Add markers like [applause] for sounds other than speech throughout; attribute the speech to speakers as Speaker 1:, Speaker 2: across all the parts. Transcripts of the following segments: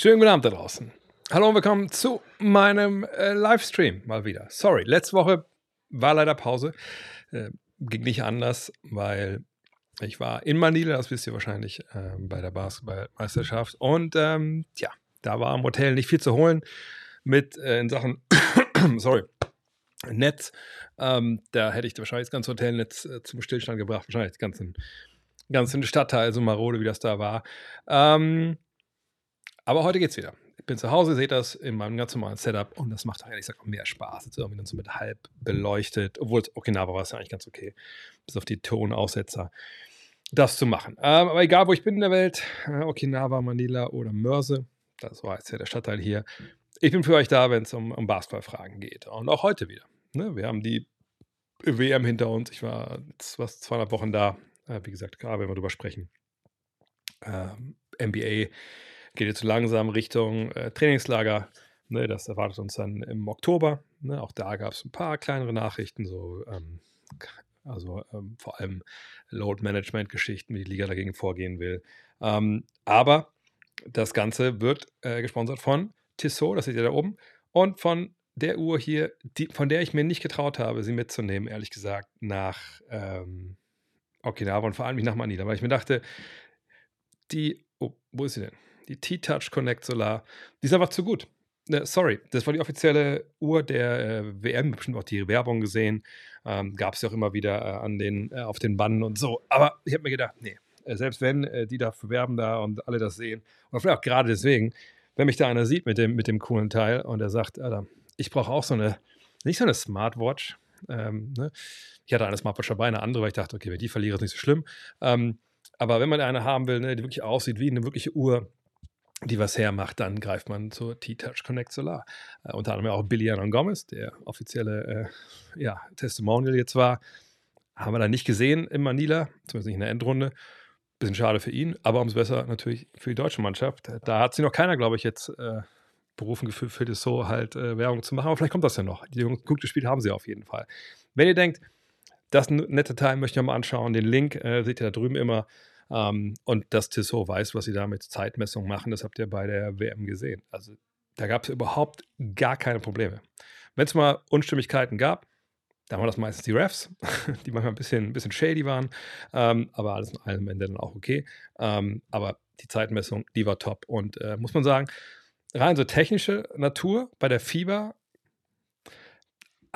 Speaker 1: Schönen guten Abend da draußen. Hallo und willkommen zu meinem äh, Livestream mal wieder. Sorry, letzte Woche war leider Pause. Äh, ging nicht anders, weil ich war in Manila, das wisst ihr wahrscheinlich, äh, bei der Basketballmeisterschaft. Und ähm, ja, da war im Hotel nicht viel zu holen mit äh, in Sachen, [coughs] sorry, Netz. Ähm, da hätte ich wahrscheinlich das ganze Hotelnetz äh, zum Stillstand gebracht, wahrscheinlich das ganze, ganzen Stadtteil, so marode, wie das da war. Ähm, aber heute geht's wieder. Ich bin zu Hause, seht das in meinem ganz normalen Setup und das macht auch ehrlich gesagt mehr Spaß. Jetzt irgendwie dann so mit halb beleuchtet, obwohl es Okinawa war es ja eigentlich ganz okay. Bis auf die Tonaussetzer das zu machen. Ähm, aber egal, wo ich bin in der Welt, äh, Okinawa, Manila oder Mörse, das war jetzt ja der Stadtteil hier. Ich bin für euch da, wenn es um, um Basketballfragen geht. Und auch heute wieder. Ne? Wir haben die WM hinter uns. Ich war jetzt fast 200 Wochen da. Äh, wie gesagt, gerade wenn wir drüber sprechen. Ähm, NBA geht jetzt langsam Richtung äh, Trainingslager. Ne, das erwartet uns dann im Oktober. Ne, auch da gab es ein paar kleinere Nachrichten, so ähm, also ähm, vor allem Load-Management-Geschichten, wie die Liga dagegen vorgehen will. Ähm, aber das Ganze wird äh, gesponsert von Tissot, das seht ihr da oben, und von der Uhr hier, die, von der ich mir nicht getraut habe, sie mitzunehmen, ehrlich gesagt, nach ähm, Okinawa und vor allem nicht nach Manila, weil ich mir dachte, die, oh, wo ist sie denn? Die T-Touch Connect Solar, die ist einfach zu gut. Äh, sorry, das war die offizielle Uhr der äh, WM, bestimmt auch die Werbung gesehen. Ähm, Gab es ja auch immer wieder äh, an den, äh, auf den Bannen und so. Aber ich habe mir gedacht, nee, äh, selbst wenn die dafür werben da und alle das sehen, oder vielleicht auch gerade deswegen, wenn mich da einer sieht mit dem, mit dem coolen Teil und er sagt, Alter, ich brauche auch so eine, nicht so eine Smartwatch. Ähm, ne? Ich hatte eine Smartwatch dabei, eine andere, weil ich dachte, okay, wenn die verliere, ist nicht so schlimm. Ähm, aber wenn man eine haben will, ne, die wirklich aussieht wie eine wirkliche Uhr, die was hermacht, dann greift man zur T-Touch Connect Solar. Äh, unter anderem auch Billy Anon Gomez, der offizielle äh, ja, Testimonial jetzt war. Haben wir da nicht gesehen in Manila, zumindest nicht in der Endrunde. Bisschen schade für ihn, aber umso besser natürlich für die deutsche Mannschaft. Da hat sich noch keiner, glaube ich, jetzt äh, berufen gefühlt, für das so halt äh, Werbung zu machen. Aber vielleicht kommt das ja noch. Die gute Spiel haben sie auf jeden Fall. Wenn ihr denkt, das nette Teil möchte ich mal anschauen, den Link äh, seht ihr da drüben immer. Ähm, und dass Tissot weiß, was sie da mit Zeitmessung machen, das habt ihr bei der WM gesehen. Also da gab es überhaupt gar keine Probleme. Wenn es mal Unstimmigkeiten gab, dann waren das meistens die Refs, [laughs] die manchmal ein bisschen, ein bisschen shady waren, ähm, aber alles in allem Ende dann auch okay. Ähm, aber die Zeitmessung, die war top. Und äh, muss man sagen, rein so technische Natur bei der Fieber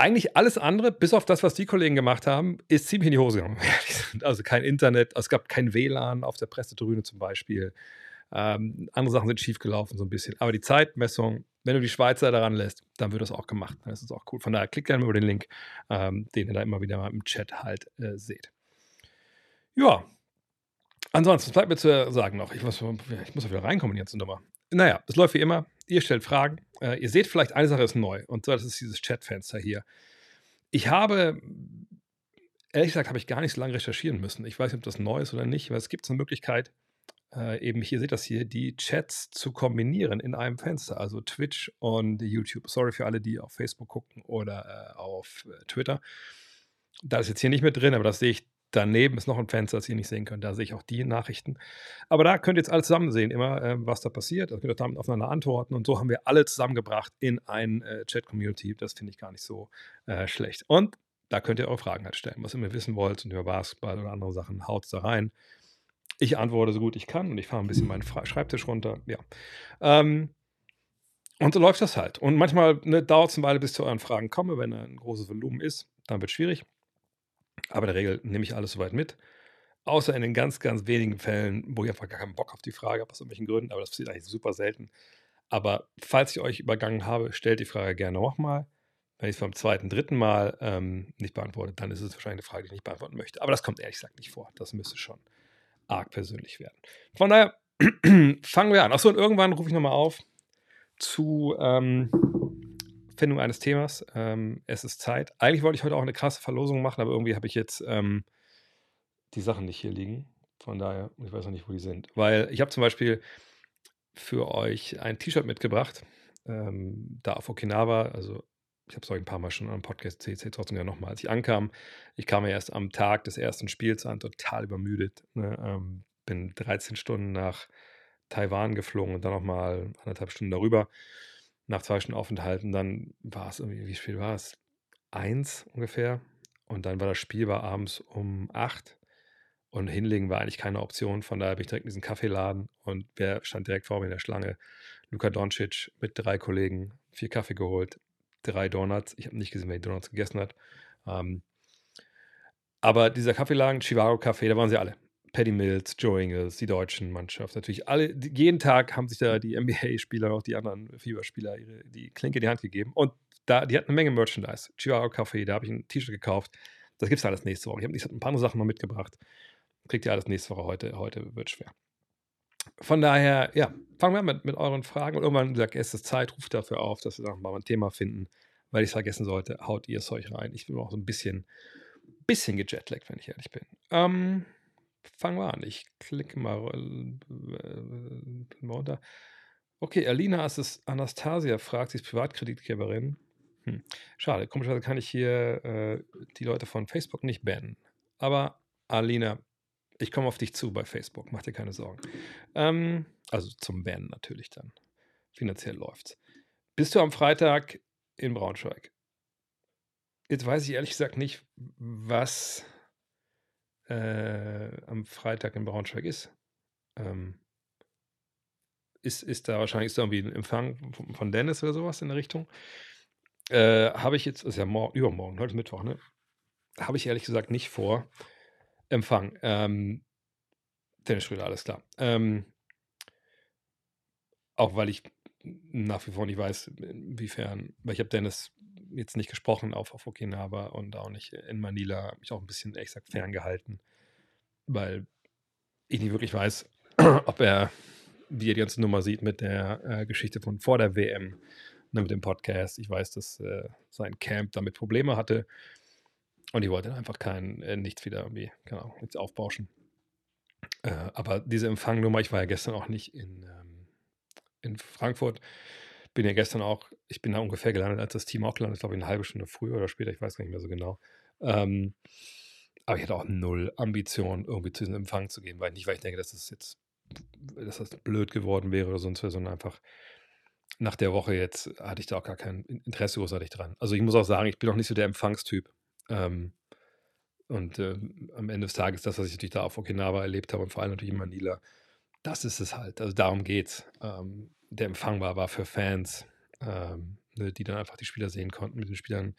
Speaker 1: eigentlich alles andere, bis auf das, was die Kollegen gemacht haben, ist ziemlich in die Hose gegangen. [laughs] Also kein Internet, es gab kein WLAN auf der Pressetribüne zum Beispiel. Ähm, andere Sachen sind schiefgelaufen so ein bisschen. Aber die Zeitmessung, wenn du die Schweizer daran lässt, dann wird das auch gemacht. Das ist auch cool. Von daher klickt gerne über den Link, ähm, den ihr da immer wieder mal im Chat halt äh, seht. Ja, ansonsten bleibt mir zu sagen noch, ich muss, ich muss wieder reinkommen jetzt Nummer. Naja, es läuft wie immer. Ihr stellt Fragen. Äh, ihr seht vielleicht, eine Sache ist neu. Und zwar, das ist dieses Chatfenster hier. Ich habe, ehrlich gesagt, habe ich gar nicht so lange recherchieren müssen. Ich weiß nicht, ob das neu ist oder nicht, aber es gibt so eine Möglichkeit, äh, eben hier seht das hier, die Chats zu kombinieren in einem Fenster. Also Twitch und YouTube. Sorry für alle, die auf Facebook gucken oder äh, auf äh, Twitter. Da ist jetzt hier nicht mit drin, aber das sehe ich Daneben ist noch ein Fenster, das ihr nicht sehen könnt. Da sehe ich auch die Nachrichten. Aber da könnt ihr jetzt alle zusammen sehen, immer, äh, was da passiert. Da könnt ihr damit aufeinander antworten. Und so haben wir alle zusammengebracht in ein äh, Chat-Community. Das finde ich gar nicht so äh, schlecht. Und da könnt ihr eure Fragen halt stellen. Was ihr mir wissen wollt und über Basketball oder andere Sachen, haut da rein. Ich antworte so gut ich kann und ich fahre ein bisschen meinen Schreibtisch runter. Ja. Ähm, und so läuft das halt. Und manchmal ne, dauert es eine Weile, bis zu euren Fragen komme. Wenn ein großes Volumen ist, dann wird es schwierig. Aber in der Regel nehme ich alles soweit mit. Außer in den ganz, ganz wenigen Fällen, wo ich einfach gar keinen Bock auf die Frage habe, aus irgendwelchen Gründen. Aber das passiert eigentlich super selten. Aber falls ich euch übergangen habe, stellt die Frage gerne nochmal. Wenn ich es beim zweiten, dritten Mal ähm, nicht beantworte, dann ist es wahrscheinlich eine Frage, die ich nicht beantworten möchte. Aber das kommt ehrlich gesagt nicht vor. Das müsste schon arg persönlich werden. Von daher [clears throat] fangen wir an. Achso, und irgendwann rufe ich nochmal auf zu ähm, Findung eines Themas. Ähm, es ist Zeit. Eigentlich wollte ich heute auch eine krasse Verlosung machen, aber irgendwie habe ich jetzt ähm, die Sachen nicht hier liegen. Von daher, ich weiß noch nicht, wo die sind. Weil ich habe zum Beispiel für euch ein T-Shirt mitgebracht, ähm, da auf Okinawa. Also, ich habe es euch ein paar Mal schon am Podcast erzählt, trotzdem ja nochmal. Als ich ankam, ich kam ja erst am Tag des ersten Spiels an, total übermüdet. Ne? Ähm, bin 13 Stunden nach Taiwan geflogen und dann nochmal anderthalb Stunden darüber. Nach zwei Stunden Aufenthalten, dann war es irgendwie, wie spät war es? Eins ungefähr. Und dann war das Spiel war abends um acht. Und hinlegen war eigentlich keine Option. Von daher bin ich direkt in diesen Kaffeeladen und wer stand direkt vor mir in der Schlange? Luka Doncic mit drei Kollegen, vier Kaffee geholt, drei Donuts. Ich habe nicht gesehen, wer die Donuts gegessen hat. Ähm, aber dieser Kaffeeladen, Chivago Café, da waren sie alle. Paddy Mills, Joe Ingles, die deutschen Mannschaft. Natürlich alle, jeden Tag haben sich da die NBA-Spieler, auch die anderen Fieberspieler, ihre, die Klinke in die Hand gegeben. Und da, die hatten eine Menge Merchandise. Chivago Café, da habe ich ein T-Shirt gekauft. Das gibt es alles nächste Woche. Ich habe hab ein paar andere Sachen noch mitgebracht. Kriegt ihr alles nächste Woche. Heute, heute wird schwer. Von daher, ja, fangen wir an mit, mit euren Fragen. Und irgendwann sagt, es ist Zeit, ruft dafür auf, dass wir mal ein Thema finden. Weil ich es vergessen sollte, haut ihr es euch rein. Ich bin auch so ein bisschen, bisschen gejetlaggt, wenn ich ehrlich bin. Ähm, fangen wir an. Ich klicke mal, äh, mal runter. Okay, Alina Anastasia fragt, sie ist Privatkreditgeberin. Hm. Schade, komischerweise kann ich hier äh, die Leute von Facebook nicht bannen. Aber Alina, ich komme auf dich zu bei Facebook, mach dir keine Sorgen. Ähm, also zum Bannen natürlich dann. Finanziell läuft's. Bist du am Freitag in Braunschweig? Jetzt weiß ich ehrlich gesagt nicht, was äh, am Freitag in Braunschweig ist. Ähm, ist, ist da wahrscheinlich ist irgendwie ein Empfang von Dennis oder sowas in der Richtung? Äh, Habe ich jetzt, ist ja morgen, übermorgen, heute ist Mittwoch, ne? Habe ich ehrlich gesagt nicht vor. Empfang. Ähm, Dennis Schröder, alles klar. Ähm, auch weil ich nach wie vor nicht weiß, inwiefern, weil ich habe Dennis jetzt nicht gesprochen auf, auf Okinawa und auch nicht in Manila, mich auch ein bisschen, ehrlich gesagt, ferngehalten, weil ich nicht wirklich weiß, [clears throat] ob er, wie er die ganze Nummer sieht mit der äh, Geschichte von vor der WM, ne, mit dem Podcast. Ich weiß, dass äh, sein Camp damit Probleme hatte und ich wollte einfach kein, äh, nichts wieder irgendwie, genau, jetzt aufbauschen. Äh, aber diese Empfangnummer, ich war ja gestern auch nicht in, ähm, in Frankfurt, bin ja gestern auch, ich bin da ungefähr gelandet, als das Team auch gelandet ist, glaube ich, eine halbe Stunde früher oder später, ich weiß gar nicht mehr so genau. Ähm, aber ich hatte auch null Ambition, irgendwie zu diesem Empfang zu gehen, weil nicht, weil ich denke, dass das jetzt, dass das blöd geworden wäre oder sonst was, sondern einfach nach der Woche jetzt hatte ich da auch gar kein Interesse großartig dran. Also ich muss auch sagen, ich bin auch nicht so der Empfangstyp. Ähm, und äh, am Ende des Tages, das, was ich natürlich da auf Okinawa erlebt habe und vor allem natürlich in Manila, das ist es halt. Also darum geht's. Ähm, der Empfang war, war für Fans, ähm, ne, die dann einfach die Spieler sehen konnten, mit den Spielern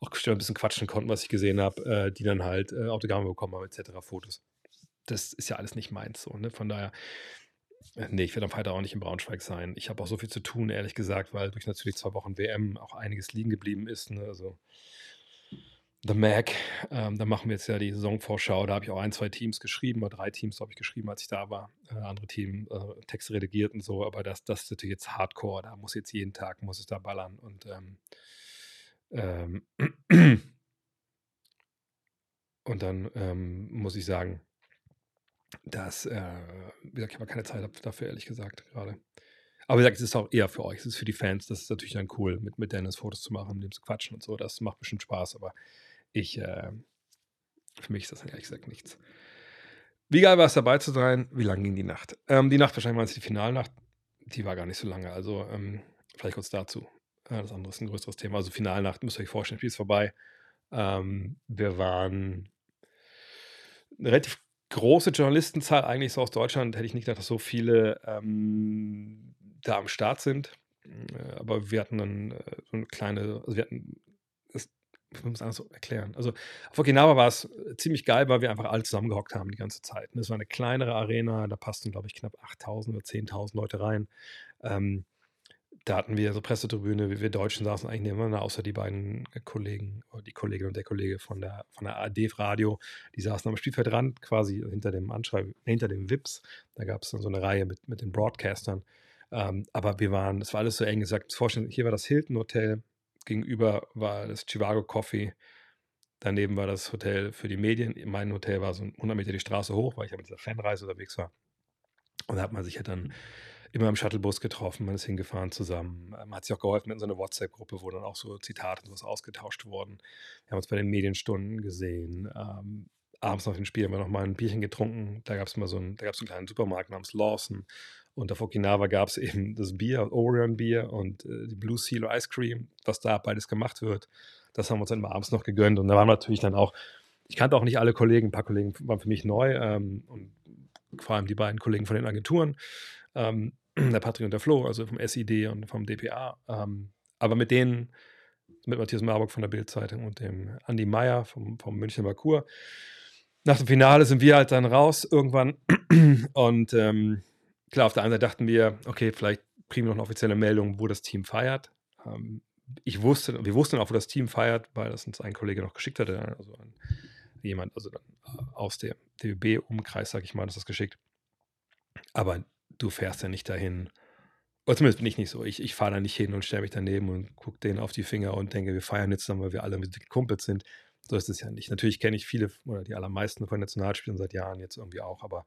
Speaker 1: auch ein bisschen quatschen konnten, was ich gesehen habe, äh, die dann halt äh, Autogramme bekommen haben, etc., Fotos. Das ist ja alles nicht meins so. Ne? Von daher, äh, nee, ich werde am Freitag auch nicht in Braunschweig sein. Ich habe auch so viel zu tun, ehrlich gesagt, weil durch natürlich zwei Wochen WM auch einiges liegen geblieben ist. Ne? Also The Mac. Ähm, da machen wir jetzt ja die Saisonvorschau. Da habe ich auch ein, zwei Teams geschrieben, oder drei Teams habe ich geschrieben, als ich da war. Äh, andere Team äh, Texte redigiert und so, aber das, das ist natürlich jetzt Hardcore. Da muss jetzt jeden Tag, muss es da ballern. Und ähm, ähm, [clears throat] und dann ähm, muss ich sagen, dass, äh, wie gesagt, ich habe keine Zeit dafür, ehrlich gesagt, gerade. Aber wie gesagt, es ist auch eher für euch, es ist für die Fans, das ist natürlich dann cool, mit, mit Dennis Fotos zu machen, mit dem zu quatschen und so. Das macht bestimmt Spaß, aber ich, äh, für mich ist das ehrlich gesagt nichts. Wie geil war es dabei zu sein? Wie lang ging die Nacht? Ähm, die Nacht, wahrscheinlich war es die Finalnacht, die war gar nicht so lange. Also, ähm, vielleicht kurz dazu. Äh, das andere ist ein größeres Thema. Also, Finalnacht, müsst ihr euch vorstellen, Spiel ist vorbei. Ähm, wir waren eine relativ große Journalistenzahl, eigentlich so aus Deutschland, hätte ich nicht gedacht, dass so viele ähm, da am Start sind. Äh, aber wir hatten dann äh, so eine kleine, also wir hatten ich muss es so erklären. Also auf Okinawa war es äh, ziemlich geil, weil wir einfach alle zusammengehockt haben die ganze Zeit. Es war eine kleinere Arena, da passten, glaube ich, knapp 8.000 oder 10.000 Leute rein. Ähm, da hatten wir so Pressetribüne, wir Deutschen saßen eigentlich nebeneinander, außer die beiden äh, Kollegen, die Kollegin und der Kollege von der, von der AD-Radio, die saßen am Spielfeldrand, quasi hinter dem Anschreiben, hinter dem VIPs. Da gab es dann so eine Reihe mit, mit den Broadcastern. Ähm, aber wir waren, es war alles so eng gesagt. Vorstellen, hier war das Hilton Hotel, Gegenüber war das Chivago Coffee. Daneben war das Hotel für die Medien. Mein Hotel war so 100 Meter die Straße hoch, weil ich ja mit dieser Fanreise unterwegs war. Und da hat man sich ja dann immer im Shuttlebus getroffen, man ist hingefahren zusammen. Man hat sich auch geholfen mit so einer WhatsApp-Gruppe, wo dann auch so Zitate und sowas ausgetauscht wurden. Wir haben uns bei den Medienstunden gesehen. Ähm, abends nach dem Spiel haben wir noch mal ein Bierchen getrunken. Da gab es mal so einen, da gab es einen kleinen Supermarkt namens Lawson Und auf Okinawa gab es eben [laughs] das Bier, Orion Bier und äh, die Blue Seal Ice Cream, was da beides gemacht wird. Das haben wir uns dann mal abends noch gegönnt. Und da waren natürlich dann auch, ich kannte auch nicht alle Kollegen, ein paar Kollegen waren für mich neu ähm, und vor allem die beiden Kollegen von den Agenturen, ähm, [clears throat] der Patrick und der Flo, also vom SID und vom DPA. Ähm, aber mit denen, mit Matthias Marburg von der Bildzeitung und dem Andi Meyer vom, vom München Merkur, nach dem Finale sind wir halt dann raus irgendwann [clears throat] und ähm, klar, auf der einen Seite dachten wir, okay, vielleicht kriegen wir noch eine offizielle Meldung, wo das Team feiert. Ähm, ich wusste, wir wussten auch, wo das Team feiert, weil das uns ein Kollege noch geschickt hatte, also ein, jemand, also aus dem DB-Umkreis, sag ich mal, das ist geschickt. Aber du fährst ja nicht dahin. Oder zumindest bin ich nicht so. Ich, ich fahre da nicht hin und stelle mich daneben und gucke denen auf die Finger und denke, wir feiern jetzt dann, weil wir alle mit Kumpels sind. So ist es ja nicht. Natürlich kenne ich viele oder die allermeisten von Nationalspielern seit Jahren jetzt irgendwie auch, aber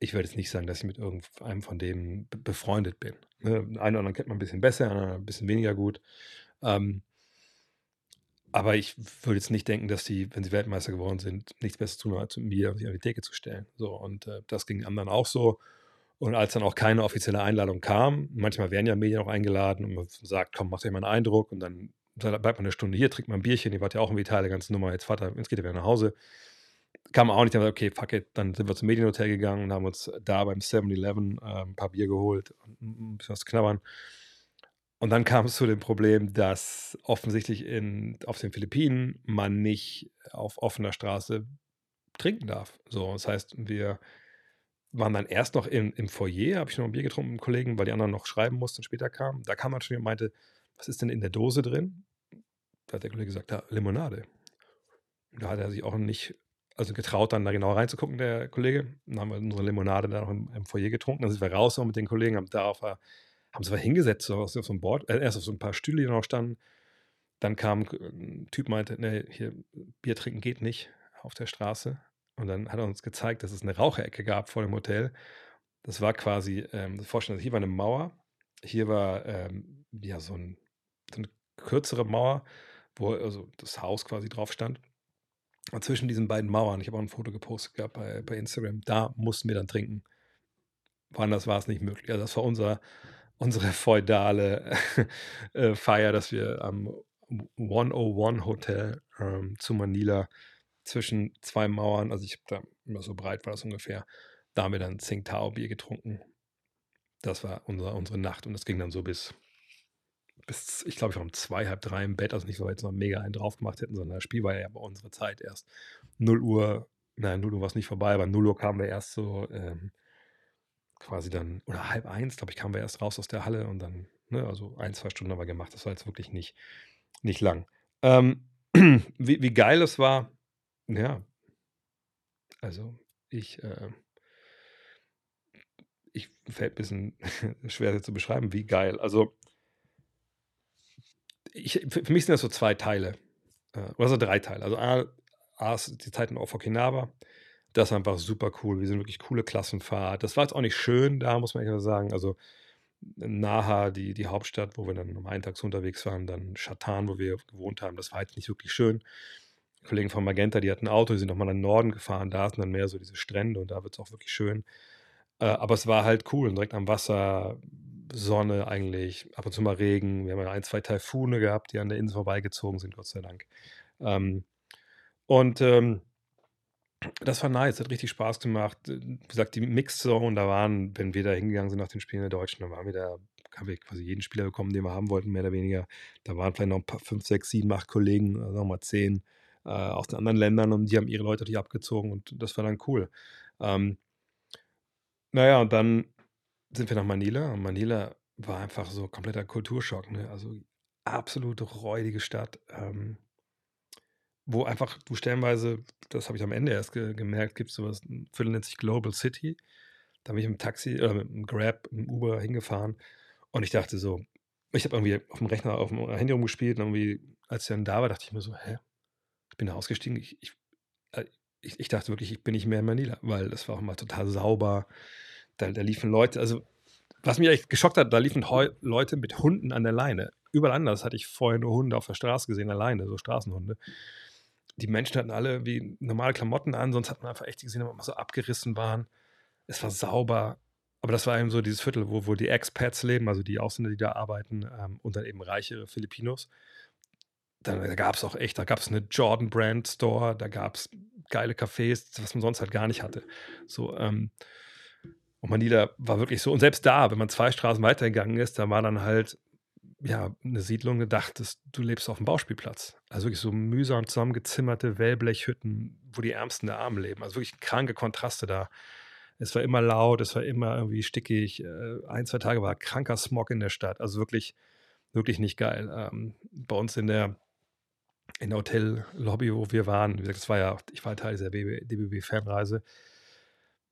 Speaker 1: ich würde jetzt nicht sagen, dass ich mit irgendeinem von denen befreundet bin. Ne? Einen oder anderen kennt man ein bisschen besser, einen ein bisschen weniger gut. Ähm, aber ich würde jetzt nicht denken, dass die, wenn sie Weltmeister geworden sind, nichts Besseres tun, als mir sich an die Theke zu stellen. So, und äh, das ging anderen auch so. Und als dann auch keine offizielle Einladung kam, manchmal werden ja Medien auch eingeladen und man sagt, komm, macht euch mal einen Eindruck und dann bleibt man eine Stunde hier, trinkt mal ein Bierchen, ihr wart ja auch irgendwie Teil der ganzen Nummer, jetzt Vater, jetzt geht ihr wieder nach Hause. Kam auch nicht, dann okay, fuck it, dann sind wir zum Medienhotel gegangen und haben uns da beim 7-Eleven äh, ein paar Bier geholt und ein bisschen was knabbern. Und dann kam es zu dem Problem, dass offensichtlich in, auf den Philippinen man nicht auf offener Straße trinken darf. So, das heißt, wir waren dann erst noch im, im Foyer, habe ich noch ein Bier getrunken mit einem Kollegen, weil die anderen noch schreiben mussten und später kamen. Da kam man schon und meinte, was ist denn in der Dose drin? Da hat der Kollege gesagt, ja, Limonade. Da hat er sich auch nicht also getraut, dann da genau reinzugucken, der Kollege. Dann haben wir unsere Limonade da noch im, im Foyer getrunken. Dann sind wir raus mit den Kollegen, haben da auf, haben sie hingesetzt, so auf so einem Board, äh, erst auf so ein paar Stühle, die noch standen. Dann kam ein Typ, meinte, ne, hier, Bier trinken geht nicht auf der Straße. Und dann hat er uns gezeigt, dass es eine Raucherecke gab vor dem Hotel. Das war quasi, ähm, vorstellen, hier war eine Mauer, hier war ähm, ja so, ein, so, eine kürzere Mauer, wo also das Haus quasi drauf stand. Zwischen diesen beiden Mauern, ich habe auch ein Foto gepostet gehabt bei, bei Instagram, da mussten wir dann trinken. Woanders war es nicht möglich. Also das war unser, unsere feudale [laughs] äh, Feier, dass wir am 101 Hotel ähm, zu Manila zwischen zwei Mauern, also ich habe da immer so breit war das ungefähr, da haben wir dann Tsingtao Bier getrunken. Das war unser, unsere Nacht und das ging dann so bis, bis ich glaube, ich war um zwei, halb drei im Bett, also nicht, weil wir jetzt noch mega einen drauf gemacht hätten, sondern das Spiel war ja bei unserer Zeit erst 0 Uhr, nein, 0 Uhr war es nicht vorbei, aber 0 Uhr kamen wir erst so ähm, quasi dann, oder halb eins, glaube ich, kamen wir erst raus aus der Halle und dann, ne, also ein, zwei Stunden haben wir gemacht, das war jetzt wirklich nicht, nicht lang. Ähm, [clears throat] wie, wie geil es war, ja, also ich, äh, ich fällt ein bisschen [laughs] schwer zu beschreiben, wie geil. Also ich, für mich sind das so zwei Teile, äh, oder so drei Teile. Also A, A ist die Zeit in Okinawa, das ist einfach super cool. Wir sind wirklich coole Klassenfahrt. Das war jetzt auch nicht schön, da muss man ehrlich sagen. Also Naha, die, die Hauptstadt, wo wir dann um einen Tag unterwegs waren, dann Chatan, wo wir gewohnt haben, das war jetzt nicht wirklich schön. Kollegen von Magenta, die hatten ein Auto, die sind nochmal in den Norden gefahren, da sind dann mehr so diese Strände und da wird es auch wirklich schön. Äh, aber es war halt cool, direkt am Wasser, Sonne eigentlich, ab und zu mal Regen. Wir haben ja ein, zwei Taifune gehabt, die an der Insel vorbeigezogen sind, Gott sei Dank. Ähm, und ähm, das war nice, hat richtig Spaß gemacht. Wie gesagt, die Mixzone, da waren, wenn wir da hingegangen sind nach den Spielen der Deutschen, dann waren wir da, haben wir quasi jeden Spieler bekommen, den wir haben wollten, mehr oder weniger. Da waren vielleicht noch ein paar, fünf, sechs, sieben, acht Kollegen, also nochmal zehn äh, aus den anderen Ländern und die haben ihre Leute die abgezogen und das war dann cool. Ähm, naja, und dann sind wir nach Manila und Manila war einfach so kompletter Kulturschock. Ne? Also absolut räudige Stadt, ähm, wo einfach du stellenweise, das habe ich am Ende erst ge gemerkt, gibt es sowas, ein Viertel nennt sich Global City. Da bin ich dem Taxi oder mit dem Grab, dem Uber hingefahren und ich dachte so, ich habe irgendwie auf dem Rechner, auf dem Handy rumgespielt und irgendwie, als ich dann da war, dachte ich mir so, hä? Ich bin da ausgestiegen. Ich, ich, äh, ich, ich dachte wirklich, ich bin nicht mehr in Manila, weil das war auch immer total sauber. Da, da liefen Leute, also was mich echt geschockt hat, da liefen Heu Leute mit Hunden an der Leine. Überall anders hatte ich vorher nur Hunde auf der Straße gesehen, alleine, so Straßenhunde. Die Menschen hatten alle wie normale Klamotten an, sonst hat man einfach echt gesehen, dass immer so abgerissen waren. Es war sauber. aber das war eben so dieses Viertel, wo, wo die Expats leben, also die Ausländer, die da arbeiten, ähm, und dann eben reiche Filipinos. Dann, da gab es auch echt, da gab es eine Jordan Brand Store, da gab es geile Cafés, was man sonst halt gar nicht hatte. So, ähm, und Manila war wirklich so. Und selbst da, wenn man zwei Straßen weitergegangen ist, da war dann halt ja eine Siedlung gedacht, dass du lebst auf dem Bauspielplatz. Also wirklich so mühsam zusammengezimmerte Wellblechhütten, wo die Ärmsten der Armen leben. Also wirklich kranke Kontraste da. Es war immer laut, es war immer irgendwie stickig. Äh, ein, zwei Tage war kranker Smog in der Stadt. Also wirklich, wirklich nicht geil. Ähm, bei uns in der in der Hotellobby, wo wir waren, wie gesagt, das war ja, ich war Teil dieser DBB-Fanreise.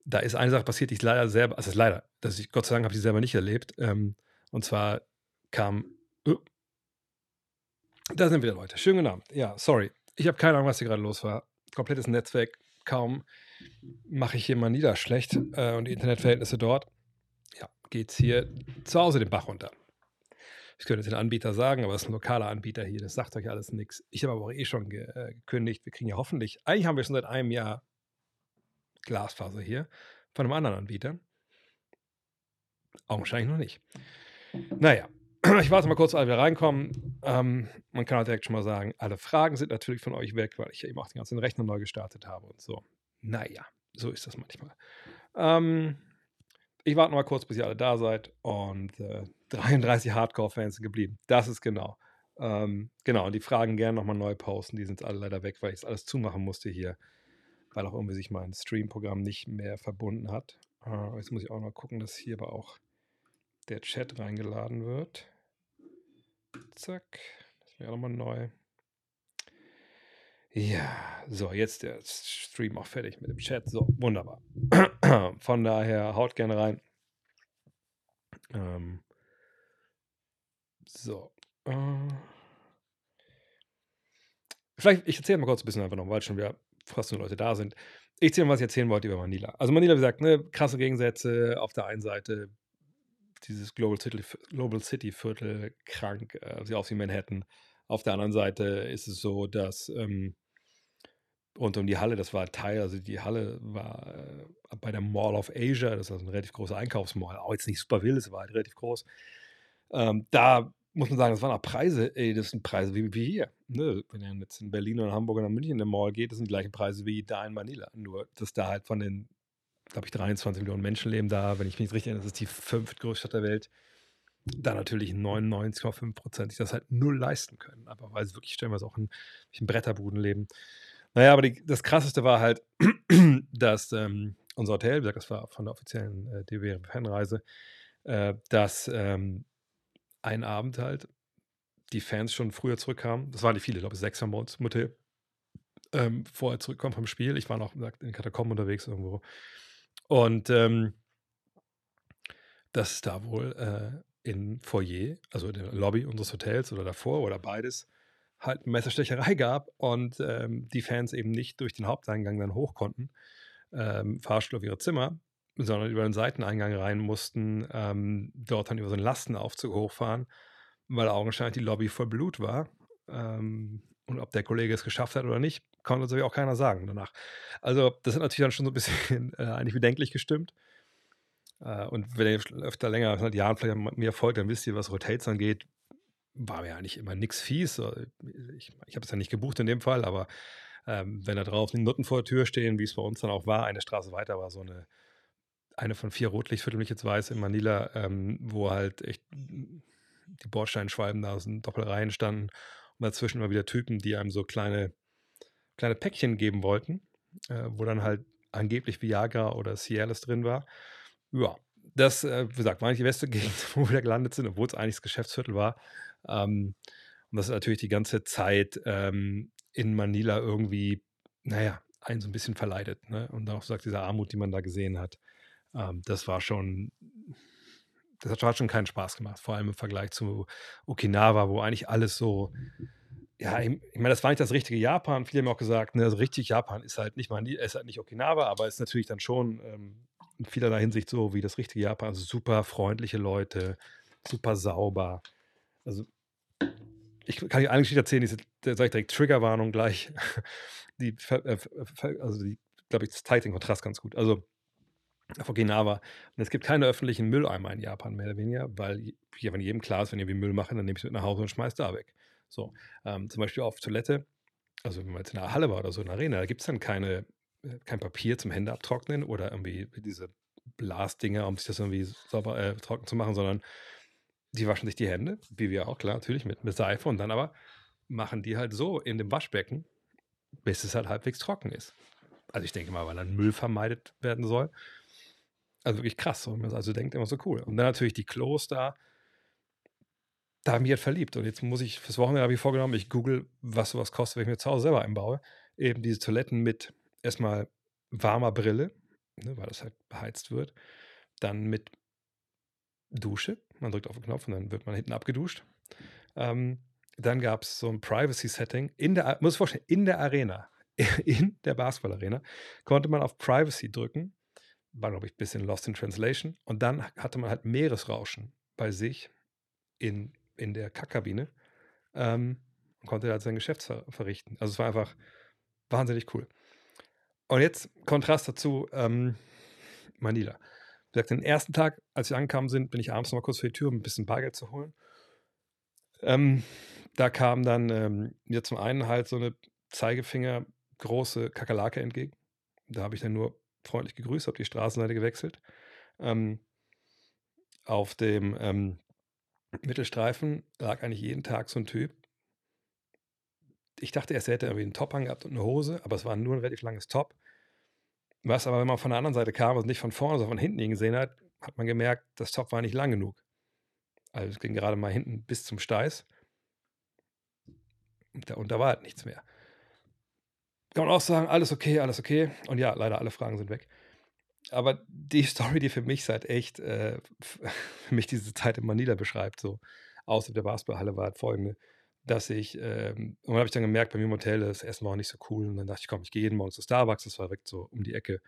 Speaker 1: Da ist eine Sache passiert, die ich leider selber, also leider, dass ich Gott sei Dank habe ich selber nicht erlebt. Ähm, und zwar kam, uh, da sind wieder Leute. Schönen guten Abend. Ja, sorry. Ich habe keine Ahnung, was hier gerade los war. Komplettes Netzwerk, kaum mache ich hier mal niederschlecht äh, und die Internetverhältnisse dort. Ja, geht es hier zu Hause den Bach runter. Ich könnte den Anbieter sagen, aber es ist ein lokaler Anbieter hier, das sagt euch alles nichts. Ich habe aber auch eh schon äh, gekündigt. Wir kriegen ja hoffentlich, eigentlich haben wir schon seit einem Jahr Glasfaser hier von einem anderen Anbieter. Augenscheinlich noch nicht. Naja, [clears throat] ich warte mal kurz, alle wieder reinkommen. Ähm, man kann auch direkt schon mal sagen, alle Fragen sind natürlich von euch weg, weil ich ja eben auch den ganzen Rechner neu gestartet habe und so. Naja, so ist das manchmal. Ähm, ich warte noch mal kurz, bis ihr alle da seid und äh, [laughs] 33 Hardcore-Fans sind geblieben. Das ist genau. Ähm, genau, und die Fragen gerne nochmal neu posten. Die sind alle leider weg, weil ich es alles zumachen musste hier, weil auch irgendwie sich mein Stream-Programm nicht mehr verbunden hat. Äh, jetzt muss ich auch noch gucken, dass hier aber auch der Chat reingeladen wird. Zack, das wäre nochmal neu. Ja, so, jetzt der Stream auch fertig mit dem Chat. So, wunderbar. [clears throat] Von daher haut gerne rein. Ähm, so. Äh, vielleicht, ich erzähle mal kurz ein bisschen einfach noch, weil schon wieder fast nur Leute da sind. Ich erzähle mal, was ich erzählen wollte über Manila. Also Manila, wie gesagt, ne, krasse Gegensätze. Auf der einen Seite dieses Global City, Global City Viertel krank, äh, sieht aus wie Manhattan. Auf der anderen Seite ist es so, dass ähm, rund um die Halle, das war Teil, also die Halle war äh, bei der Mall of Asia, das ist also ein relativ großer Einkaufsmall, auch jetzt nicht super wild, es war halt relativ groß. Ähm, da muss man sagen, das waren auch Preise, ey, das sind Preise wie, wie hier. Ne? Wenn ihr jetzt in Berlin oder Hamburg oder München in der Mall geht, das sind die gleichen Preise wie da in Manila. Nur, dass da halt von den, glaube ich, 23 Millionen Menschen leben da, wenn ich mich richtig erinnere, das ist die fünftgrößte Stadt der Welt. Da natürlich 99,5 Prozent sich das halt null leisten können. Aber weil sie wirklich stellenweise auch in, in Bretterbuden leben. Naja, aber die, das Krasseste war halt, [clears throat] dass ähm, unser Hotel, wie gesagt, das war von der offiziellen äh, DW-Fanreise, äh, dass ähm, ein Abend halt die Fans schon früher zurückkamen. Das waren nicht viele, ich glaube, sechs haben bei uns im Hotel. Ähm, vorher zurückkommen vom Spiel. Ich war noch in den Katakomben unterwegs irgendwo. Und ähm, dass es da wohl äh, im Foyer, also in der Lobby unseres Hotels oder davor oder beides, halt Messerstecherei [laughs] gab und ähm, die Fans eben nicht durch den Haupteingang dann hoch konnten, ähm, Fahrstuhl auf ihre Zimmer, sondern über den Seiteneingang rein mussten, ähm, dort dann über so einen Lastenaufzug hochfahren, weil augenscheinlich die Lobby voll Blut war. Ähm, und ob der Kollege es geschafft hat oder nicht, konnte natürlich auch keiner sagen danach. Also, das hat natürlich dann schon so ein bisschen [laughs] äh, eigentlich bedenklich gestimmt. Äh, und wenn ihr öfter länger, seit Jahren vielleicht mir folgt, dann wisst ihr, was Hotels angeht, war mir eigentlich immer nichts fies. Ich, ich habe es ja nicht gebucht in dem Fall, aber ähm, wenn da draußen Nutten vor der Tür stehen, wie es bei uns dann auch war, eine Straße weiter war so eine, eine von vier Rotlichtvierteln, wie ich jetzt weiß, in Manila, ähm, wo halt echt die Bordsteinschwalben da aus den Doppelreihen standen und dazwischen immer wieder Typen, die einem so kleine, kleine Päckchen geben wollten, äh, wo dann halt angeblich Viagra oder Cialis drin war. Ja, das, äh, wie gesagt, war nicht die beste [laughs] Gegend, wo wir gelandet sind, obwohl es eigentlich das Geschäftsviertel war. Ähm, und das ist natürlich die ganze Zeit ähm, in Manila irgendwie, naja, einen so ein bisschen verleidet. Ne? Und auch sagt, diese Armut, die man da gesehen hat, ähm, das war schon, das hat schon keinen Spaß gemacht. Vor allem im Vergleich zu Okinawa, wo eigentlich alles so, ja, ich, ich meine, das war nicht das richtige Japan. Viele haben auch gesagt, ne, also richtig Japan ist halt nicht mal, ist halt nicht Okinawa, aber ist natürlich dann schon ähm, in vielerlei Hinsicht so wie das richtige Japan. Also super freundliche Leute, super sauber. Also ich kann dir eine Geschichte erzählen, die sage ich direkt Triggerwarnung gleich. [laughs] Die, äh, also die, glaube ich, das zeigt den Kontrast ganz gut. Also Okinawa. Und es gibt keine öffentlichen Mülleimer in Japan, mehr oder weniger, weil hier, wenn jedem klar ist, wenn ihr wie Müll machen, dann nehme ich es mit nach Hause und schmeiß da weg. So, ähm, zum Beispiel auf Toilette, also wenn man jetzt in einer Halle war oder so in einer Arena, da gibt es dann keine, äh, kein Papier zum Hände abtrocknen oder irgendwie diese Blasdinger, um sich das irgendwie sauber äh, trocken zu machen, sondern die waschen sich die Hände, wie wir auch, klar, natürlich mit, mit Seife und dann aber machen die halt so in dem Waschbecken, bis es halt halbwegs trocken ist. Also ich denke mal, weil dann Müll vermeidet werden soll. Also wirklich krass, wenn man also denkt, immer so cool. Und dann natürlich die Klos da. Da habe ich mich halt verliebt. Und jetzt muss ich, fürs Wochenende habe ich vorgenommen, ich google, was sowas kostet, wenn ich mir zu Hause selber einbaue. Eben diese Toiletten mit erstmal warmer Brille, ne, weil das halt beheizt wird. Dann mit Dusche. Man drückt auf den Knopf und dann wird man hinten abgeduscht. Ähm, dann gab es so ein Privacy-Setting in der, muss ich vorstellen, in der Arena, [laughs] in der Basketball-Arena, konnte man auf Privacy drücken war, glaube ich, ein bisschen lost in translation. Und dann hatte man halt Meeresrauschen bei sich in, in der Kackkabine ähm, und konnte halt sein Geschäft ver verrichten. Also es war einfach wahnsinnig cool. Und jetzt Kontrast dazu, ähm, Manila. Wie gesagt, den ersten Tag, als wir angekommen sind, bin ich abends noch mal kurz vor die Tür, um ein bisschen Bargeld zu holen. Ähm, da kam dann ähm, mir zum einen halt so eine Zeigefinger große Kakerlake entgegen. Da habe ich dann nur freundlich gegrüßt, habe die Straßenseite gewechselt. Ähm, auf dem ähm, Mittelstreifen lag eigentlich jeden Tag so ein Typ. Ich dachte erst, er hätte irgendwie einen Top angehabt und eine Hose, aber es war nur ein relativ langes Top. Was aber, wenn man von der anderen Seite kam, also nicht von vorne, sondern von hinten ihn gesehen hat, hat man gemerkt, das Top war nicht lang genug. Also es ging gerade mal hinten bis zum Steiß. Und da, und da war halt nichts mehr kann man auch sagen, alles okay, alles okay. Und ja, leider alle Fragen sind weg. Aber die [laughs] Story, die für mich seit echt, äh, [laughs] für mich diese Zeit in Manila beschreibt, so außer der Basketballhalle, war halt folgende, dass ich, ähm, und habe ich dann gemerkt, bei mir im Hotel, das Essen war auch nicht so cool. Und dann dachte ich, komm, ich gehe jeden Morgen zu Starbucks, das war direkt so um die Ecke.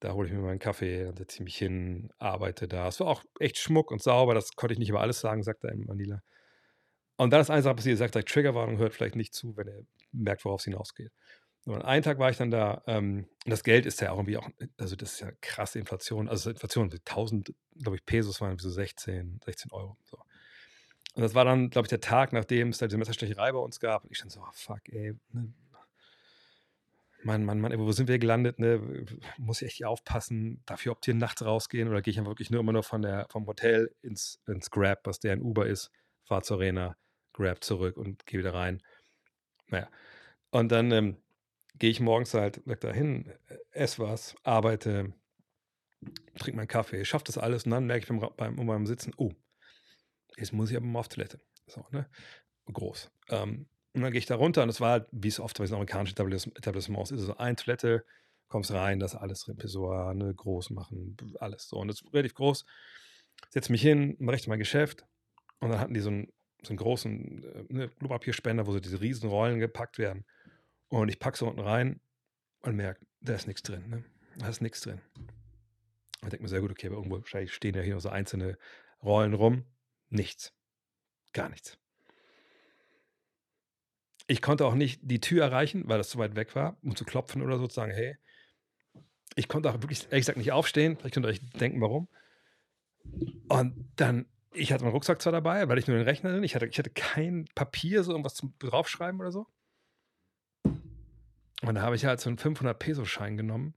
Speaker 1: Da hole ich mir meinen Kaffee, dann setze ich mich hin, arbeite da. Es war auch echt schmuck und sauber, das konnte ich nicht über alles sagen, sagt er in Manila. Und dann ist eine Sache passiert, er sagt, Triggerwarnung hört vielleicht nicht zu, wenn er merkt, worauf es hinausgeht. Und einen Tag war ich dann da, ähm, und das Geld ist ja auch irgendwie auch, also das ist ja krasse Inflation, also Inflation, 1000, glaube ich, Pesos waren so 16, 16 Euro. So. Und das war dann, glaube ich, der Tag, nachdem es da diese Messerstecherei bei uns gab. Und ich stand so, oh, fuck, ey, ne, Mann, Mann, Mann, wo sind wir gelandet? Ne? Muss ich echt hier aufpassen? Darf ich überhaupt hier nachts rausgehen? Oder gehe ich einfach wirklich nur immer nur von der, vom Hotel ins, ins Grab, was der in Uber ist, fahr zur Arena, Grab zurück und gehe wieder rein. Naja. Und dann ähm, gehe ich morgens halt dahin, äh, esse was, arbeite, trinke meinen Kaffee, schaffe das alles und dann merke ich beim, beim, beim Sitzen, oh, jetzt muss ich aber mal auf Toilette. So, ne? Groß. Ähm, und dann gehe ich da runter und es war halt, wie es oft bei den amerikanischen Etablissements ist, so eine Toilette, kommst rein, das alles drin, Pissoir, ne, groß machen, alles so. Und das ist relativ groß. Setze mich hin, mache mein Geschäft und dann hatten die so einen, so einen großen äh, ne, Klopapierspender, wo so diese riesen Rollen gepackt werden. Und ich packe so unten rein und merke, da ist nichts drin. Ne? Da ist nichts drin. Ich denke mir sehr gut, okay, aber irgendwo wahrscheinlich stehen ja hier noch so einzelne Rollen rum. Nichts. Gar nichts. Ich konnte auch nicht die Tür erreichen, weil das zu weit weg war, um zu klopfen oder so zu sagen, hey, ich konnte auch wirklich, ehrlich gesagt, nicht aufstehen. Vielleicht könnt ihr euch denken, warum. Und dann, ich hatte meinen Rucksack zwar dabei, weil ich nur den Rechner drin, ich hatte, ich hatte kein Papier, so irgendwas zum draufschreiben oder so. Und da habe ich halt so einen 500-Peso-Schein genommen,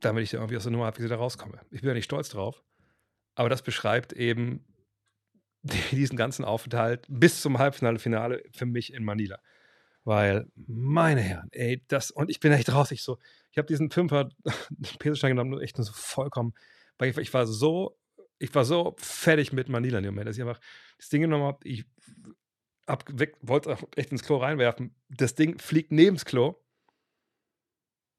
Speaker 1: damit ich irgendwie aus der Nummer habe, wie sie da rauskomme. Ich bin ja nicht stolz drauf, aber das beschreibt eben [laughs] diesen ganzen Aufenthalt bis zum Halbfinale-Finale für mich in Manila. Weil, meine Herren, ey, das, und ich bin echt raus, ich so, ich habe diesen 500-Peso-Schein genommen, nur echt nur so vollkommen, weil ich, ich, war so, ich war so fertig mit Manila in dem Moment, dass ich einfach das Ding genommen habe, ich hab weg, wollte echt ins Klo reinwerfen. Das Ding fliegt neben das Klo.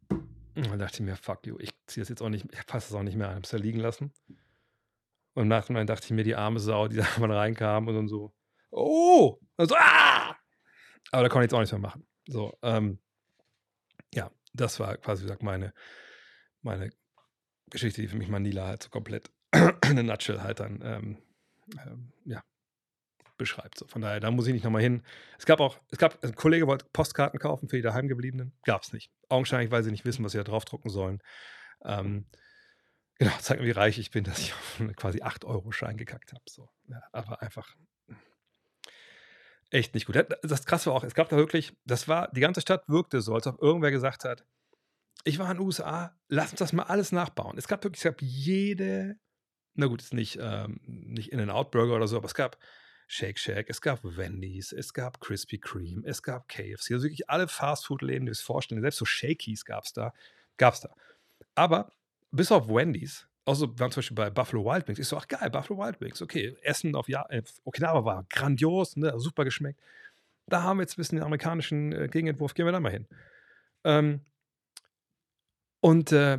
Speaker 1: Und dann dachte ich mir, fuck you, ich ziehe das jetzt auch nicht, ich passe das auch nicht mehr an, hab's da liegen lassen. Und nach dem dachte ich mir, die arme Sau, die [laughs] da mal reinkam und dann so, oh! Und so, ah! Aber da konnte ich jetzt auch nichts mehr machen. So, ähm, ja, das war quasi, wie gesagt, meine, meine Geschichte, die für mich Manila halt so komplett [clears throat] in a nutshell halt dann, ähm, ähm, ja, beschreibt. So. Von daher, da muss ich nicht nochmal hin. Es gab auch, es gab, ein Kollege wollte Postkarten kaufen für die Daheimgebliebenen. Gab es nicht. Augenscheinlich, weil sie nicht wissen, was sie da draufdrucken sollen. Ähm, genau, [laughs] zeigt mir, wie reich ich bin, dass ich auf einen quasi 8-Euro-Schein gekackt habe. So. Ja, aber einfach echt nicht gut. Das krasse war auch, es gab da wirklich, das war, die ganze Stadt wirkte so, als ob irgendwer gesagt hat, ich war in den USA, lass uns das mal alles nachbauen. Es gab wirklich, es gab jede, na gut, ist nicht, ähm, nicht In-N-Out-Burger oder so, aber es gab Shake Shack, es gab Wendy's, es gab Krispy Kreme, es gab KFC, also wirklich alle Fastfood-Läden, die es vorstellen, selbst so Shakies gab es da, gab es da. Aber bis auf Wendy's, also wir waren zum Beispiel bei Buffalo Wild Wings, ich so, ach geil, Buffalo Wild Wings, okay, Essen auf ja äh, Okinawa war grandios, ne, super geschmeckt. Da haben wir jetzt ein bisschen den amerikanischen äh, Gegenentwurf, gehen wir da mal hin. Ähm, und äh,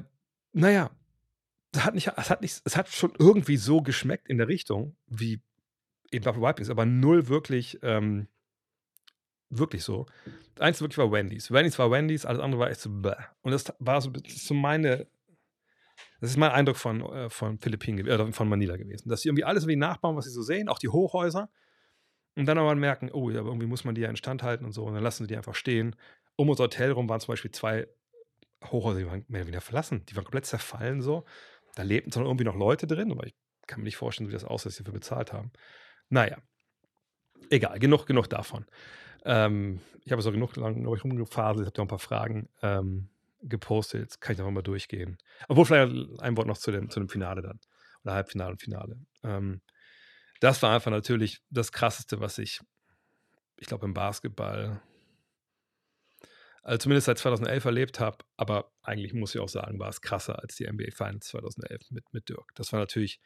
Speaker 1: naja, es hat, nicht, es, hat nicht, es hat schon irgendwie so geschmeckt in der Richtung, wie eben Buffalo Wild Wings, aber null wirklich, ähm, wirklich so. Einzige wirklich war Wendy's. Wendy's war Wendy's, alles andere war echt so bäh. Und das war so, das so meine, das ist mein Eindruck von, äh, von Philippinen, äh, von Manila gewesen. Dass sie irgendwie alles irgendwie nachbauen, was sie so sehen, auch die Hochhäuser. Und dann aber merken, oh, ja, irgendwie muss man die ja instand halten und so. Und dann lassen sie die einfach stehen. Um unser Hotel rum waren zum Beispiel zwei Hochhäuser, die waren mehr oder weniger verlassen. Die waren komplett zerfallen so. Da lebten zwar irgendwie noch Leute drin, aber ich kann mir nicht vorstellen, wie das aussieht, dass sie dafür bezahlt haben. Naja, egal, genug, genug davon. Ähm, ich habe so genug lang rumgefaselt, habe noch ein paar Fragen ähm, gepostet. Jetzt kann ich noch mal durchgehen. Obwohl, vielleicht ein Wort noch zu dem, zu dem Finale dann. Oder Halbfinale und Finale. Ähm, das war einfach natürlich das Krasseste, was ich, ich glaube, im Basketball, also zumindest seit 2011 erlebt habe. Aber eigentlich muss ich auch sagen, war es krasser als die NBA Finals 2011 mit, mit Dirk. Das war natürlich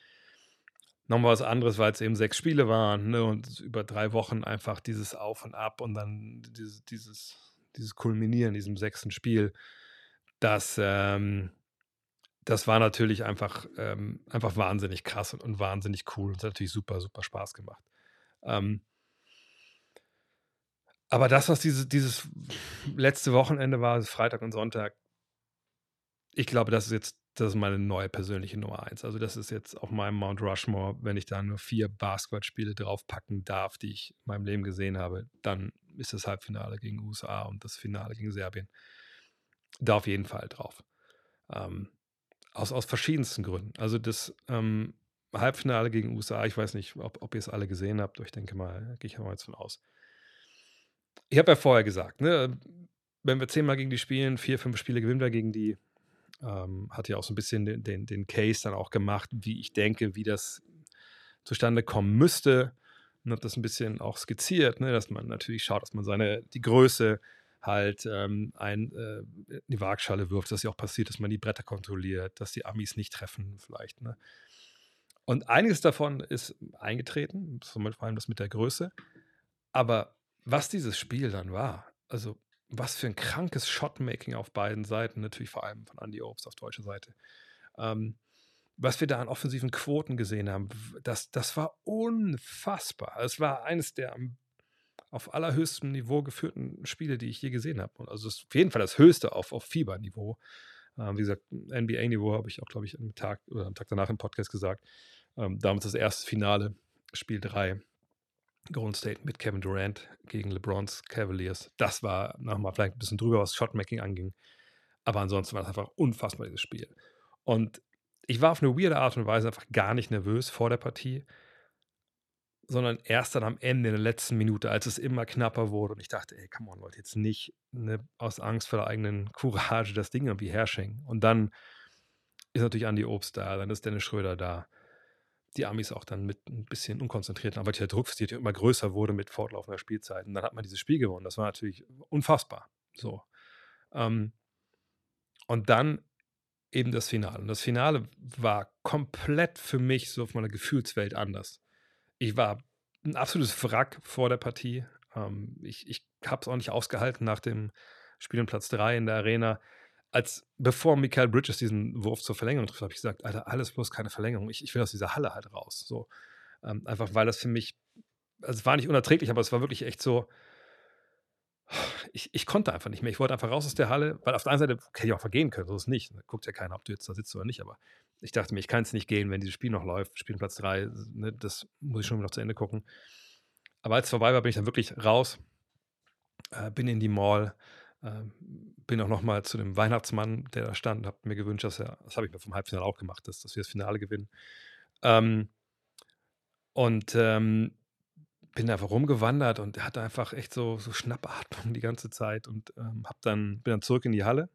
Speaker 1: nochmal was anderes, weil es eben sechs Spiele waren ne, und über drei Wochen einfach dieses Auf und Ab und dann dieses, dieses, dieses Kulminieren in diesem sechsten Spiel, das, ähm, das war natürlich einfach, ähm, einfach wahnsinnig krass und, und, wahnsinnig cool und hat natürlich super, super Spaß gemacht. Ähm, aber das, was diese, dieses letzte Wochenende war, Freitag und Sonntag, ich glaube, das ist jetzt das ist meine neue persönliche Nummer eins. Also das ist jetzt auf meinem Mount Rushmore, wenn ich da nur vier Basketballspiele draufpacken darf, die ich in meinem Leben gesehen habe, dann ist das Halbfinale gegen USA und das Finale gegen Serbien da auf jeden Fall drauf. Ähm, aus, aus verschiedensten Gründen. Also das ähm, Halbfinale gegen USA, ich weiß nicht, ob, ob ihr es alle gesehen habt, aber ich denke mal, gehe ich mal jetzt von aus. Ich habe ja vorher gesagt, ne, wenn wir zehnmal gegen die spielen, vier, fünf Spiele gewinnen wir gegen die, ähm, hat ja auch so ein bisschen den, den, den, Case dann auch gemacht, wie ich denke, wie das zustande kommen müsste. Und hat das ein bisschen auch skizziert, ne, dass man natürlich schaut, dass man seine, die Größe halt ähm, ein, äh, in die Waagschale wirft, dass ja auch passiert, dass man die Bretter kontrolliert, dass die Amis nicht treffen vielleicht. Ne? Und einiges davon ist eingetreten, vor allem das mit der Größe. Aber was dieses Spiel dann war, also was für ein krankes Shotmaking auf beiden Seiten, natürlich vor allem von Andy Obst auf deutscher Seite. Ähm, was wir da an offensiven Quoten gesehen haben, das, das war unfassbar. Es war eines der auf allerhöchstem Niveau geführten Spiele, die ich je gesehen habe. Und also auf jeden Fall das höchste auf, auf Fieberniveau. Ähm, wie gesagt, NBA-Niveau habe ich auch, glaube ich, am Tag oder am Tag danach im Podcast gesagt. Ähm, damals das erste Finale, Spiel 3 Golden State mit Kevin Durant gegen LeBrons Cavaliers. Das war nochmal vielleicht ein bisschen drüber, was Shotmaking anging. Aber ansonsten war es einfach unfassbar, dieses Spiel. Und ich war auf eine weirde Art und Weise einfach gar nicht nervös vor der Partie, sondern erst dann am Ende, in der letzten Minute, als es immer knapper wurde. Und ich dachte, ey, come on, Leute, jetzt nicht ne, aus Angst vor der eigenen Courage das Ding irgendwie herschenken. Und dann ist natürlich Andi Obst da, dann ist Dennis Schröder da die Amis auch dann mit ein bisschen unkonzentrierten, aber der Druck der immer größer wurde mit fortlaufender Spielzeit. Und dann hat man dieses Spiel gewonnen. Das war natürlich unfassbar. So. Ähm, und dann eben das Finale. Und das Finale war komplett für mich so auf meiner Gefühlswelt anders. Ich war ein absolutes Wrack vor der Partie. Ähm, ich ich habe es auch nicht ausgehalten nach dem Spiel in Platz 3 in der Arena als bevor Michael Bridges diesen Wurf zur Verlängerung trifft, habe ich gesagt, Alter, alles bloß keine Verlängerung. Ich, ich will aus dieser Halle halt raus. So. Ähm, einfach weil das für mich, also es war nicht unerträglich, aber es war wirklich echt so, ich, ich konnte einfach nicht mehr. Ich wollte einfach raus aus der Halle, weil auf der einen Seite hätte ich auch vergehen können, so ist es nicht. Da guckt ja keiner, ob du jetzt da sitzt oder nicht, aber ich dachte mir, ich kann es nicht gehen, wenn dieses Spiel noch läuft, Spielplatz 3, ne, das muss ich schon noch zu Ende gucken. Aber als es vorbei war, bin ich dann wirklich raus, äh, bin in die Mall, bin auch noch mal zu dem Weihnachtsmann, der da stand, habe mir gewünscht, dass er, das habe ich mir vom Halbfinale auch gemacht, dass, dass wir das Finale gewinnen. Ähm, und ähm, bin einfach rumgewandert und hatte einfach echt so, so Schnappatmung die ganze Zeit und ähm, hab dann, bin dann zurück in die Halle.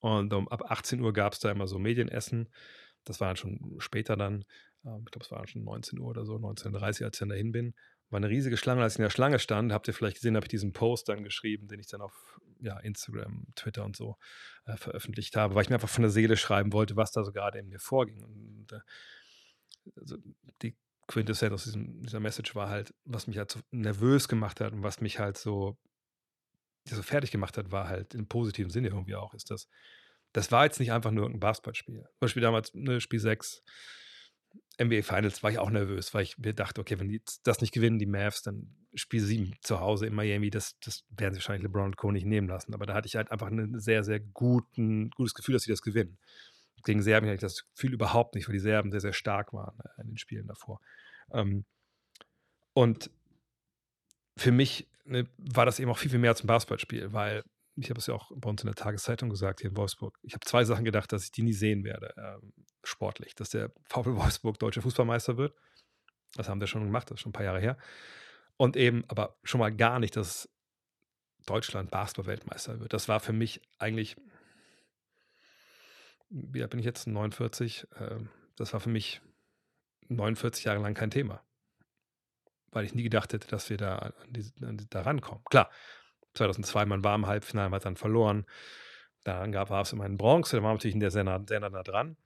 Speaker 1: Und um, ab 18 Uhr gab es da immer so Medienessen. Das war dann schon später dann. Ähm, ich glaube, es war schon 19 Uhr oder so, 19.30 Uhr, als ich dann dahin bin. War eine riesige Schlange. Als ich in der Schlange stand, habt ihr vielleicht gesehen, habe ich diesen Post dann geschrieben, den ich dann auf ja, Instagram, Twitter und so äh, veröffentlicht habe, weil ich mir einfach von der Seele schreiben wollte, was da so gerade in mir vorging. Und äh, also die Quintessenz aus diesem, dieser Message war halt, was mich halt so nervös gemacht hat und was mich halt so, so fertig gemacht hat, war halt im positiven Sinne irgendwie auch, ist das, das war jetzt nicht einfach nur ein Basketballspiel. Beispiel damals, ne, Spiel 6, NBA Finals, war ich auch nervös, weil ich mir dachte, okay, wenn die das nicht gewinnen, die Mavs, dann Spiel 7 zu Hause in Miami, das, das werden sie wahrscheinlich LeBron und Co. nicht nehmen lassen. Aber da hatte ich halt einfach ein sehr, sehr guten, gutes Gefühl, dass sie das gewinnen. Gegen Serbien hatte ich das Gefühl überhaupt nicht, weil die Serben sehr, sehr stark waren äh, in den Spielen davor. Ähm, und für mich ne, war das eben auch viel, viel mehr als ein Basketballspiel, weil ich habe es ja auch bei uns in der Tageszeitung gesagt, hier in Wolfsburg. Ich habe zwei Sachen gedacht, dass ich die nie sehen werde, ähm, sportlich. Dass der VfL Wolfsburg deutscher Fußballmeister wird. Das haben wir schon gemacht, das ist schon ein paar Jahre her. Und eben, aber schon mal gar nicht, dass Deutschland Basketball-Weltmeister wird. Das war für mich eigentlich, wie bin ich jetzt, 49, äh, das war für mich 49 Jahre lang kein Thema. Weil ich nie gedacht hätte, dass wir da, an die, an die, da rankommen. Klar, 2002, man war im Halbfinale, hat dann verloren. Dann gab es immer in Bronx, da war natürlich in der sehr nah, sehr nah dran.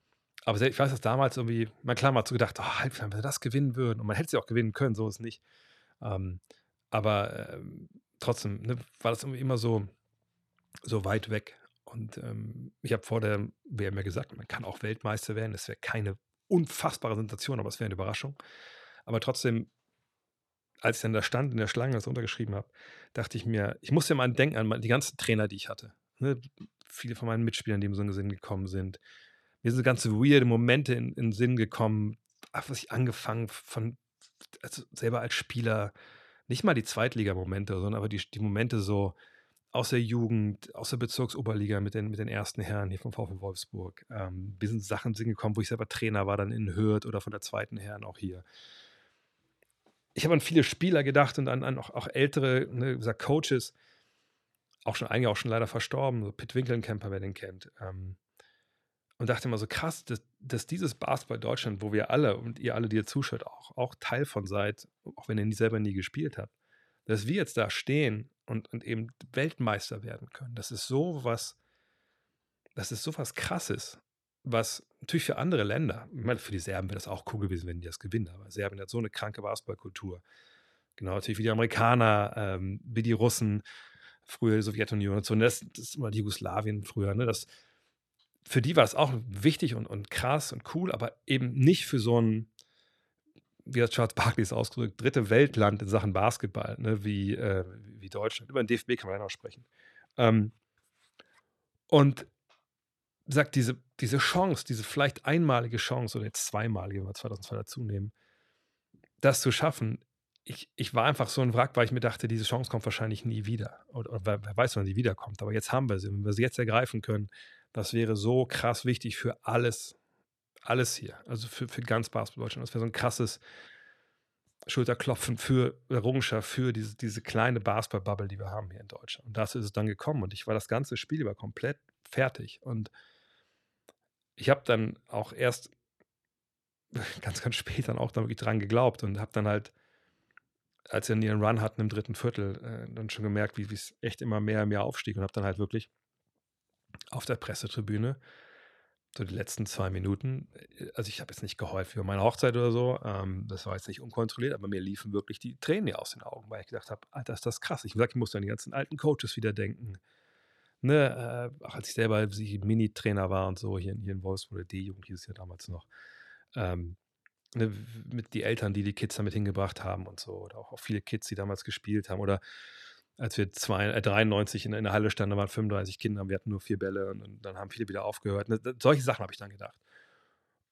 Speaker 1: Aber ich weiß, dass damals irgendwie, man klar, hat so gedacht, oh, Halbfinale, wenn wir das gewinnen würden. Und man hätte sie auch gewinnen können, so ist es nicht. Ähm, aber ähm, trotzdem ne, war das irgendwie immer so, so weit weg. Und ähm, ich habe vor der WM ja gesagt, man kann auch Weltmeister werden. Das wäre keine unfassbare Sensation, aber es wäre eine Überraschung. Aber trotzdem, als ich dann da stand in der Schlange, das untergeschrieben habe, dachte ich mir, ich musste ja mal denken an die ganzen Trainer, die ich hatte. Ne? Viele von meinen Mitspielern, die im so einen Sinn gekommen sind. Mir sind so ganze weirde Momente in, in den Sinn gekommen, was ich angefangen von, also selber als Spieler, nicht mal die Zweitliga-Momente, sondern aber die, die Momente so, aus der Jugend, aus der Bezirksoberliga mit den, mit den ersten Herren hier vom VfL Wolfsburg. Ähm, wir sind Sachen sind gekommen, wo ich selber Trainer war, dann in Hürth oder von der zweiten Herren auch hier. Ich habe an viele Spieler gedacht und an, an auch, auch ältere ne, gesagt, Coaches, auch schon einige auch schon leider verstorben, so Pitt Winkelnkemper, wer den kennt. Ähm, und dachte immer so krass, dass, dass, dieses Basketball Deutschland, wo wir alle und ihr alle, die ihr zuschaut, auch, auch Teil von seid, auch wenn ihr selber nie gespielt habt, dass wir jetzt da stehen und, und eben Weltmeister werden können. Das ist so was, das ist so was Krasses, was natürlich für andere Länder, ich meine, für die Serben wäre das auch cool gewesen, wenn die das gewinnen, aber Serbien hat so eine kranke Basketballkultur. Genau, natürlich wie die Amerikaner, ähm, wie die Russen, früher die Sowjetunion und so, und das, das ist immer Jugoslawien früher, ne, das, für die war es auch wichtig und, und krass und cool, aber eben nicht für so ein wie hat Charles Barkley es ausgedrückt, dritte Weltland in Sachen Basketball, ne, wie, äh, wie Deutschland. Über den DFB kann man ja noch sprechen. Ähm, und sagt, diese, diese Chance, diese vielleicht einmalige Chance oder jetzt zweimalige, wenn wir 2002 dazu nehmen, das zu schaffen, ich, ich war einfach so ein Wrack, weil ich mir dachte, diese Chance kommt wahrscheinlich nie wieder. Oder, oder wer weiß, wann sie wiederkommt. Aber jetzt haben wir sie. Wenn wir sie jetzt ergreifen können, das wäre so krass wichtig für alles, alles hier. Also für, für ganz Basketball Deutschland. Das wäre so ein krasses Schulterklopfen für Errungenschaft, für diese, diese kleine Basketball-Bubble, die wir haben hier in Deutschland. Und dazu ist es dann gekommen. Und ich war das ganze Spiel über komplett fertig. Und ich habe dann auch erst [laughs] ganz, ganz spät dann auch da wirklich dran geglaubt und habe dann halt, als wir ihren Run hatten im dritten Viertel, äh, dann schon gemerkt, wie es echt immer mehr im Jahr aufstieg und habe dann halt wirklich auf der Pressetribüne so die letzten zwei Minuten, äh, also ich habe jetzt nicht geheult für meine Hochzeit oder so, ähm, das war jetzt nicht unkontrolliert, aber mir liefen wirklich die Tränen aus den Augen, weil ich gedacht habe, Alter, ist das krass. Ich sag, ich musste an die ganzen alten Coaches wieder denken. Ne, äh, als ich selber Mini-Trainer war und so, hier, hier in Wolfsburg, D-Jugend hieß es ja damals noch, ähm, ne, mit die Eltern, die die Kids damit hingebracht haben und so, oder auch, auch viele Kids, die damals gespielt haben, oder als wir zwei, äh, 93 in, in, der Halle standen, da waren 35 Kinder, wir hatten nur vier Bälle und, und dann haben viele wieder aufgehört. Ne, solche Sachen habe ich dann gedacht.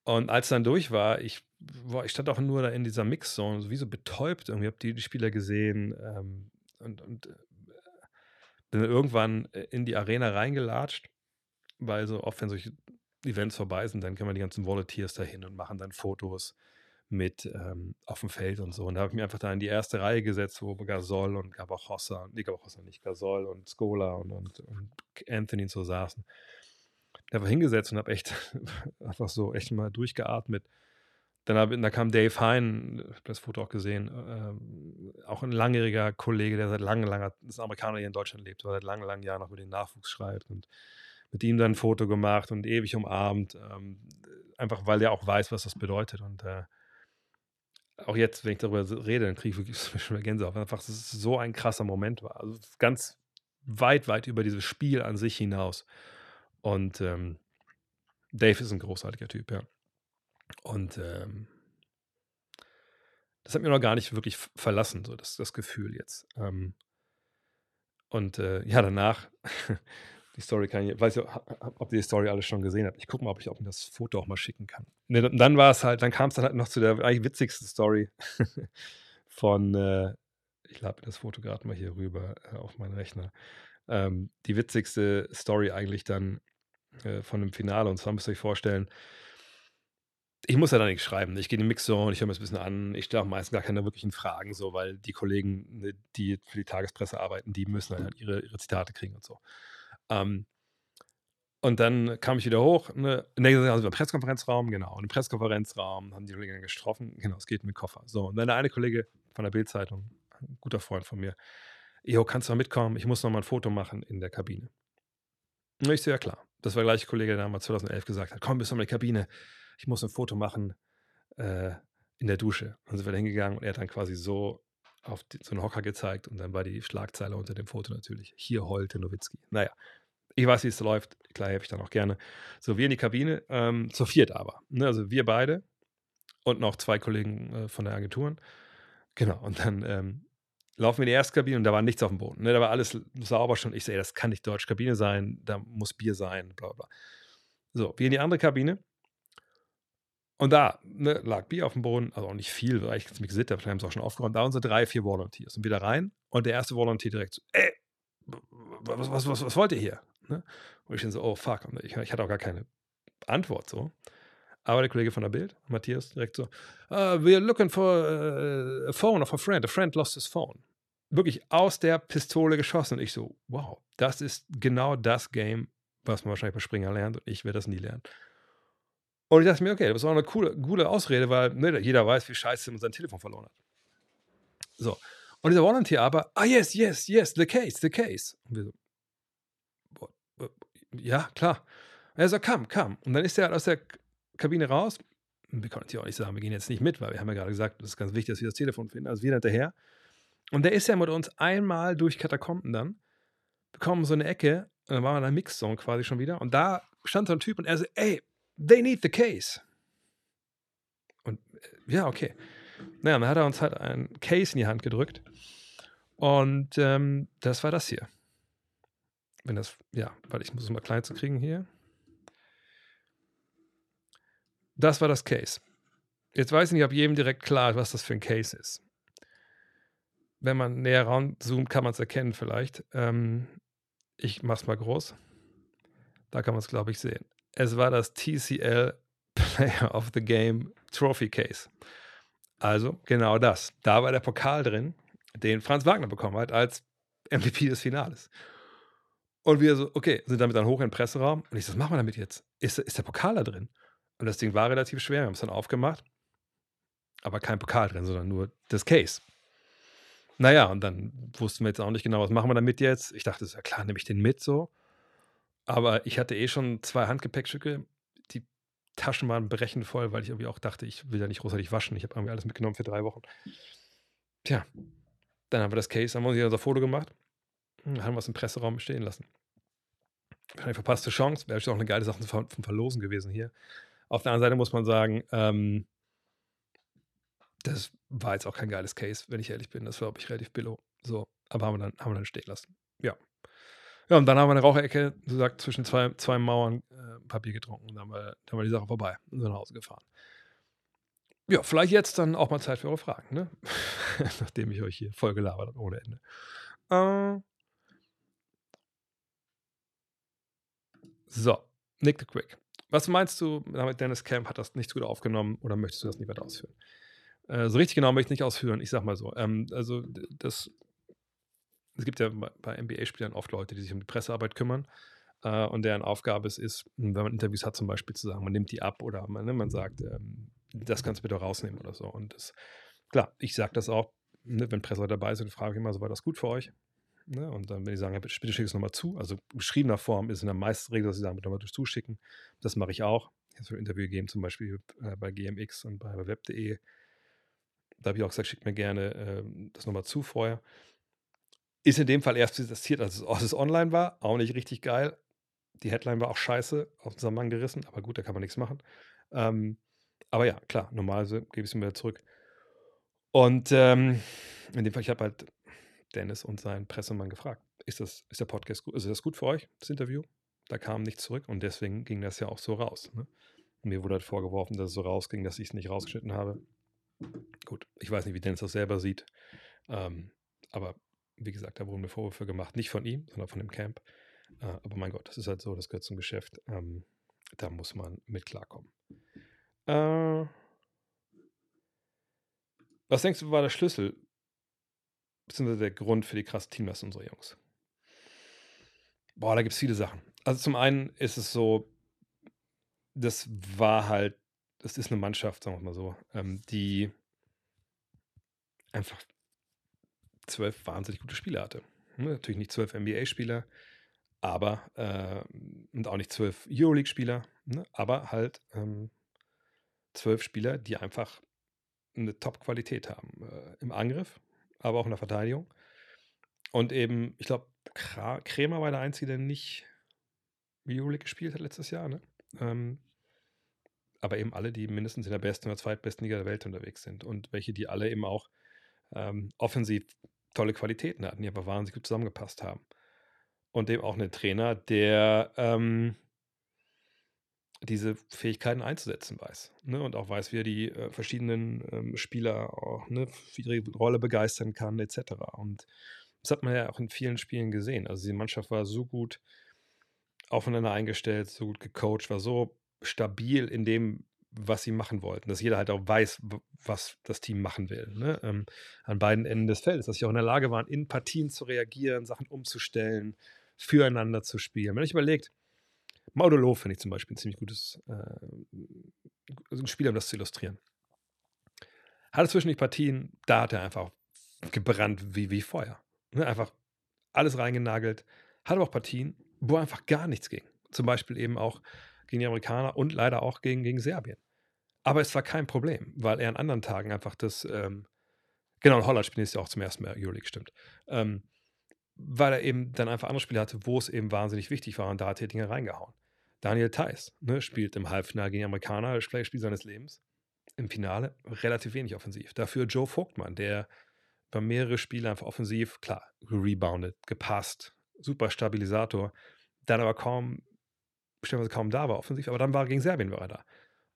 Speaker 1: Und als dann durch war, ich, boah, ich stand auch nur da in dieser Mixzone, so wie so betäubt irgendwie, habe die, die Spieler gesehen ähm, und, und dann irgendwann äh, in die Arena reingelatscht, weil so oft, wenn solche Events vorbei sind, dann können wir die ganzen Volunteers dahin und machen dann Fotos mit ähm, auf dem Feld und so. Und da habe ich mich einfach da in die erste Reihe gesetzt, wo Gasol und Gabachossa, nee, Gabachossa nicht, Gasol und Skola und, und, und Anthony so saßen. Da war hingesetzt und habe echt [laughs] einfach so echt mal durchgeatmet. Dann, hab, dann kam Dave Hein, habe das Foto auch gesehen, äh, auch ein langjähriger Kollege, der seit langem, langer, das ist ein Amerikaner, der hier in Deutschland lebt, aber seit langen, langen Jahren noch über den Nachwuchs schreibt und mit ihm dann ein Foto gemacht und ewig umarmt, ähm, einfach weil er auch weiß, was das bedeutet und äh, auch jetzt, wenn ich darüber rede, dann kriege ich wirklich [laughs] schon Gänsehaut. Einfach, dass es so ein krasser Moment war. Also ganz weit, weit über dieses Spiel an sich hinaus. Und ähm, Dave ist ein großartiger Typ, ja. Und ähm, das hat mir noch gar nicht wirklich verlassen, so das, das Gefühl jetzt. Ähm, und äh, ja, danach [laughs] Die Story kann ich, weiß ich, ob ihr die Story alles schon gesehen habt. Ich gucke mal, ob ich auch das Foto auch mal schicken kann. Ne, dann war es halt, dann kam es dann halt noch zu der eigentlich witzigsten Story [laughs] von, äh, ich lade mir das Foto gerade mal hier rüber äh, auf meinen Rechner. Ähm, die witzigste Story eigentlich dann äh, von dem Finale. Und zwar müsst ihr euch vorstellen, ich muss ja da nichts schreiben. Ich gehe in die Mixzone, ich höre mir das ein bisschen an. Ich stelle auch meistens gar keine wirklichen Fragen, so, weil die Kollegen, ne, die für die Tagespresse arbeiten, die müssen halt ihre, ihre Zitate kriegen und so. Ähm, und dann kam ich wieder hoch, ne, also im Pressekonferenzraum, genau. Und im Pressekonferenzraum haben die Kollegen getroffen, genau, es geht mit Koffer. So, und dann der eine Kollege von der Bildzeitung, ein guter Freund von mir, Jo, kannst du mal mitkommen? Ich muss noch mal ein Foto machen in der Kabine. Und ich so, ja klar. Das war der gleiche Kollege, der damals 2011 gesagt hat, komm, bis in die Kabine. Ich muss ein Foto machen äh, in der Dusche. Und sind wir da hingegangen und er hat dann quasi so auf die, so einen Hocker gezeigt und dann war die Schlagzeile unter dem Foto natürlich. Hier heulte Nowitzki. Naja, ich weiß, wie es läuft. Klar, helfe ich dann auch gerne. So, wir in die Kabine, ähm, zu viert aber. Ne? Also wir beide und noch zwei Kollegen äh, von der Agenturen. Genau, und dann ähm, laufen wir in die erste Kabine und da war nichts auf dem Boden. Ne? Da war alles sauber schon. Ich sehe, das kann nicht deutsche Kabine sein, da muss Bier sein, bla bla. So, wir in die andere Kabine und da ne, lag Bier auf dem Boden, also auch nicht viel, weil ich mich gesehen habe, haben es auch schon aufgeräumt. Da waren so drei, vier Volunteers. Und wieder rein. Und der erste Volunteer direkt so, ey, was, was, was, was wollt ihr hier? Ne? Und ich dann so, oh fuck. Und ich, ich, hatte auch gar keine Antwort so. Aber der Kollege von der Bild, Matthias, direkt so, uh, we're looking for uh, a phone of a friend. A friend lost his phone. Wirklich aus der Pistole geschossen. Und ich so, wow, das ist genau das Game, was man wahrscheinlich bei Springer lernt. Und ich werde das nie lernen. Und ich dachte mir, okay, das auch eine coole, coole Ausrede, weil ne, jeder weiß, wie scheiße man sein Telefon verloren hat. So. Und dieser Volunteer aber, ah, yes, yes, yes, the case, the case. Und wir so, ja, klar. Und er so, komm, komm. Und dann ist er aus der Kabine raus. Wir konnten natürlich auch nicht sagen, wir gehen jetzt nicht mit, weil wir haben ja gerade gesagt, das ist ganz wichtig, dass wir das Telefon finden. Also wir hinterher. Und der ist ja mit uns einmal durch Katakomben dann, bekommen so eine Ecke, und dann waren wir in der Mixzone quasi schon wieder. Und da stand so ein Typ und er so, ey, they need the case. Und äh, ja, okay. Naja, dann hat er uns halt ein Case in die Hand gedrückt. Und ähm, das war das hier. Wenn das, ja, weil ich muss es mal klein zu kriegen hier. Das war das Case. Jetzt weiß ich nicht, ob jedem direkt klar ist, was das für ein Case ist. Wenn man näher ranzoomt, kann man es erkennen vielleicht. Ähm, ich mache es mal groß. Da kann man es, glaube ich, sehen. Es war das TCL [laughs] Player of the Game Trophy Case. Also genau das. Da war der Pokal drin, den Franz Wagner bekommen hat als MVP des Finales. Und wir so, okay, sind damit dann hoch in den Presseraum. Und ich so, was machen wir damit jetzt? Ist, ist der Pokal da drin? Und das Ding war relativ schwer. Wir haben es dann aufgemacht. Aber kein Pokal drin, sondern nur das Case. Naja, und dann wussten wir jetzt auch nicht genau, was machen wir damit jetzt. Ich dachte, ist ja klar, nehme ich den mit so. Aber ich hatte eh schon zwei Handgepäckstücke. Die Taschen waren berechnet voll, weil ich irgendwie auch dachte, ich will ja nicht großartig waschen. Ich habe irgendwie alles mitgenommen für drei Wochen. Tja, dann haben wir das Case, haben wir uns unser Foto gemacht, haben wir es im Presseraum stehen lassen. Eine verpasste Chance, wäre auch eine geile Sache vom Verlosen gewesen hier. Auf der anderen Seite muss man sagen, ähm, das war jetzt auch kein geiles Case, wenn ich ehrlich bin. Das war, glaube ich, relativ billow. So, aber haben wir dann, haben wir dann stehen lassen. Ja. Ja, und dann haben wir eine Raucherecke, so sagt, zwischen zwei, zwei Mauern äh, Papier getrunken. Und dann wir, dann war die Sache vorbei und sind nach Hause gefahren. Ja, vielleicht jetzt dann auch mal Zeit für eure Fragen, ne? [laughs] Nachdem ich euch hier voll gelabert habe ohne Ende. Äh, So, Nick the Quick. Was meinst du, damit Dennis Camp hat das nicht gut aufgenommen oder möchtest du das nicht weiter ausführen? Äh, so richtig genau möchte ich nicht ausführen, ich sag mal so. Ähm, also, das, es gibt ja bei NBA-Spielern oft Leute, die sich um die Pressearbeit kümmern äh, und deren Aufgabe es ist, wenn man Interviews hat, zum Beispiel zu sagen, man nimmt die ab oder man, ne, man sagt, ähm, das kannst du bitte rausnehmen oder so. Und das, klar, ich sage das auch, ne, wenn Presse dabei sind, frage ich immer so, war das gut für euch? Ne? Und dann, wenn die sagen, ja, bitte, bitte schick es nochmal zu, also geschriebener Form ist in der meisten Regel, dass sie sagen, bitte nochmal zuschicken. Das mache ich auch. Ich habe so ein Interview gegeben, zum Beispiel äh, bei GMX und bei web.de. Da habe ich auch gesagt, schickt mir gerne äh, das nochmal zu vorher. Ist in dem Fall erst passiert, als es, [laughs] als es online war. Auch nicht richtig geil. Die Headline war auch scheiße, aus dem Mann gerissen, aber gut, da kann man nichts machen. Ähm, aber ja, klar, normalerweise gebe ich es mir wieder zurück. Und ähm, in dem Fall, ich habe halt Dennis und seinen Pressemann gefragt, ist, das, ist der Podcast gut, ist das gut für euch, das Interview? Da kam nichts zurück und deswegen ging das ja auch so raus. Ne? Mir wurde halt vorgeworfen, dass es so rausging, dass ich es nicht rausgeschnitten habe. Gut, ich weiß nicht, wie Dennis das selber sieht. Ähm, aber wie gesagt, da wurden mir Vorwürfe gemacht, nicht von ihm, sondern von dem Camp. Äh, aber mein Gott, das ist halt so, das gehört zum Geschäft. Ähm, da muss man mit klarkommen. Äh, was denkst du, war der Schlüssel, beziehungsweise der Grund für die krasse Teamleistung unserer Jungs? Boah, da gibt es viele Sachen. Also zum einen ist es so, das war halt, das ist eine Mannschaft, sagen wir mal so, ähm, die einfach zwölf wahnsinnig gute Spieler hatte. Ne, natürlich nicht zwölf NBA-Spieler, aber äh, und auch nicht zwölf Euroleague-Spieler, ne, aber halt ähm, zwölf Spieler, die einfach eine Top-Qualität haben. Äh, Im Angriff, aber auch in der Verteidigung. Und eben, ich glaube, Krämer war der Einzige, der nicht Euroleague gespielt hat letztes Jahr. Ne? Ähm, aber eben alle, die mindestens in der besten oder zweitbesten Liga der Welt unterwegs sind. Und welche, die alle eben auch ähm, offensiv tolle Qualitäten hatten, die aber wahnsinnig gut zusammengepasst haben. Und eben auch einen Trainer, der ähm, diese Fähigkeiten einzusetzen weiß. Ne? Und auch weiß, wie er die äh, verschiedenen ähm, Spieler auch ne, für ihre Rolle begeistern kann, etc. Und das hat man ja auch in vielen Spielen gesehen. Also die Mannschaft war so gut aufeinander eingestellt, so gut gecoacht, war so stabil in dem, was sie machen wollten. Dass jeder halt auch weiß, was das Team machen will. Ne? Ähm, an beiden Enden des Feldes. Dass sie auch in der Lage waren, in Partien zu reagieren, Sachen umzustellen, füreinander zu spielen. Wenn ich überlegt, Maudolo finde ich zum Beispiel ein ziemlich gutes äh, Spiel, um das zu illustrieren. Hatte zwischendurch Partien, da hat er einfach gebrannt wie, wie Feuer. Ne? Einfach alles reingenagelt. Hatte auch Partien, wo einfach gar nichts ging. Zum Beispiel eben auch gegen die Amerikaner und leider auch gegen, gegen Serbien. Aber es war kein Problem, weil er an anderen Tagen einfach das, ähm, genau, in Holland spielt es ja auch zum ersten Mal Euroleague, stimmt. Ähm, weil er eben dann einfach andere Spiele hatte, wo es eben wahnsinnig wichtig war und da hat er Dinge reingehauen. Daniel Theiss ne, spielt im Halbfinale gegen Amerikaner, das Spiel seines Lebens. Im Finale relativ wenig offensiv. Dafür Joe Vogtmann, der über mehrere Spiele einfach offensiv, klar, rebounded, gepasst, super Stabilisator, dann aber kaum, stellenweise kaum da war offensiv, aber dann war er gegen Serbien war er da.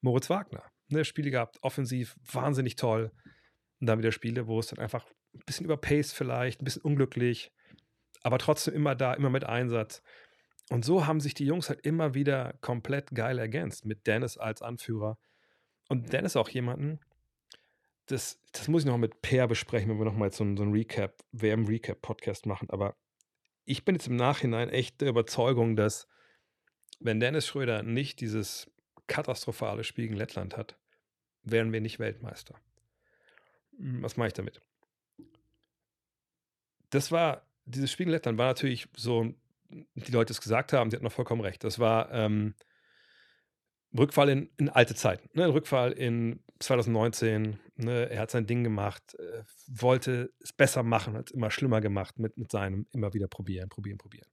Speaker 1: Moritz Wagner, ne, Spiele gehabt, offensiv, wahnsinnig toll. Und dann wieder Spiele, wo es dann einfach ein bisschen überpaced vielleicht, ein bisschen unglücklich, aber trotzdem immer da, immer mit Einsatz. Und so haben sich die Jungs halt immer wieder komplett geil ergänzt, mit Dennis als Anführer. Und Dennis auch jemanden, das, das muss ich noch mit Per besprechen, wenn wir nochmal so, so ein Recap, WM-Recap-Podcast machen. Aber ich bin jetzt im Nachhinein echt der Überzeugung, dass wenn Dennis Schröder nicht dieses katastrophale Spiel gegen Lettland hat, wären wir nicht Weltmeister. Hm, was mache ich damit? Das war, dieses Spiel gegen Lettland war natürlich so die Leute es gesagt haben, sie hatten noch vollkommen recht. Das war ähm, Rückfall in, in, alte Zeiten. Ne? Rückfall in 2019. Ne? Er hat sein Ding gemacht, äh, wollte es besser machen, hat es immer schlimmer gemacht mit, mit seinem immer wieder probieren, probieren, probieren.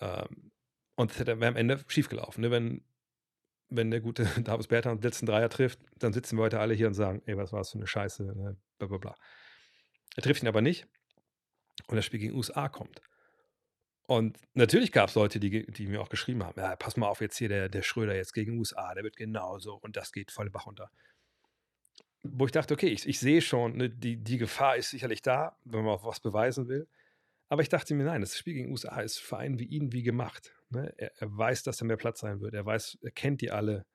Speaker 1: Ähm, und es wäre am Ende schiefgelaufen. Ne? Wenn, wenn der gute [laughs] Davis Bertrand den letzten Dreier trifft, dann sitzen wir heute alle hier und sagen, ey, was war das für eine Scheiße, ne? bla bla bla. Er trifft ihn aber nicht und das Spiel gegen USA kommt. Und natürlich gab es Leute, die, die mir auch geschrieben haben: Ja, pass mal auf, jetzt hier der, der Schröder jetzt gegen USA, der wird genauso und das geht voll Bach runter. Wo ich dachte, okay, ich, ich sehe schon, ne, die, die Gefahr ist sicherlich da, wenn man auch was beweisen will. Aber ich dachte mir, nein, das Spiel gegen USA ist für einen wie ihn wie gemacht. Ne? Er, er, weiß, dass da mehr Platz sein wird. Er weiß, er kennt die alle.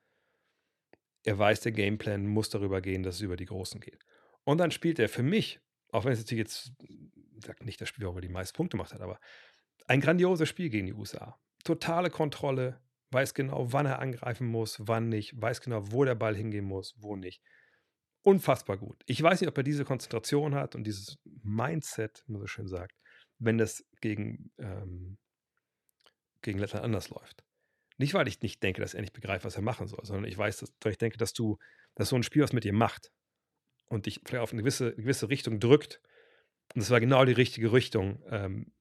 Speaker 1: Er weiß, der Gameplan muss darüber gehen, dass es über die Großen geht. Und dann spielt er für mich, auch wenn es natürlich jetzt, sage nicht das Spiel, wo er die meisten Punkte gemacht hat, aber ein grandioses Spiel gegen die USA. Totale Kontrolle, weiß genau, wann er angreifen muss, wann nicht, weiß genau, wo der Ball hingehen muss, wo nicht. Unfassbar gut. Ich weiß nicht, ob er diese Konzentration hat und dieses Mindset, wie man so schön sagt, wenn das gegen, ähm, gegen Lettland anders läuft. Nicht, weil ich nicht denke, dass er nicht begreift, was er machen soll, sondern ich weiß, dass, ich denke, dass du, dass so ein Spiel was mit dir macht und dich vielleicht auf eine gewisse, gewisse Richtung drückt. Und das war genau die richtige Richtung, ähm,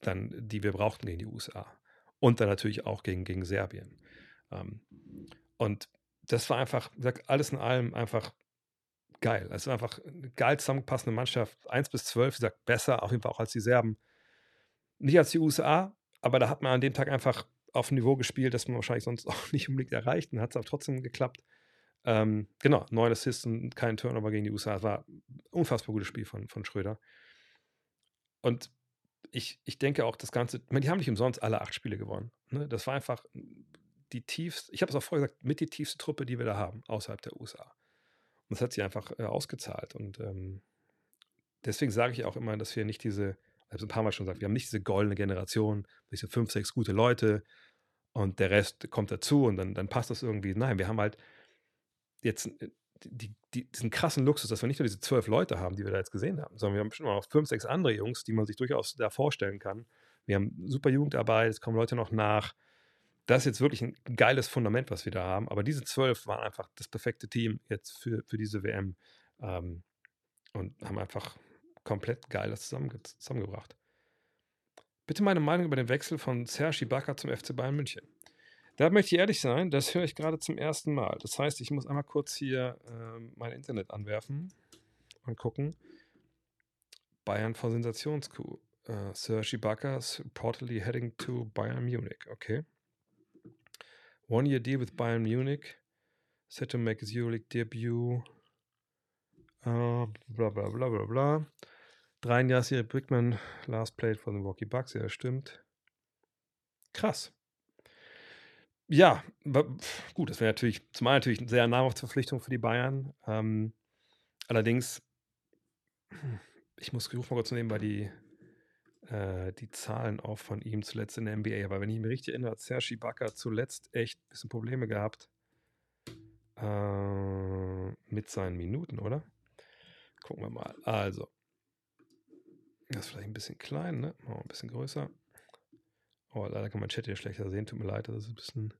Speaker 1: dann, die wir brauchten gegen die USA. Und dann natürlich auch gegen, gegen Serbien. Ähm, und das war einfach, wie alles in allem einfach geil. Es war einfach eine geil zusammengepassende Mannschaft. 1 bis 12, wie gesagt, besser, auf jeden Fall auch als die Serben. Nicht als die USA, aber da hat man an dem Tag einfach auf ein Niveau gespielt, das man wahrscheinlich sonst [laughs] auch nicht unbedingt erreicht. Und hat es aber trotzdem geklappt. Ähm, genau, neun Assists und kein Turnover gegen die USA. Es war ein unfassbar gutes Spiel von, von Schröder. Und ich, ich denke auch, das Ganze, meine, die haben nicht umsonst alle acht Spiele gewonnen. Ne? Das war einfach die tiefste, ich habe es auch vorher gesagt, mit die tiefste Truppe, die wir da haben, außerhalb der USA. Und das hat sich einfach äh, ausgezahlt. Und ähm, deswegen sage ich auch immer, dass wir nicht diese, ich habe es ein paar Mal schon gesagt, wir haben nicht diese goldene Generation, diese fünf, sechs gute Leute und der Rest kommt dazu und dann, dann passt das irgendwie. Nein, wir haben halt jetzt äh, die, die, diesen krassen Luxus, dass wir nicht nur diese zwölf Leute haben, die wir da jetzt gesehen haben, sondern wir haben bestimmt noch fünf, sechs andere Jungs, die man sich durchaus da vorstellen kann. Wir haben super Jugendarbeit, es kommen Leute noch nach. Das ist jetzt wirklich ein geiles Fundament, was wir da haben. Aber diese zwölf waren einfach das perfekte Team jetzt für, für diese WM ähm, und haben einfach komplett geil das zusammenge zusammengebracht. Bitte meine Meinung über den Wechsel von Serge Ibaka zum FC Bayern München. Da möchte ich ehrlich sein, das höre ich gerade zum ersten Mal. Das heißt, ich muss einmal kurz hier äh, mein Internet anwerfen und gucken. Bayern vor Sensationskuh. Uh, Serge Ibaka reportedly heading to Bayern Munich. Okay. One year deal with Bayern Munich. Set to make his Euroleague debut. Uh, bla bla bla bla bla. 33 Jahre Brickman last played for the Milwaukee Bucks. Ja, stimmt. Krass. Ja, gut, das wäre natürlich, zumal natürlich eine sehr namhafte Verpflichtung für die Bayern. Ähm, allerdings, ich muss rufen mal kurz nebenbei die, äh, die Zahlen auf von ihm zuletzt in der NBA. Aber wenn ich mich richtig erinnere, hat Serge Ibaka zuletzt echt ein bisschen Probleme gehabt äh, mit seinen Minuten, oder? Gucken wir mal. Also, das ist vielleicht ein bisschen klein, ne? Machen wir ein bisschen größer. Oh, leider kann man Chat hier schlechter sehen. Tut mir leid, das ist ein bisschen.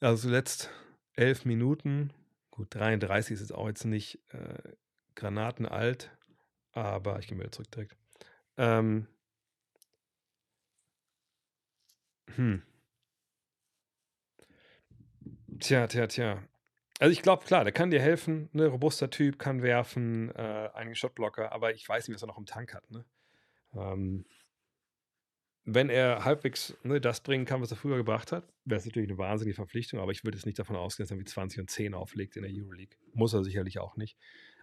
Speaker 1: Also zuletzt elf Minuten. Gut, 33 ist jetzt auch jetzt nicht äh, granatenalt, aber ich gehe wieder zurück direkt. Ähm, hm. Tja, tja, tja. Also ich glaube, klar, der kann dir helfen, ne, robuster Typ, kann werfen, äh, einige Shotblocker, aber ich weiß nicht, was er noch im Tank hat, ne? Ähm, wenn er halbwegs ne, das bringen kann, was er früher gebracht hat, wäre es natürlich eine wahnsinnige Verpflichtung, aber ich würde jetzt nicht davon ausgehen, dass er wie 20 und 10 auflegt in der Euroleague. Muss er sicherlich auch nicht.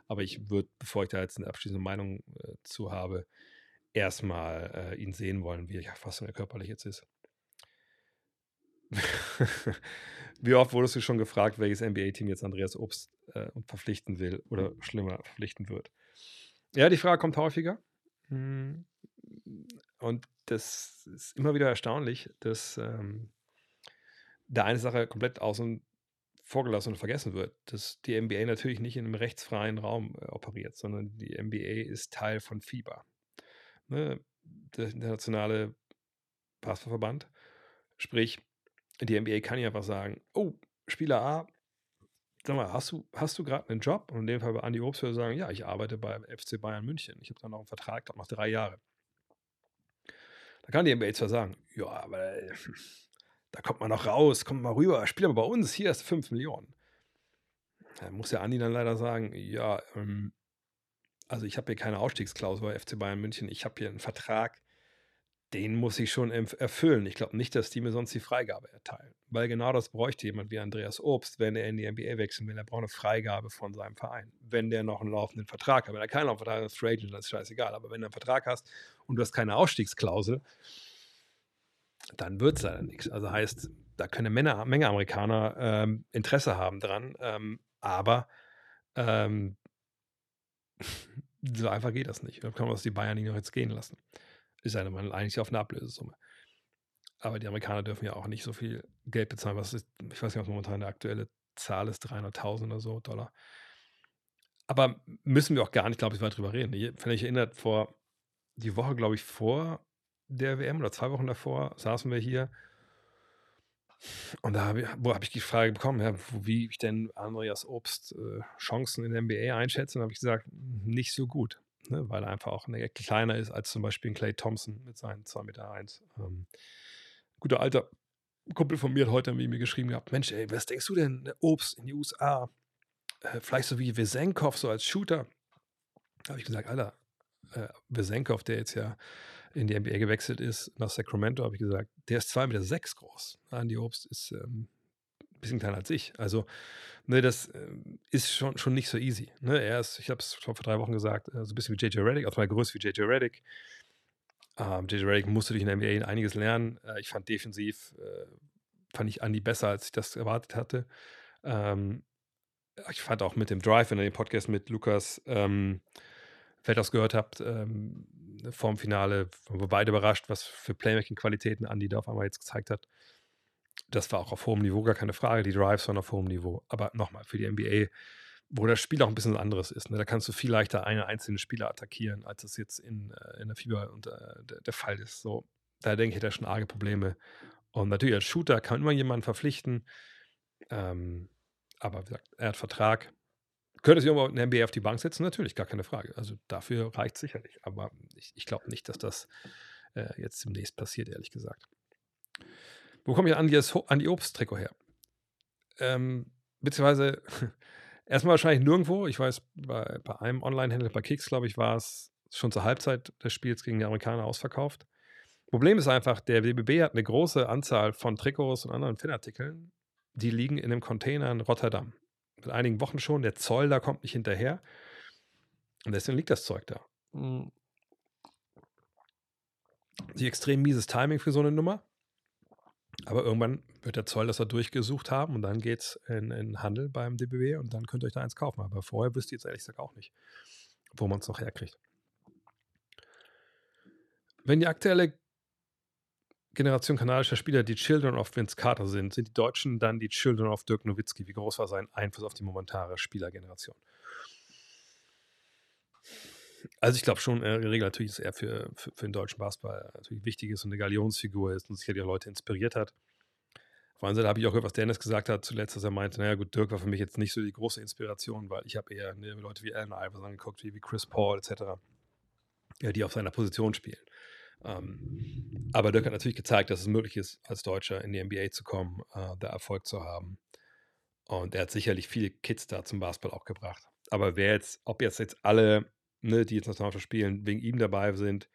Speaker 1: Aber ich würde, bevor ich da jetzt eine abschließende Meinung äh, zu habe, erstmal äh, ihn sehen wollen, wie fast er körperlich jetzt ist. [laughs] wie oft wurdest du schon gefragt, welches NBA-Team jetzt Andreas Obst äh, verpflichten will oder schlimmer verpflichten wird? Ja, die Frage kommt häufiger. Hm. Und das ist immer wieder erstaunlich, dass ähm, da eine Sache komplett außen vorgelassen und vergessen wird, dass die NBA natürlich nicht in einem rechtsfreien Raum äh, operiert, sondern die NBA ist Teil von FIBA, ne? der internationale Basketballverband. Sprich, die NBA kann ja einfach sagen, oh, Spieler A, sag mal, hast du, hast du gerade einen Job? Und in dem Fall bei Andi Obst würde sagen, ja, ich arbeite beim FC Bayern München. Ich habe dann noch einen Vertrag, glaube noch drei Jahre. Da kann die NBA zwar sagen, ja, aber [laughs] da kommt man noch raus, kommt mal rüber, spiel aber bei uns, hier ist 5 Millionen. Da muss ja Andi dann leider sagen, ja, ähm, also ich habe hier keine Ausstiegsklausel bei FC Bayern München, ich habe hier einen Vertrag, den muss ich schon erfüllen. Ich glaube nicht, dass die mir sonst die Freigabe erteilen. Weil genau das bräuchte jemand wie Andreas Obst, wenn er in die NBA wechseln will. Er braucht eine Freigabe von seinem Verein. Wenn der noch einen laufenden Vertrag hat. Wenn er keinen laufenden Vertrag hat, ist Free dann ist scheißegal. Aber wenn du einen Vertrag hast und du hast keine Ausstiegsklausel, dann wird es leider nichts. Also heißt, da können eine Menge, Amerikaner ähm, Interesse haben dran. Ähm, aber ähm, [laughs] so einfach geht das nicht. Da kann man das die Bayern nicht noch jetzt gehen lassen. Ist ja man eigentlich auf eine Ablösesumme. Aber die Amerikaner dürfen ja auch nicht so viel Geld bezahlen. Was ist, ich weiß nicht, was momentan eine aktuelle Zahl ist, 300.000 oder so Dollar. Aber müssen wir auch gar nicht, glaube ich, weiter drüber reden. Ich erinnert, vor die Woche, glaube ich, vor der WM oder zwei Wochen davor saßen wir hier und da habe ich, hab ich die Frage bekommen, ja, wie ich denn Andreas Obst äh, Chancen in der NBA einschätze. Und habe ich gesagt, nicht so gut ne, weil er einfach auch eine Ecke kleiner ist als zum Beispiel ein Clay Thompson mit seinen 2,1 Meter. Eins. Ähm, guter alter Kumpel von mir hat heute mir geschrieben gehabt, Mensch, ey, was denkst du denn, der Obst in die USA? Äh, vielleicht so wie Wesenkov, so als Shooter. Da habe ich gesagt, Alter, äh, Wesenkov, der jetzt ja in die NBA gewechselt ist, nach Sacramento, habe ich gesagt, der ist 2,6 Meter sechs groß. Andy Obst ist ähm, bisschen kleiner als ich. Also, ne, das äh, ist schon, schon nicht so easy. Ne? Er ist, ich habe es vor drei Wochen gesagt, äh, so ein bisschen wie JJ Reddick, also mal größer wie JJ Reddick. Ähm, JJ Reddick musste durch in der NBA einiges lernen. Äh, ich fand defensiv, äh, fand ich Andy besser, als ich das erwartet hatte. Ähm, ich fand auch mit dem Drive, wenn ihr den Podcast mit Lukas ähm, Feldhaus gehört habt, ähm, vorm Finale, waren wir beide überrascht, was für Playmaking-Qualitäten Andy da auf einmal jetzt gezeigt hat das war auch auf hohem Niveau, gar keine Frage. Die Drives waren auf hohem Niveau. Aber nochmal, für die NBA, wo das Spiel auch ein bisschen anderes ist, ne, da kannst du viel leichter eine einzelne Spieler attackieren, als es jetzt in, äh, in der Fieber und, äh, der, der, Fall ist. So, da denke ich, hat er schon arge Probleme. Und natürlich als Shooter kann man immer jemanden verpflichten. Ähm, aber wie gesagt, er hat Vertrag. Könnte sich irgendwo in der NBA auf die Bank setzen? Natürlich, gar keine Frage. Also dafür reicht sicherlich. Aber ich, ich glaube nicht, dass das äh, jetzt demnächst passiert, ehrlich gesagt. Wo komme ich an die, an die Obsttrikot her? Ähm, beziehungsweise [laughs] erstmal wahrscheinlich nirgendwo. Ich weiß, bei, bei einem Online-Händler, bei Kicks, glaube ich, war es schon zur Halbzeit des Spiels gegen die Amerikaner ausverkauft. Problem ist einfach, der WBB hat eine große Anzahl von Trikots und anderen Fanartikeln, die liegen in einem Container in Rotterdam. Mit einigen Wochen schon, der Zoll da kommt nicht hinterher. Und deswegen liegt das Zeug da. Hm. Die extrem mieses Timing für so eine Nummer. Aber irgendwann wird der Zoll das da durchgesucht haben und dann geht es in, in Handel beim DBW und dann könnt ihr euch da eins kaufen. Aber vorher wüsst ihr jetzt ehrlich gesagt auch nicht, wo man es noch herkriegt. Wenn die aktuelle Generation kanadischer Spieler die Children of Vince Carter sind, sind die Deutschen dann die Children of Dirk Nowitzki. Wie groß war sein Einfluss auf die momentane Spielergeneration? Also ich glaube schon, äh, in der Regel natürlich ist er für, für, für, den deutschen Basketball natürlich wichtig ist und eine Galionsfigur ist und sicherlich auch Leute inspiriert hat. Auf der Seite habe ich auch gehört, was Dennis gesagt hat zuletzt, dass er meinte, naja gut, Dirk war für mich jetzt nicht so die große Inspiration, weil ich habe eher ne, Leute wie Allen Iverson angeguckt, wie, wie Chris Paul etc., ja, die auf seiner Position spielen. Ähm, aber Dirk hat natürlich gezeigt, dass es möglich ist, als Deutscher in die NBA zu kommen, äh, da Erfolg zu haben. Und er hat sicherlich viele Kids da zum Basketball auch gebracht. Aber wer jetzt, ob jetzt jetzt alle ne, die jetzt Nationalmannschaft spielen, wegen ihm dabei sind,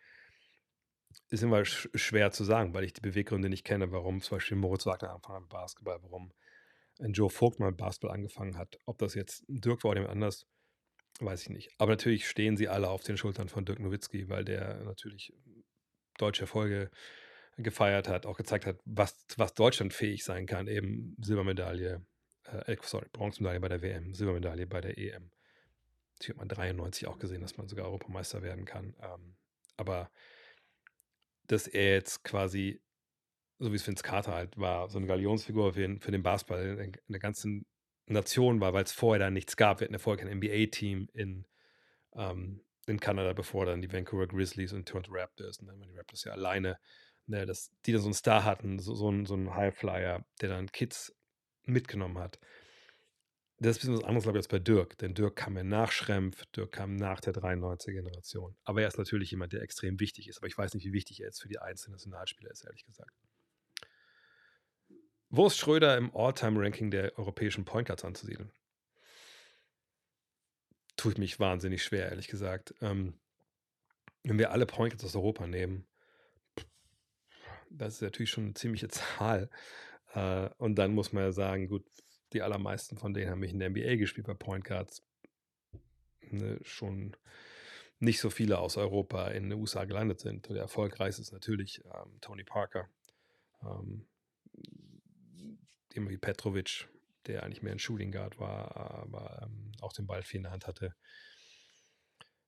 Speaker 1: ist immer sch schwer zu sagen, weil ich die Beweggründe nicht kenne, warum zum Beispiel Moritz Wagner angefangen hat mit Basketball, warum ein Joe Vogt mal mit Basketball angefangen hat. Ob das jetzt Dirk war oder jemand anders, weiß ich nicht. Aber natürlich stehen sie alle auf den Schultern von Dirk Nowitzki, weil der natürlich deutsche Erfolge gefeiert hat, auch gezeigt hat, was, was Deutschland fähig sein kann. Eben Silbermedaille, äh, sorry, Bronzemedaille bei der WM, Silbermedaille bei der EM. Ich habe mal 93 auch gesehen, dass man sogar Europameister werden kann. Ähm, aber dass er jetzt quasi, so wie es Vince Carter halt war, so eine Galionsfigur für den, für den Basketball in, in der ganzen Nation war, weil es vorher da nichts gab. Wir hatten ja vorher kein NBA-Team in, ähm, in Kanada, bevor dann die Vancouver Grizzlies und Toronto Raptors und dann waren die Raptors ja alleine, ne, dass die dann so einen Star hatten, so, so, ein, so einen Highflyer, der dann Kids mitgenommen hat das ist ein bisschen was anderes, glaube ich, als bei Dirk. Denn Dirk kam ja nach Schrempf, Dirk kam nach der 93er-Generation. Aber er ist natürlich jemand, der extrem wichtig ist. Aber ich weiß nicht, wie wichtig er jetzt für die einzelnen Nationalspieler ist, ehrlich gesagt. Wo ist Schröder im All-Time-Ranking der europäischen Point Guards anzusiedeln? Ich mich wahnsinnig schwer, ehrlich gesagt. Ähm, wenn wir alle Point Guards aus Europa nehmen, Das ist natürlich schon eine ziemliche [laughs] Zahl. Äh, und dann muss man ja sagen, gut, die allermeisten von denen haben mich in der NBA gespielt bei Point Guards. Ne, schon nicht so viele aus Europa in den USA gelandet sind. Der erfolgreichste ist natürlich ähm, Tony Parker. Ähm, wie Petrovic, der eigentlich mehr ein Shooting Guard war, aber ähm, auch den Ball viel in der Hand hatte.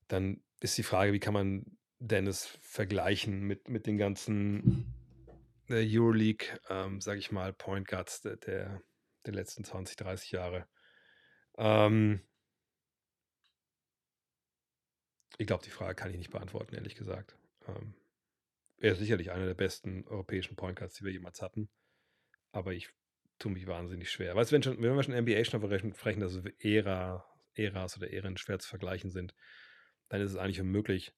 Speaker 1: Dann ist die Frage, wie kann man Dennis vergleichen mit, mit den ganzen äh, Euroleague, ähm, sage ich mal, Point Guards der, der, der, letzten 20, 30 Jahre. Ähm, ich glaube, die Frage kann ich nicht beantworten, ehrlich gesagt. Ähm, er ist sicherlich einer der besten europäischen Point Guards, die wir jemals hatten. Aber ich tue mich wahnsinnig schwer. Weißt du, wenn, schon, wenn wir schon NBA sprechen, dass Ära, Äras oder Ehren schwer zu vergleichen sind, dann ist es eigentlich unmöglich,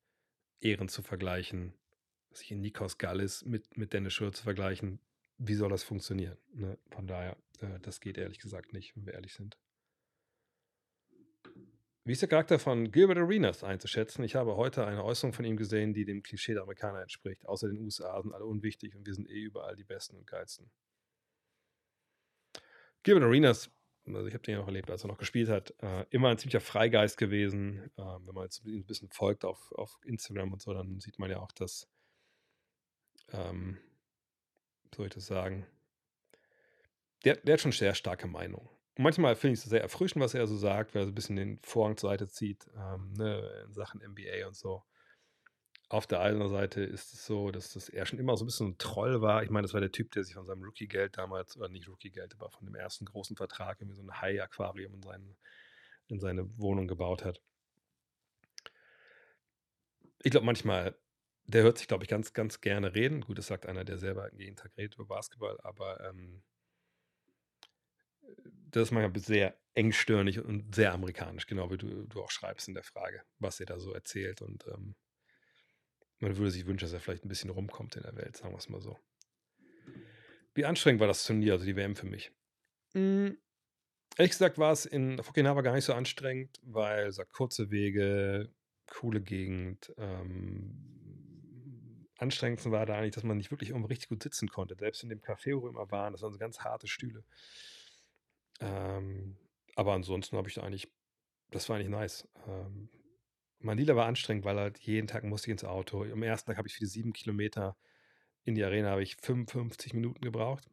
Speaker 1: Ehren zu vergleichen, sich in Nikos Gallis mit, mit Dennis Schur zu vergleichen. Wie soll das funktionieren? Ne? Von daher, äh, das geht ehrlich gesagt nicht, wenn wir ehrlich sind. Wie ist der Charakter von Gilbert Arenas einzuschätzen? Ich habe heute eine Äußerung von ihm gesehen, die dem Klischee der Amerikaner entspricht. Außer den USA sind alle unwichtig und wir sind eh überall die Besten und Geilsten. Gilbert Arenas, also ich habe den ja noch erlebt, als er noch gespielt hat, äh, immer ein ziemlicher Freigeist gewesen. Äh, wenn man jetzt ein bisschen folgt auf, auf Instagram und so, dann sieht man ja auch, dass, ähm, soll ich das sagen, der, der hat schon sehr starke Meinung. Und manchmal finde ich es sehr erfrischend, was er so sagt, weil er so ein bisschen den Vorhang zur Seite zieht, ähm, ne, in Sachen NBA und so. Auf der anderen Seite ist es so, dass das er schon immer so ein bisschen ein Troll war. Ich meine, das war der Typ, der sich von seinem Rookie-Geld damals, oder nicht Rookie-Geld, aber von dem ersten großen Vertrag irgendwie so ein Hai-Aquarium in, in seine Wohnung gebaut hat. Ich glaube, manchmal, der hört sich, glaube ich, ganz, ganz gerne reden. Gut, das sagt einer, der selber jeden Tag redet über Basketball, aber ähm, das ist manchmal sehr engstirnig und sehr amerikanisch, genau wie du, du auch schreibst in der Frage, was er da so erzählt. Und ähm, man würde sich wünschen, dass er vielleicht ein bisschen rumkommt in der Welt, sagen wir es mal so. Wie anstrengend war das Turnier, also die WM für mich? Mhm. Ehrlich gesagt war es in Okinawa gar nicht so anstrengend, weil es kurze Wege, coole Gegend. Ähm, anstrengendsten war da eigentlich, dass man nicht wirklich irgendwo richtig gut sitzen konnte. Selbst in dem Café, wo wir immer waren, das waren so ganz harte Stühle. Ähm, aber ansonsten habe ich da eigentlich, das war eigentlich nice. Ähm, Manila war anstrengend, weil halt jeden Tag musste ich ins Auto. Am ersten Tag habe ich für die sieben Kilometer in die Arena habe ich 55 Minuten gebraucht.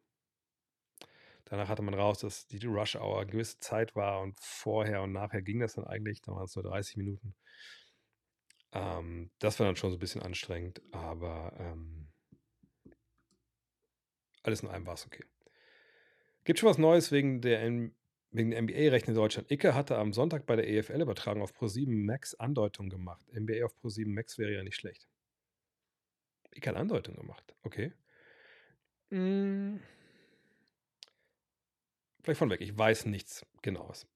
Speaker 1: Danach hatte man raus, dass die Rush Hour eine gewisse Zeit war und vorher und nachher ging das dann eigentlich. Da waren es nur 30 Minuten. Ähm, das war dann schon so ein bisschen anstrengend, aber ähm, alles in allem war es okay. Gibt schon was Neues wegen der Wegen der NBA-Rechte in Deutschland. Icke hatte am Sonntag bei der EFL-Übertragung auf Pro7 Max Andeutung gemacht. NBA auf Pro7 Max wäre ja nicht schlecht. Icke hat Andeutung gemacht. Okay. Hm. Vielleicht von weg. Ich weiß nichts Genaues.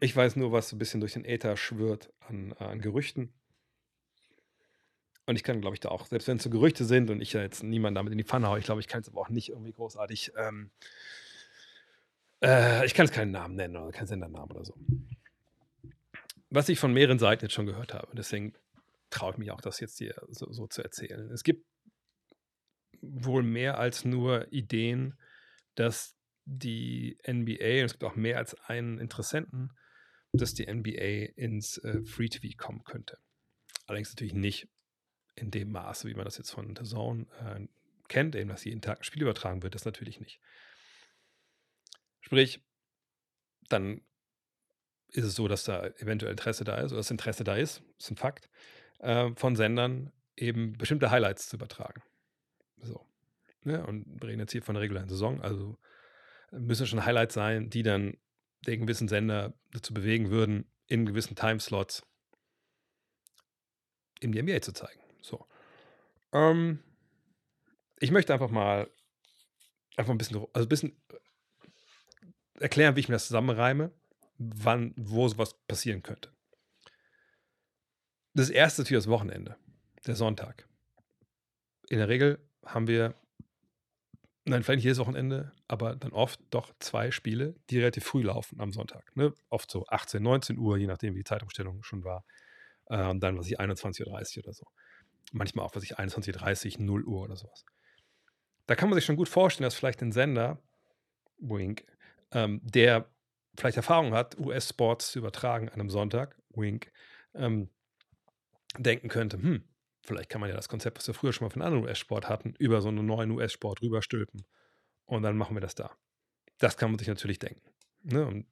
Speaker 1: Ich weiß nur, was so ein bisschen durch den Äther schwirrt an, an Gerüchten. Und ich kann, glaube ich, da auch, selbst wenn es so Gerüchte sind und ich ja jetzt niemanden damit in die Pfanne haue, ich glaube, ich kann es aber auch nicht irgendwie großartig ähm, äh, ich kann jetzt keinen Namen nennen oder keinen Sendernamen oder so. Was ich von mehreren Seiten jetzt schon gehört habe. Deswegen traue ich mich auch, das jetzt hier so, so zu erzählen. Es gibt wohl mehr als nur Ideen, dass die NBA, und es gibt auch mehr als einen Interessenten, dass die NBA ins äh, Free TV kommen könnte. Allerdings natürlich nicht in dem Maße, wie man das jetzt von The Zone äh, kennt, eben dass jeden Tag ein Spiel übertragen wird, das natürlich nicht. Sprich, dann ist es so, dass da eventuell Interesse da ist, oder das Interesse da ist, ist ein Fakt, äh, von Sendern eben bestimmte Highlights zu übertragen. So. Ja, ne, und wir reden jetzt hier von der regulären Saison, also müssen schon Highlights sein, die dann den gewissen Sender dazu bewegen würden, in gewissen Timeslots die NBA zu zeigen. So. Ähm, ich möchte einfach mal einfach ein bisschen, also ein bisschen erklären, wie ich mir das zusammenreime, wann, wo sowas passieren könnte. Das erste ist natürlich das Wochenende, der Sonntag. In der Regel haben wir, nein, vielleicht nicht jedes Wochenende, aber dann oft doch zwei Spiele, die relativ früh laufen am Sonntag. Ne? Oft so 18, 19 Uhr, je nachdem, wie die Zeitumstellung schon war. Ähm, dann, was ich, 21.30 Uhr oder so. Manchmal auch, was ich, 21.30 Uhr, 0 Uhr oder sowas. da kann man sich schon gut vorstellen, dass vielleicht ein Sender, Wink, ähm, der vielleicht Erfahrung hat, US-Sports zu übertragen an einem Sonntag, Wink, ähm, denken könnte, hm, vielleicht kann man ja das Konzept, was wir früher schon mal von anderen US-Sport hatten, über so einen neuen US-Sport rüberstülpen und dann machen wir das da. Das kann man sich natürlich denken. Ne? Und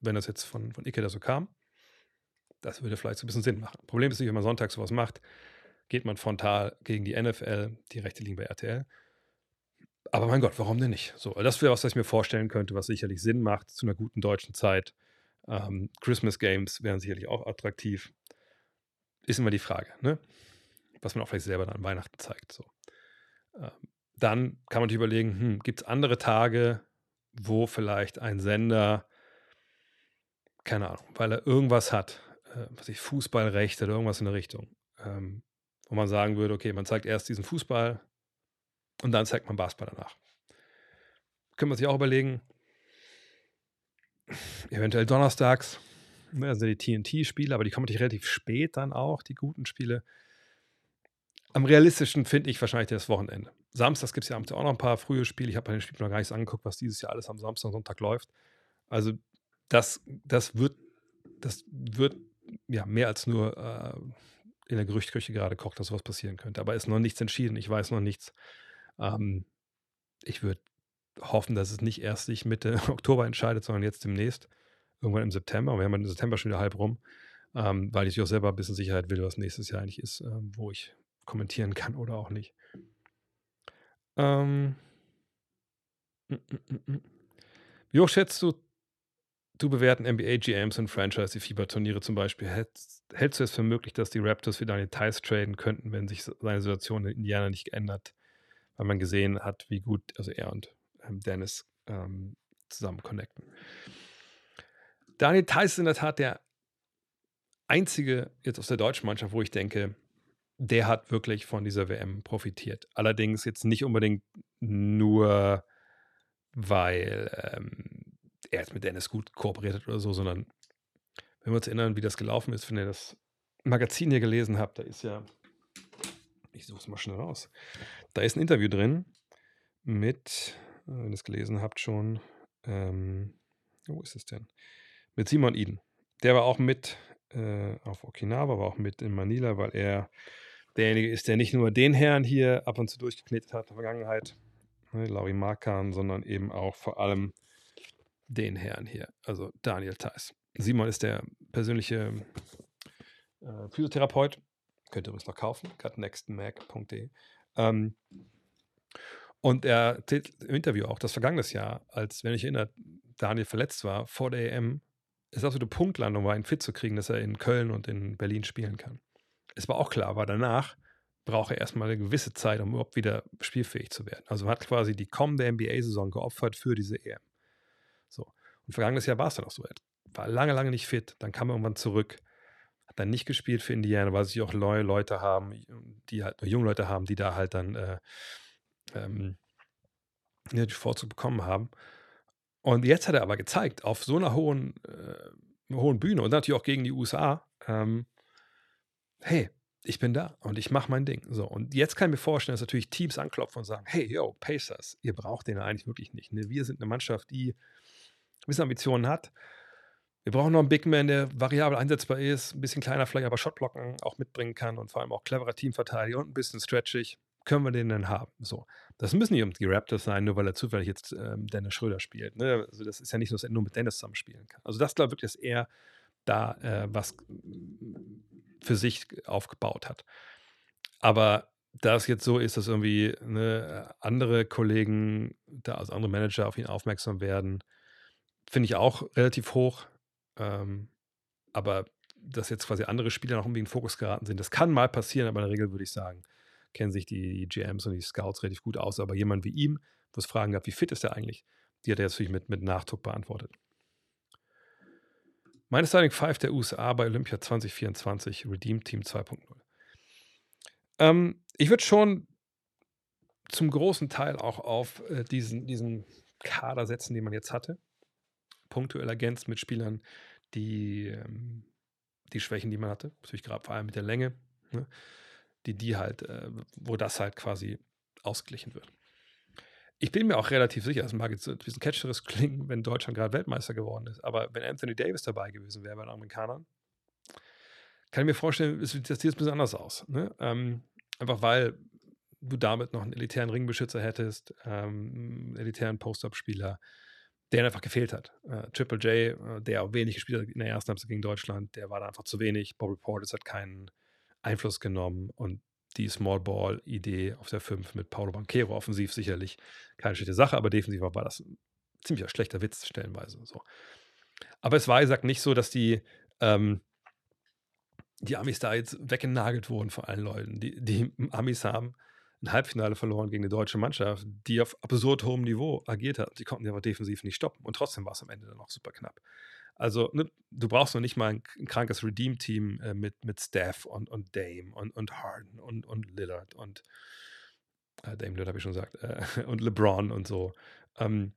Speaker 1: wenn das jetzt von, von Icke da so kam, das würde vielleicht so ein bisschen Sinn machen. Problem ist nicht, wenn man sonntags sowas macht, geht man frontal gegen die NFL, die Rechte liegen bei RTL. Aber mein Gott, warum denn nicht? So, das wäre was, was ich mir vorstellen könnte, was sicherlich Sinn macht zu einer guten deutschen Zeit. Ähm, Christmas Games wären sicherlich auch attraktiv. Ist immer die Frage, ne? Was man auch vielleicht selber dann an Weihnachten zeigt. So. Ähm, dann kann man sich überlegen, hm, gibt es andere Tage, wo vielleicht ein Sender, keine Ahnung, weil er irgendwas hat, äh, was ich Fußballrecht oder irgendwas in der Richtung, ähm, wo man sagen würde, okay, man zeigt erst diesen Fußball und dann zeigt man Basketball danach. Können wir sich auch überlegen, eventuell donnerstags, ne, also die TNT-Spiele, aber die kommen natürlich relativ spät dann auch, die guten Spiele. Am realistischen finde ich wahrscheinlich das Wochenende. Samstags gibt es ja auch noch ein paar frühe Spiele. Ich habe bei den Spielen noch gar nichts angeguckt, was dieses Jahr alles am Samstag und Sonntag läuft. Also das, das wird, das wird ja mehr als nur äh, in der Gerüchteküche gerade kocht, dass sowas passieren könnte. Aber ist noch nichts entschieden. Ich weiß noch nichts. Ähm, ich würde hoffen, dass es nicht erst sich Mitte [laughs] Oktober entscheidet, sondern jetzt demnächst, irgendwann im September. Wir haben im September schon wieder halb rum, ähm, weil ich auch selber ein bisschen Sicherheit will, was nächstes Jahr eigentlich ist, ähm, wo ich kommentieren kann oder auch nicht. Ähm, mm, mm, mm, Wie hoch schätzt du, du bewerten NBA GMs und Franchise, die Fieberturniere zum Beispiel? Hältst, hältst du es für möglich, dass die Raptors für Daniel Tice traden könnten, wenn sich seine Situation in Indiana nicht geändert, weil man gesehen hat, wie gut, also er und ähm, Dennis ähm, zusammen connecten. Daniel Tice ist in der Tat der einzige jetzt aus der deutschen Mannschaft, wo ich denke, der hat wirklich von dieser WM profitiert. Allerdings jetzt nicht unbedingt nur, weil ähm, er jetzt mit Dennis gut kooperiert hat oder so, sondern wenn wir uns erinnern, wie das gelaufen ist, wenn ihr das Magazin hier gelesen habt, da ist ja, ich suche es mal schnell raus, da ist ein Interview drin mit, äh, wenn ihr es gelesen habt schon, ähm, wo ist es denn? Mit Simon Eden. Der war auch mit äh, auf Okinawa, war auch mit in Manila, weil er derjenige ist, der nicht nur den Herrn hier ab und zu durchgeknetet hat in der Vergangenheit, ne, Lauri Markan, sondern eben auch vor allem den Herrn hier, also Daniel Theiss. Simon ist der persönliche äh, Physiotherapeut, könnt ihr übrigens noch kaufen, cutnextmac.de. Ähm, und er erzählt im Interview auch, dass vergangenes Jahr, als, wenn ich erinnere, Daniel verletzt war, vor der EM, es absolute Punktlandung war, ihn fit zu kriegen, dass er in Köln und in Berlin spielen kann es war auch klar, aber danach braucht er erstmal eine gewisse Zeit, um überhaupt wieder spielfähig zu werden. Also hat quasi die kommende NBA-Saison geopfert für diese EM. Und vergangenes Jahr war es dann auch so. Er war lange, lange nicht fit. Dann kam er irgendwann zurück, hat dann nicht gespielt für Indiana, weil sich auch neue Leute haben, die halt, junge Leute haben, die da halt dann äh, ähm, die Vorzug bekommen haben. Und jetzt hat er aber gezeigt, auf so einer hohen, äh, hohen Bühne und natürlich auch gegen die USA, ähm, hey, ich bin da und ich mache mein Ding. So, und jetzt kann ich mir vorstellen, dass natürlich Teams anklopfen und sagen, hey, yo, Pacers, ihr braucht den eigentlich wirklich nicht. Ne? Wir sind eine Mannschaft, die gewisse Ambitionen hat. Wir brauchen noch einen Big Man, der variabel einsetzbar ist, ein bisschen kleiner vielleicht, aber Shotblocken auch mitbringen kann und vor allem auch cleverer Teamverteidiger und ein bisschen stretchig. Können wir den denn haben? So. Das müssen nicht die Raptors sein, nur weil er zufällig jetzt ähm, Dennis Schröder spielt. Ne? Also das ist ja nicht so, dass er nur mit Dennis zusammen spielen kann. Also das glaube ich dass er da äh, was für sich aufgebaut hat. Aber da es jetzt so ist, dass irgendwie ne, andere Kollegen, da, also andere Manager auf ihn aufmerksam werden, finde ich auch relativ hoch. Ähm, aber dass jetzt quasi andere Spieler noch irgendwie in den Fokus geraten sind, das kann mal passieren, aber in der Regel würde ich sagen, kennen sich die GMs und die Scouts relativ gut aus. Aber jemand wie ihm, wo es Fragen gab, wie fit ist er eigentlich, die hat er natürlich mit, mit Nachdruck beantwortet. Meine Starting 5 der USA bei Olympia 2024, Redeem Team 2.0. Ähm, ich würde schon zum großen Teil auch auf äh, diesen, diesen Kader setzen, den man jetzt hatte. Punktuell ergänzt mit Spielern, die ähm, die Schwächen, die man hatte, natürlich gerade vor allem mit der Länge, ne, die die halt, äh, wo das halt quasi ausgeglichen wird. ich bin mir auch relativ sicher, das mag jetzt ein bisschen catcheres [laughs] klingen, wenn Deutschland gerade Weltmeister geworden ist, aber wenn Anthony Davis dabei gewesen wäre bei den Amerikanern, kann ich mir vorstellen, es sieht jetzt ein bisschen anders aus. Ne? Ähm, einfach weil du damit noch einen elitären Ringbeschützer hättest, ähm, einen elitären Post-Up-Spieler, der einfach gefehlt hat. Äh, Triple J, äh, der auch wenig gespielt hat in der ersten Halbzeit gegen Deutschland, der war da einfach zu wenig. Bobby Portis hat keinen Einfluss genommen und die Small Ball Idee auf der 5 mit Paulo Banquero offensiv sicherlich keine schlechte Sache, aber defensiv war das ein ziemlich schlechter Witz stellenweise. So. Aber es war, wie gesagt, nicht so, dass die, ähm, die Amis da jetzt weggenagelt wurden von allen Leuten. Die, die Amis haben ein Halbfinale verloren gegen eine deutsche Mannschaft, die auf absurd hohem Niveau agiert hat. Die konnten die aber defensiv nicht stoppen. Und trotzdem war es am Ende dann auch super knapp. Also, ne, du brauchst noch nicht mal ein, ein krankes Redeem-Team äh, mit, mit Steph und, und Dame und, und Harden und, und Lillard und äh, Dame Lillard habe ich schon gesagt, äh, [laughs] und LeBron und so. Ähm,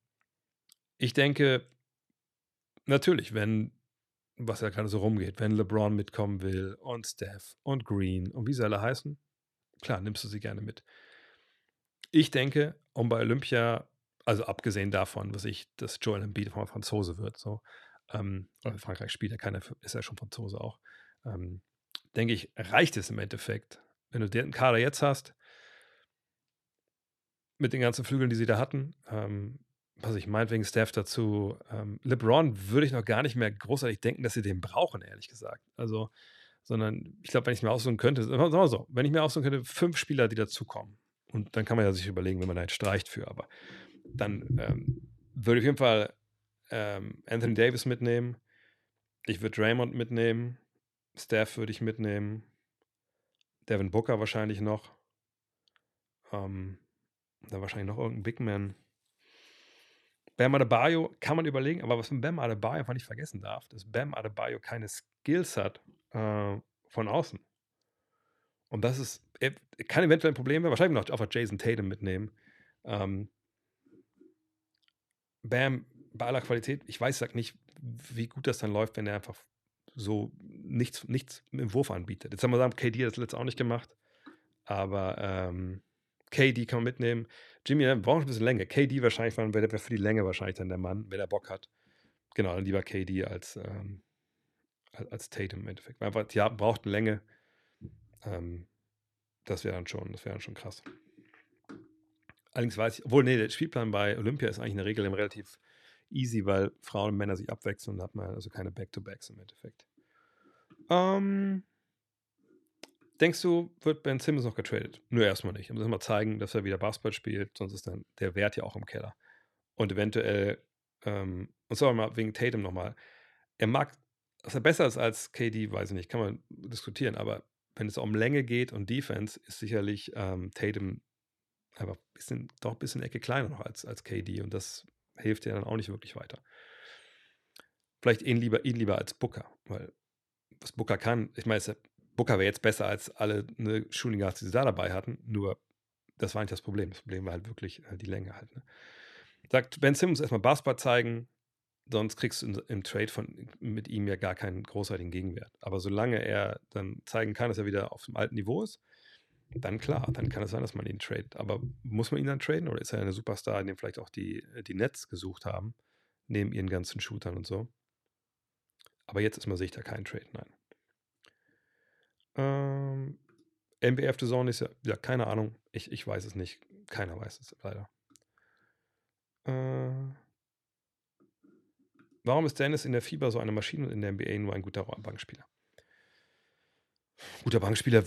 Speaker 1: ich denke, natürlich, wenn, was ja gerade so rumgeht, wenn LeBron mitkommen will und Steph und Green und wie sie alle heißen, klar, nimmst du sie gerne mit. Ich denke, um bei Olympia, also abgesehen davon, was ich, dass Joel Embiid von Franzose wird, so, ähm, oder Frankreich spielt ja keiner, ist ja schon Franzose auch, ähm, denke ich, reicht es im Endeffekt, wenn du den Kader jetzt hast, mit den ganzen Flügeln, die sie da hatten, ähm, was ich meinetwegen Steph dazu, ähm, LeBron würde ich noch gar nicht mehr großartig denken, dass sie den brauchen, ehrlich gesagt. Also, sondern ich glaube, wenn ich mir aussuchen könnte, sagen wir so, wenn ich mir aussuchen könnte, fünf Spieler, die dazukommen, und dann kann man ja sich überlegen, wenn man da jetzt streicht für, aber dann ähm, würde ich auf jeden Fall ähm, Anthony Davis mitnehmen. Ich würde Draymond mitnehmen. Steph würde ich mitnehmen. Devin Booker wahrscheinlich noch. Ähm, dann wahrscheinlich noch irgendein Big Man. Bam Adebayo kann man überlegen, aber was von Bam Adebayo einfach nicht vergessen darf, dass Bam Adebayo keine Skills hat äh, von außen. Und das ist, er kann eventuell ein Problem werden. Wahrscheinlich noch einfach Jason Tatum mitnehmen. Ähm, Bam bei aller Qualität, ich weiß sag nicht, wie gut das dann läuft, wenn er einfach so nichts, nichts im Wurf anbietet. Jetzt haben wir gesagt, KD hat das letzte auch nicht gemacht, aber ähm, KD kann man mitnehmen. Jimmy wir brauchen ein bisschen länger. KD wahrscheinlich, wäre für die Länge wahrscheinlich dann der Mann, wenn er Bock hat. Genau, dann lieber KD als, ähm, als Tatum im Endeffekt. Weil einfach, ja, braucht eine Länge. Ähm, das wäre dann schon, das wäre schon krass. Allerdings weiß ich, obwohl, nee, der Spielplan bei Olympia ist eigentlich in der Regel relativ easy, weil Frauen und Männer sich abwechseln und hat man also keine Back-to-Backs im Endeffekt. Ähm, denkst du, wird Ben Simmons noch getradet? Nur erstmal nicht. Er muss mal zeigen, dass er wieder Basketball spielt, sonst ist dann der Wert ja auch im Keller. Und eventuell, ähm, und wir mal wegen Tatum nochmal, er mag, dass er besser ist als KD, weiß ich nicht, kann man diskutieren, aber wenn es um Länge geht und Defense, ist sicherlich ähm, Tatum aber bisschen, doch ein bisschen Ecke kleiner noch als, als KD und das hilft dir dann auch nicht wirklich weiter. Vielleicht ihn lieber, ihn lieber als Booker, weil was Booker kann, ich meine, Booker wäre jetzt besser als alle ne, Shooting Guards, die sie da dabei hatten, nur das war nicht das Problem. Das Problem war halt wirklich äh, die Länge halt. Ne? Sagt Ben Simmons erstmal Basketball zeigen, sonst kriegst du im Trade von, mit ihm ja gar keinen großartigen Gegenwert. Aber solange er dann zeigen kann, dass er wieder auf dem alten Niveau ist, dann klar, dann kann es sein, dass man ihn tradet. Aber muss man ihn dann traden oder ist er eine Superstar, den vielleicht auch die, die Nets gesucht haben, neben ihren ganzen Shootern und so? Aber jetzt ist man sich da kein Trade, nein. Ähm, NBA After Zone ist ja, ja, keine Ahnung. Ich, ich weiß es nicht. Keiner weiß es leider. Äh, warum ist Dennis in der Fieber so eine Maschine und in der NBA nur ein guter Bankspieler? guter Bankspieler,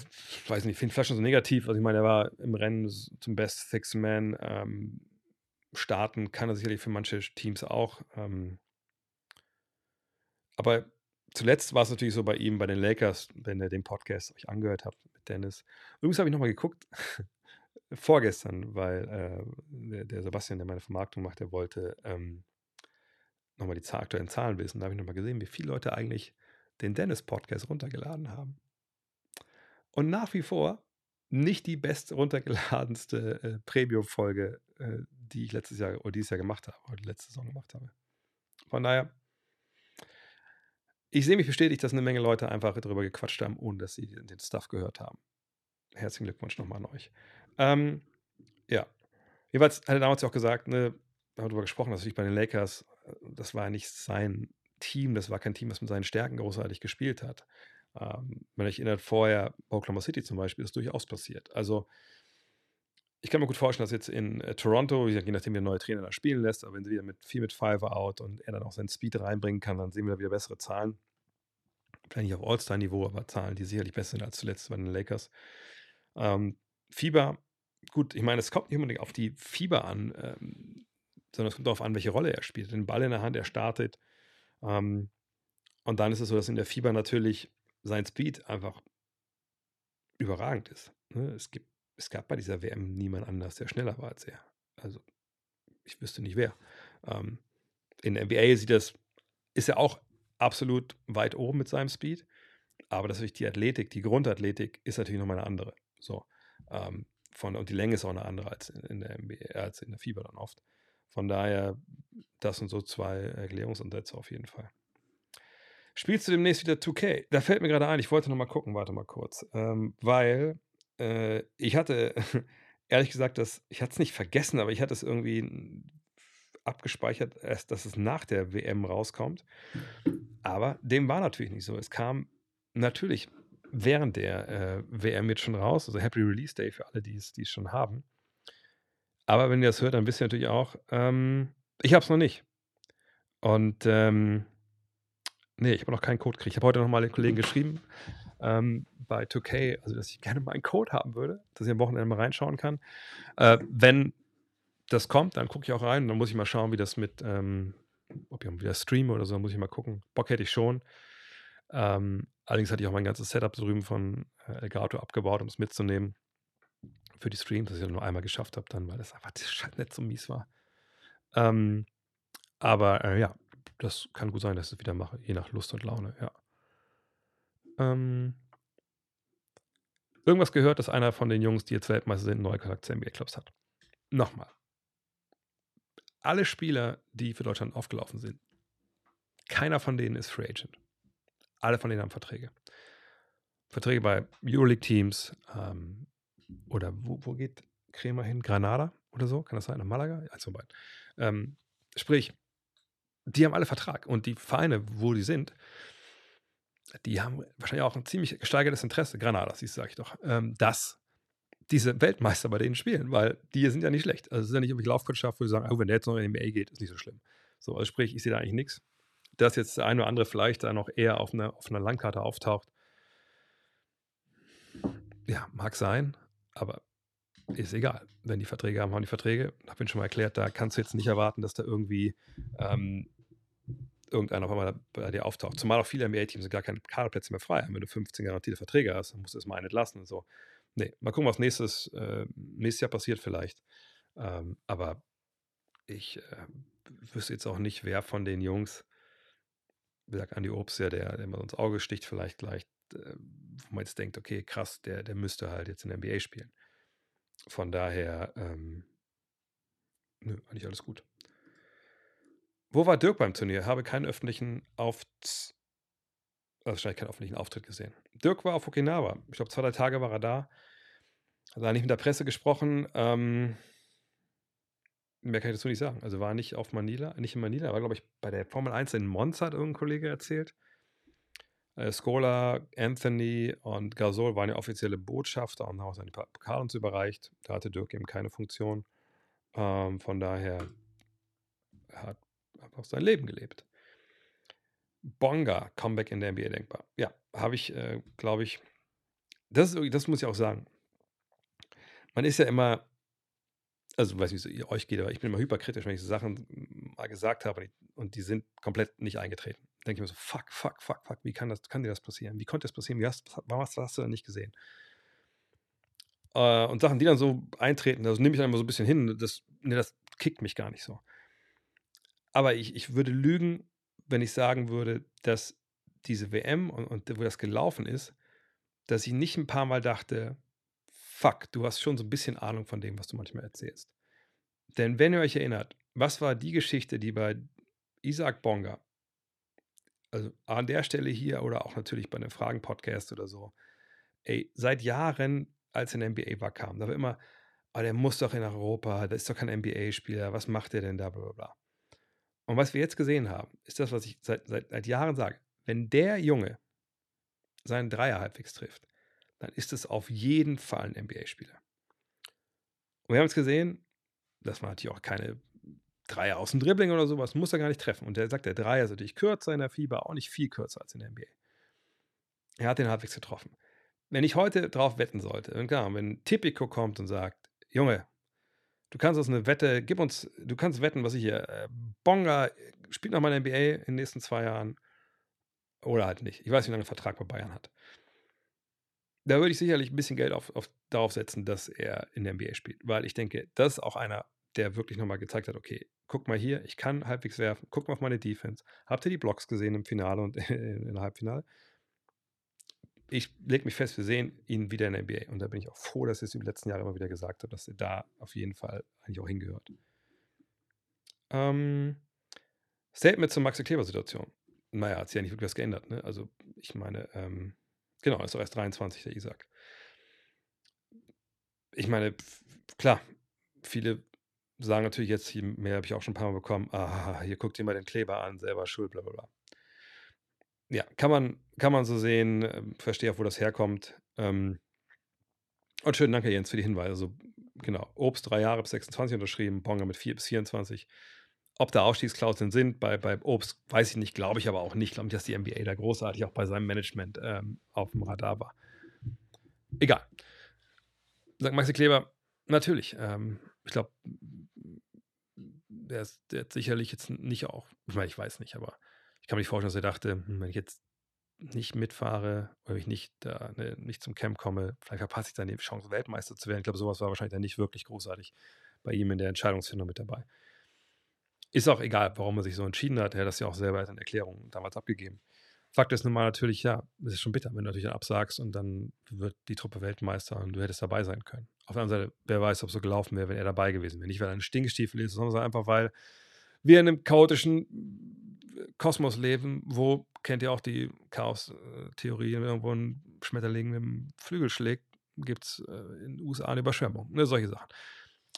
Speaker 1: weiß nicht, finde vielleicht schon so negativ. Also ich meine, er war im Rennen zum Best Six Man. Ähm, starten kann er sicherlich für manche Teams auch. Ähm, aber zuletzt war es natürlich so bei ihm, bei den Lakers, wenn ihr den Podcast euch angehört habt mit Dennis. Übrigens habe ich nochmal geguckt, [laughs] vorgestern, weil äh, der, der, Sebastian, der meine Vermarktung macht, der wollte ähm, nochmal die aktuellen Zahlen wissen. Da habe ich nochmal gesehen, wie viele Leute eigentlich den Dennis-Podcast runtergeladen haben. Und nach wie vor nicht die best runtergeladenste äh, Premium-Folge, äh, die ich letztes Jahr oder dieses Jahr gemacht habe, oder letzte Saison gemacht habe. Von daher, ich sehe mich bestätigt, dass eine Menge Leute einfach darüber gequatscht haben, ohne dass sie den Stuff gehört haben. Herzlichen Glückwunsch nochmal an euch. Ähm, ja. Jeweils er damals auch gesagt, ne, darüber gesprochen, dass natürlich bei den Lakers, das war ja nicht sein Team, das war kein Team, das mit seinen Stärken großartig gespielt hat. Ähm, wenn ich erinnert, vorher Oklahoma City zum Beispiel, ist durchaus passiert. Also ich kann mir gut vorstellen, dass jetzt in äh, Toronto, je nachdem, wie der neue Trainer da spielen lässt, aber wenn sie wieder mit viel mit Five out und er dann auch seinen Speed reinbringen kann, dann sehen wir da wieder bessere Zahlen. Vielleicht nicht auf All-Star-Niveau, aber Zahlen, die sicherlich besser sind als zuletzt bei den Lakers. Ähm, Fieber, gut, ich meine, es kommt nicht unbedingt auf die Fieber an, ähm, sondern es kommt darauf an, welche Rolle er spielt. Den Ball in der Hand, er startet. Ähm, und dann ist es so, dass in der Fieber natürlich sein Speed einfach überragend ist. Ne? Es, gibt, es gab bei dieser WM niemand anders, der schneller war als er. Also ich wüsste nicht wer. Ähm, in der NBA sieht das, ist er auch absolut weit oben mit seinem Speed. Aber natürlich die Athletik, die Grundathletik ist natürlich nochmal eine andere. So. Ähm, von, und die Länge ist auch eine andere als in der NBA, als in der Fieber dann oft. Von daher, das sind so zwei Erklärungsansätze auf jeden Fall. Spielst du demnächst wieder 2K? Da fällt mir gerade ein, ich wollte noch mal gucken, warte mal kurz. Ähm, weil äh, ich hatte, [laughs] ehrlich gesagt, das, ich hatte es nicht vergessen, aber ich hatte es irgendwie abgespeichert, dass es nach der WM rauskommt. Aber dem war natürlich nicht so. Es kam natürlich während der äh, WM jetzt schon raus, also Happy Release Day für alle, die es schon haben. Aber wenn ihr das hört, dann wisst ihr natürlich auch, ähm, ich habe es noch nicht. Und ähm, nee, ich habe noch keinen Code gekriegt. Ich habe heute noch mal den Kollegen geschrieben ähm, bei 2K, also dass ich gerne mal einen Code haben würde, dass ich am Wochenende mal reinschauen kann. Äh, wenn das kommt, dann gucke ich auch rein. Dann muss ich mal schauen, wie das mit, ähm, ob ich wieder streame oder so, dann muss ich mal gucken. Bock hätte ich schon. Ähm, allerdings hatte ich auch mein ganzes Setup drüben von äh, Elgato abgebaut, um es mitzunehmen für die Streams, dass ich das nur einmal geschafft habe, dann, weil das einfach das nicht so mies war. Ähm, aber äh, ja, das kann gut sein, dass ich es wieder mache, je nach Lust und Laune, ja. Ähm, irgendwas gehört, dass einer von den Jungs, die jetzt Weltmeister sind, neue Charakter NBA Clubs hat. Nochmal. Alle Spieler, die für Deutschland aufgelaufen sind, keiner von denen ist Free Agent. Alle von denen haben Verträge. Verträge bei Euroleague-Teams, ähm, oder wo, wo geht Kremer hin? Granada oder so? Kann das sein? Nach Malaga? Eins von beiden. Ähm, sprich, die haben alle Vertrag und die Vereine, wo die sind, die haben wahrscheinlich auch ein ziemlich gesteigertes Interesse, Granada, siehst sage ich doch, ähm, dass diese Weltmeister bei denen spielen, weil die sind ja nicht schlecht. Also es ist ja nicht irgendwie Laufwirtschaft, wo sie sagen, oh, wenn der jetzt noch in die NBA geht, ist nicht so schlimm. So, also sprich, ich sehe da eigentlich nichts. Dass jetzt der eine oder andere vielleicht da noch eher auf einer, auf einer Landkarte auftaucht, ja, mag sein, aber ist egal. Wenn die Verträge haben, haben die Verträge. Ich habe ich schon mal erklärt, da kannst du jetzt nicht erwarten, dass da irgendwie ähm, irgendeiner auf einmal bei dir auftaucht. Zumal auch viele NBA-Teams gar keine Kaderplätze mehr frei haben. Wenn du 15 garantierte Verträge hast, dann musst du erstmal einen entlassen und so. Nee, mal gucken, was nächstes, äh, nächstes Jahr passiert vielleicht. Ähm, aber ich äh, wüsste jetzt auch nicht, wer von den Jungs, wie gesagt, Andi Obst, ja, der, der mal ins Auge sticht, vielleicht gleich wo man jetzt denkt, okay, krass, der, der müsste halt jetzt in der NBA spielen. Von daher, ähm, nö, eigentlich alles gut. Wo war Dirk beim Turnier? Habe keinen öffentlichen Auftritt, also wahrscheinlich keinen öffentlichen Auftritt gesehen. Dirk war auf Okinawa. Ich glaube, zwei, drei Tage war er da. Hat da nicht mit der Presse gesprochen. Ähm, mehr kann ich dazu nicht sagen. Also war nicht auf Manila, nicht in Manila, war, glaube ich, bei der Formel 1 in Monza, hat irgendein Kollege erzählt. Äh, Scola, Anthony und Gasol waren ja offizielle Botschafter und haben auch seine Pokale uns überreicht. Da hatte Dirk eben keine Funktion. Ähm, von daher hat er einfach sein Leben gelebt. Bonga, Comeback in der NBA denkbar. Ja, habe ich, äh, glaube ich, das, das muss ich auch sagen. Man ist ja immer, also weiß nicht, wie es euch geht, aber ich bin immer hyperkritisch, wenn ich so Sachen mal gesagt habe und die sind komplett nicht eingetreten denke ich mir so, fuck, fuck, fuck, fuck, wie kann, das, kann dir das passieren? Wie konnte das passieren? Wie hast, was hast du da nicht gesehen? Äh, und Sachen, die dann so eintreten, das nehme ich dann immer so ein bisschen hin, das, nee, das kickt mich gar nicht so. Aber ich, ich würde lügen, wenn ich sagen würde, dass diese WM und, und wo das gelaufen ist, dass ich nicht ein paar Mal dachte, fuck, du hast schon so ein bisschen Ahnung von dem, was du manchmal erzählst. Denn wenn ihr euch erinnert, was war die Geschichte, die bei Isaac Bonga also an der Stelle hier oder auch natürlich bei einem Fragen-Podcast oder so, ey, seit Jahren, als in der NBA war, kam, da war immer, oh, der muss doch in Europa, der ist doch kein NBA-Spieler, was macht der denn da, bla bla bla. Und was wir jetzt gesehen haben, ist das, was ich seit, seit, seit Jahren sage. Wenn der Junge seinen Dreier halbwegs trifft, dann ist es auf jeden Fall ein NBA-Spieler. Und wir haben es gesehen, das war natürlich auch keine Dreier aus dem Dribbling oder sowas, muss er gar nicht treffen. Und der sagt, der Dreier ist natürlich kürzer in der Fieber, auch nicht viel kürzer als in der NBA. Er hat den halbwegs getroffen. Wenn ich heute drauf wetten sollte, und klar, wenn Tipico kommt und sagt, Junge, du kannst uns eine Wette, gib uns, du kannst wetten, was ich hier, äh, Bonga spielt noch mal in der NBA in den nächsten zwei Jahren oder halt nicht. Ich weiß nicht, wie lange der Vertrag bei Bayern hat. Da würde ich sicherlich ein bisschen Geld auf, auf, darauf setzen, dass er in der NBA spielt, weil ich denke, das ist auch einer, der wirklich nochmal gezeigt hat, okay, guck mal hier, ich kann halbwegs werfen, guck mal auf meine Defense. Habt ihr die Blocks gesehen im Finale und [laughs] im Halbfinale? Ich lege mich fest, wir sehen ihn wieder in der NBA und da bin ich auch froh, dass ich es über die letzten Jahre immer wieder gesagt habe, dass er da auf jeden Fall eigentlich auch hingehört. Ähm, Statement zur Maxi Kleber-Situation. Naja, hat sich ja nicht wirklich was geändert. Ne? Also, ich meine, ähm, Genau, ist doch erst 23, der Isaac. Ich meine, klar, viele sagen natürlich jetzt, hier mehr habe ich auch schon ein paar Mal bekommen, ah, [laughs] hier guckt jemand den Kleber an, selber schuld, bla bla bla. Ja, kann man, kann man so sehen, ähm, verstehe auch, wo das herkommt. Ähm, und schön, danke Jens für die Hinweise. Also, genau, Obst drei Jahre bis 26 unterschrieben, Bonga mit 4 bis 24. Ob da Ausstiegsklauseln sind, bei, bei Obst weiß ich nicht, glaube ich aber auch nicht. Glaube nicht, dass die NBA da großartig auch bei seinem Management ähm, auf dem Radar war. Egal. Sagt Maxi Kleber, natürlich. Ähm, ich glaube, der, der hat sicherlich jetzt nicht auch, ich meine, ich weiß nicht, aber ich kann mir nicht vorstellen, dass er dachte, hm, wenn ich jetzt nicht mitfahre oder wenn ich nicht, da, ne, nicht zum Camp komme, vielleicht verpasse ich dann die Chance, Weltmeister zu werden. Ich glaube, sowas war wahrscheinlich dann nicht wirklich großartig bei ihm in der Entscheidungsfindung mit dabei. Ist auch egal, warum er sich so entschieden hat. Er hat das ja auch selber eine Erklärung damals abgegeben. Fakt ist nun mal natürlich, ja, es ist schon bitter, wenn du natürlich dann absagst und dann wird die Truppe Weltmeister und du hättest dabei sein können. Auf der anderen Seite, wer weiß, ob es so gelaufen wäre, wenn er dabei gewesen wäre. Nicht, weil er ein Stinkestiefel ist, sondern einfach, weil wir in einem chaotischen Kosmos leben, wo, kennt ihr auch die Chaos-Theorie, wenn irgendwo ein Schmetterling mit dem Flügel schlägt, gibt es äh, in den USA eine Überschwemmung. Ne, solche Sachen.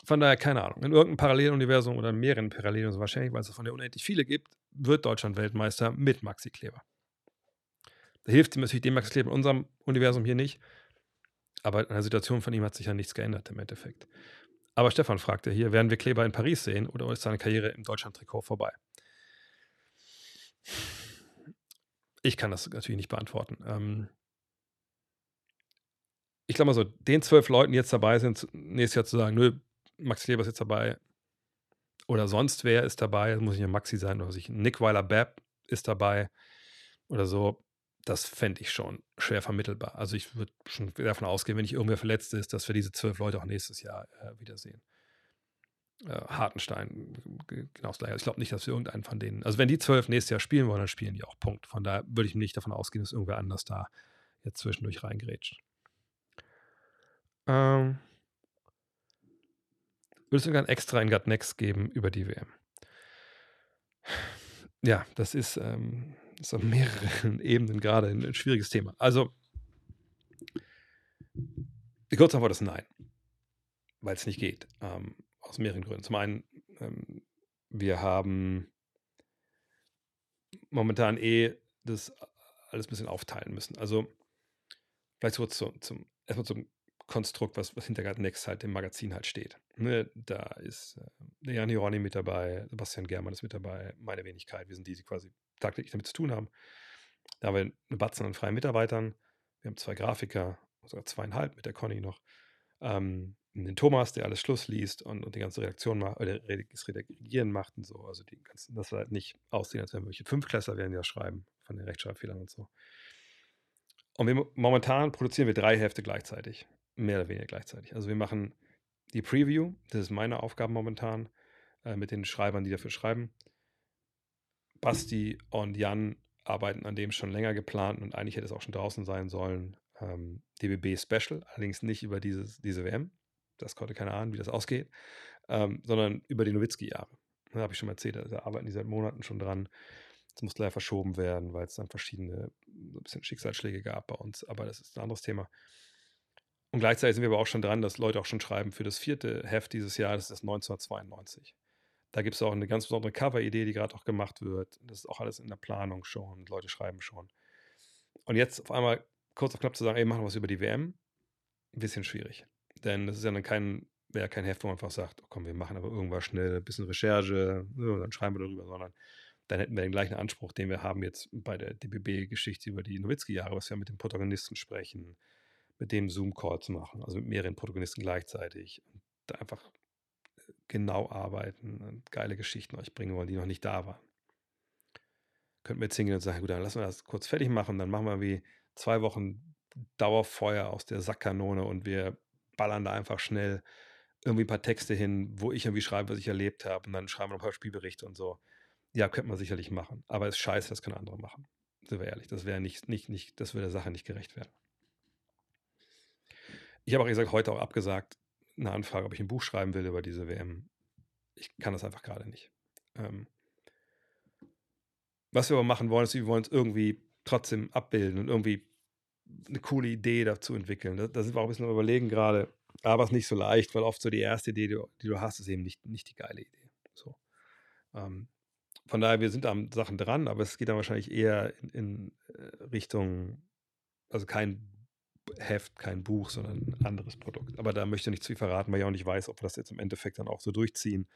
Speaker 1: Von daher, keine Ahnung. In irgendeinem Paralleluniversum oder in mehreren Paralleluniversen wahrscheinlich, weil es davon ja unendlich viele gibt, wird Deutschland Weltmeister mit Maxi Kleber. Da hilft ihm natürlich dem Maxi Kleber in unserem Universum hier nicht. Aber an der Situation von ihm hat sich ja nichts geändert im Endeffekt. Aber Stefan fragte hier, werden wir Kleber in Paris sehen oder ist seine Karriere im Deutschland-Trikot vorbei? Ich kann das natürlich nicht beantworten. Ähm ich glaube mal so, den zwölf Leuten, die jetzt dabei sind, nächstes Jahr zu sagen, nö, Max Kleber ist jetzt dabei. Oder sonst wer ist dabei. Muss nicht Maxi sein oder sich. Nick Weiler-Babb ist dabei. Oder so. Das fände ich schon schwer vermittelbar. Also ich würde schon davon ausgehen, wenn nicht irgendwer verletzt ist, dass wir diese zwölf Leute auch nächstes Jahr äh, wiedersehen. Äh, Hartenstein, genau das gleiche. Ich glaube nicht, dass wir irgendeinen von denen, also wenn die zwölf nächstes Jahr spielen wollen, dann spielen die auch. Punkt. Von daher würde ich nicht davon ausgehen, dass irgendwer anders da jetzt zwischendurch reingrätscht. Ähm, würde es sogar ein extra in Gut Next geben über die WM. Ja, das ist, ähm, ist auf mehreren [laughs] Ebenen gerade ein, ein, schwieriges Thema. Also, die kurze Antwort ist nein, weil es nicht geht. Ähm, aus mehreren Gründen. Zum einen, ähm, wir haben momentan eh das alles ein bisschen aufteilen müssen. Also, vielleicht kurz zum, zum, erstmal zum Konstrukt, was, was hinter Next halt im Magazin halt steht. Ne, da ist äh, Jan Hironi mit dabei, Sebastian Germann ist mit dabei, meine Wenigkeit. Wir sind die, die quasi tagtäglich damit zu tun haben. Da haben wir eine Batzen an freien Mitarbeitern. Wir haben zwei Grafiker, sogar zweieinhalb mit der Conny noch. Ähm, den Thomas, der alles Schluss liest und, und die ganze Reaktion macht, oder das Redigieren macht und so. Also die ganzen, das halt nicht aussehen, als wenn wir Fünfklässler werden, das schreiben, von den Rechtschreibfehlern und so. Und wir, momentan produzieren wir drei Hefte gleichzeitig mehr oder weniger gleichzeitig. Also wir machen die Preview, das ist meine Aufgabe momentan, äh, mit den Schreibern, die dafür schreiben. Basti und Jan arbeiten an dem schon länger geplant und eigentlich hätte es auch schon draußen sein sollen. Ähm, DBB Special, allerdings nicht über dieses, diese WM. Das konnte keine Ahnung, wie das ausgeht, ähm, sondern über die Nowitzki-Jahre. Da habe ich schon mal erzählt, da arbeiten die seit Monaten schon dran. Das muss leider verschoben werden, weil es dann verschiedene so ein bisschen Schicksalsschläge gab bei uns, aber das ist ein anderes Thema. Und gleichzeitig sind wir aber auch schon dran, dass Leute auch schon schreiben für das vierte Heft dieses Jahr, das ist das 1992. Da gibt es auch eine ganz besondere Cover-Idee, die gerade auch gemacht wird. Das ist auch alles in der Planung schon. Leute schreiben schon. Und jetzt auf einmal kurz auf knapp zu sagen, ey, machen wir was über die WM, ein bisschen schwierig. Denn das ist ja dann kein, wäre kein Heft, wo man einfach sagt, oh, komm, wir machen aber irgendwas schnell, ein bisschen Recherche, so, dann schreiben wir darüber, sondern dann hätten wir den gleichen Anspruch, den wir haben jetzt bei der DBB-Geschichte über die Nowitzki-Jahre, was wir mit den Protagonisten sprechen, mit dem Zoom-Call zu machen, also mit mehreren Protagonisten gleichzeitig und da einfach äh, genau arbeiten und geile Geschichten euch bringen wollen, die noch nicht da waren. Könnten wir jetzt hingehen und sagen, gut, dann lassen wir das kurz fertig machen, dann machen wir wie zwei Wochen Dauerfeuer aus der Sackkanone und wir ballern da einfach schnell irgendwie ein paar Texte hin, wo ich irgendwie schreibe, was ich erlebt habe und dann schreiben wir noch ein paar Spielberichte und so. Ja, könnte man sicherlich machen, aber es ist scheiße, das können andere machen. Sind wir ehrlich, das wäre nicht, nicht, nicht, das würde der Sache nicht gerecht werden. Ich habe auch gesagt, heute auch abgesagt, eine Anfrage, ob ich ein Buch schreiben will über diese WM. Ich kann das einfach gerade nicht. Ähm, was wir aber machen wollen, ist, wir wollen es irgendwie trotzdem abbilden und irgendwie eine coole Idee dazu entwickeln. Da, da sind wir auch ein bisschen überlegen gerade, aber es ist nicht so leicht, weil oft so die erste Idee, die du, die du hast, ist eben nicht, nicht die geile Idee. So. Ähm, von daher, wir sind an Sachen dran, aber es geht dann wahrscheinlich eher in, in äh, Richtung, also kein Heft, kein Buch, sondern ein anderes Produkt. Aber da möchte ich nicht zu viel verraten, weil ich auch nicht weiß, ob wir das jetzt im Endeffekt dann auch so durchziehen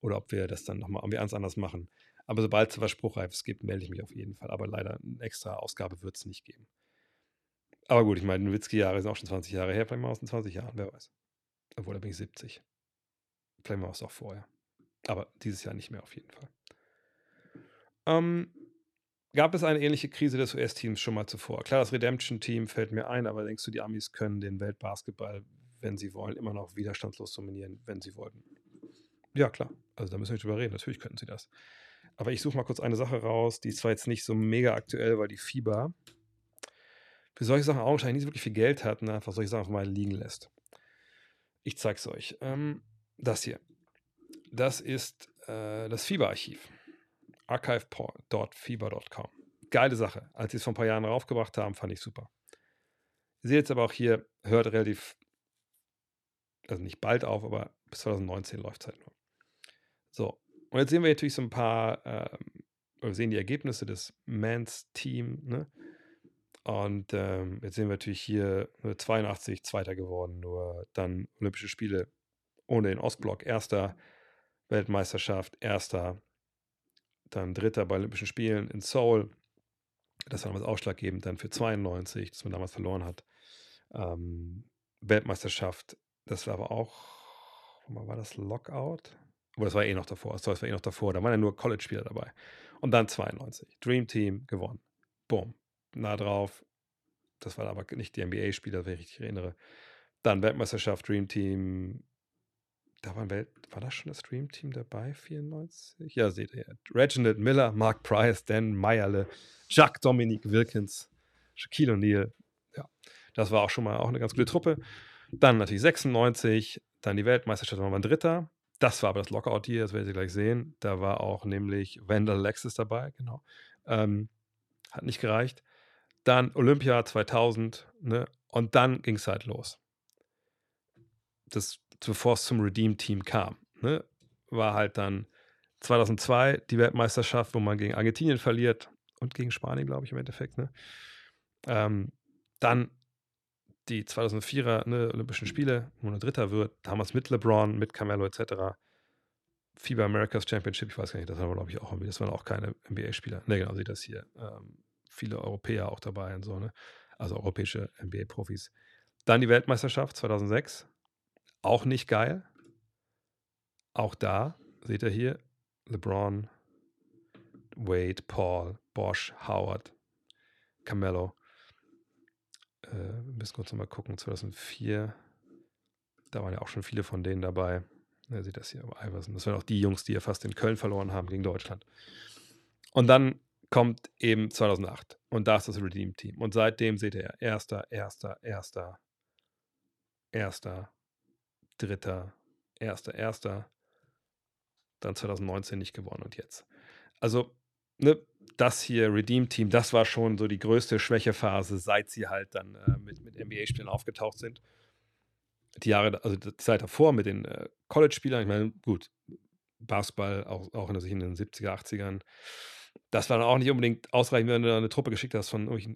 Speaker 1: oder ob wir das dann nochmal irgendwie ganz anders machen. Aber sobald es was Spruchreifes gibt, melde ich mich auf jeden Fall. Aber leider eine extra Ausgabe wird es nicht geben. Aber gut, ich meine, Nowitzki-Jahre sind auch schon 20 Jahre her, vielleicht mal aus den 20 Jahren, wer weiß. Obwohl, da bin ich 70. Vielleicht mal was auch vorher. Aber dieses Jahr nicht mehr auf jeden Fall. Ähm, gab es eine ähnliche Krise des US-Teams schon mal zuvor? Klar, das Redemption-Team fällt mir ein, aber denkst du, die Amis können den Weltbasketball, wenn sie wollen, immer noch widerstandslos dominieren, wenn sie wollten? Ja, klar. Also da müssen wir nicht drüber reden. Natürlich könnten sie das. Aber ich suche mal kurz eine Sache raus, die ist zwar jetzt nicht so mega aktuell, weil die Fieber für solche Sachen augenscheinlich nicht wirklich viel Geld hat und einfach solche Sachen mal liegen lässt. Ich zeige es euch. Ähm, das hier. Das ist äh, das Fieber-Archiv. archive.fieber.com. Geile Sache. Als sie es vor ein paar Jahren raufgebracht haben, fand ich super. Ihr seht jetzt aber auch hier, hört relativ, also nicht bald auf, aber bis 2019 läuft es halt nur. So, und jetzt sehen wir natürlich so ein paar, äh, wir sehen die Ergebnisse des Mans Team, ne? Und ähm, jetzt sehen wir natürlich hier 82 Zweiter geworden, nur dann Olympische Spiele ohne den Ostblock. Erster Weltmeisterschaft, erster, dann dritter bei Olympischen Spielen in Seoul. Das war damals ausschlaggebend dann für 92, das man damals verloren hat. Ähm, Weltmeisterschaft, das war aber auch, war das Lockout? Aber das war eh noch davor, das war eh noch davor, da waren ja nur College-Spieler dabei. Und dann 92, Dream Team gewonnen. Boom, nah drauf. Das war aber nicht die NBA-Spieler, wenn ich richtig erinnere. Dann Weltmeisterschaft, Dream Team. Da war, war das schon das Dream Team dabei, 94? Ja, seht ihr. Reginald Miller, Mark Price, Dan Meyerle, Jacques Dominique Wilkins, Shaquille O'Neal. Ja, das war auch schon mal auch eine ganz gute Truppe. Dann natürlich 96, dann die Weltmeisterschaft, war man Dritter. Das war aber das Lockout hier, das werdet ihr gleich sehen. Da war auch nämlich Wendell Lexus dabei, genau. Ähm, hat nicht gereicht. Dann Olympia 2000, ne? Und dann ging es halt los. Das, bevor es zum Redeem-Team kam, ne? War halt dann 2002 die Weltmeisterschaft, wo man gegen Argentinien verliert und gegen Spanien, glaube ich, im Endeffekt, ne? Ähm, dann die 2004er ne, Olympischen Spiele, wo man Dritter wird, damals mit LeBron, mit Carmelo etc. FIBA Americas Championship, ich weiß gar nicht, das waren glaube ich auch irgendwie, das waren auch keine NBA-Spieler. Ne, genau, sieht das hier. Ähm, viele Europäer auch dabei und so, ne? Also europäische NBA-Profis. Dann die Weltmeisterschaft 2006. Auch nicht geil. Auch da seht ihr hier LeBron, Wade, Paul, Bosch, Howard, Carmelo. Äh, wir müssen kurz nochmal gucken. 2004. Da waren ja auch schon viele von denen dabei. Ihr seht das hier, Iverson. Das waren auch die Jungs, die ja fast in Köln verloren haben gegen Deutschland. Und dann kommt eben 2008 und da ist das Redeem Team. Und seitdem seht ihr erster, erster, erster, erster, dritter, erster, erster, dann 2019 nicht gewonnen und jetzt. Also, ne, das hier, Redeem Team, das war schon so die größte Schwächephase, seit sie halt dann äh, mit, mit NBA-Spielen aufgetaucht sind. Die Jahre, also die Zeit davor mit den äh, College-Spielern, ich meine, gut, Basketball, auch, auch in, in den 70er, 80ern, das war dann auch nicht unbedingt ausreichend, wenn du eine Truppe geschickt hast von äh,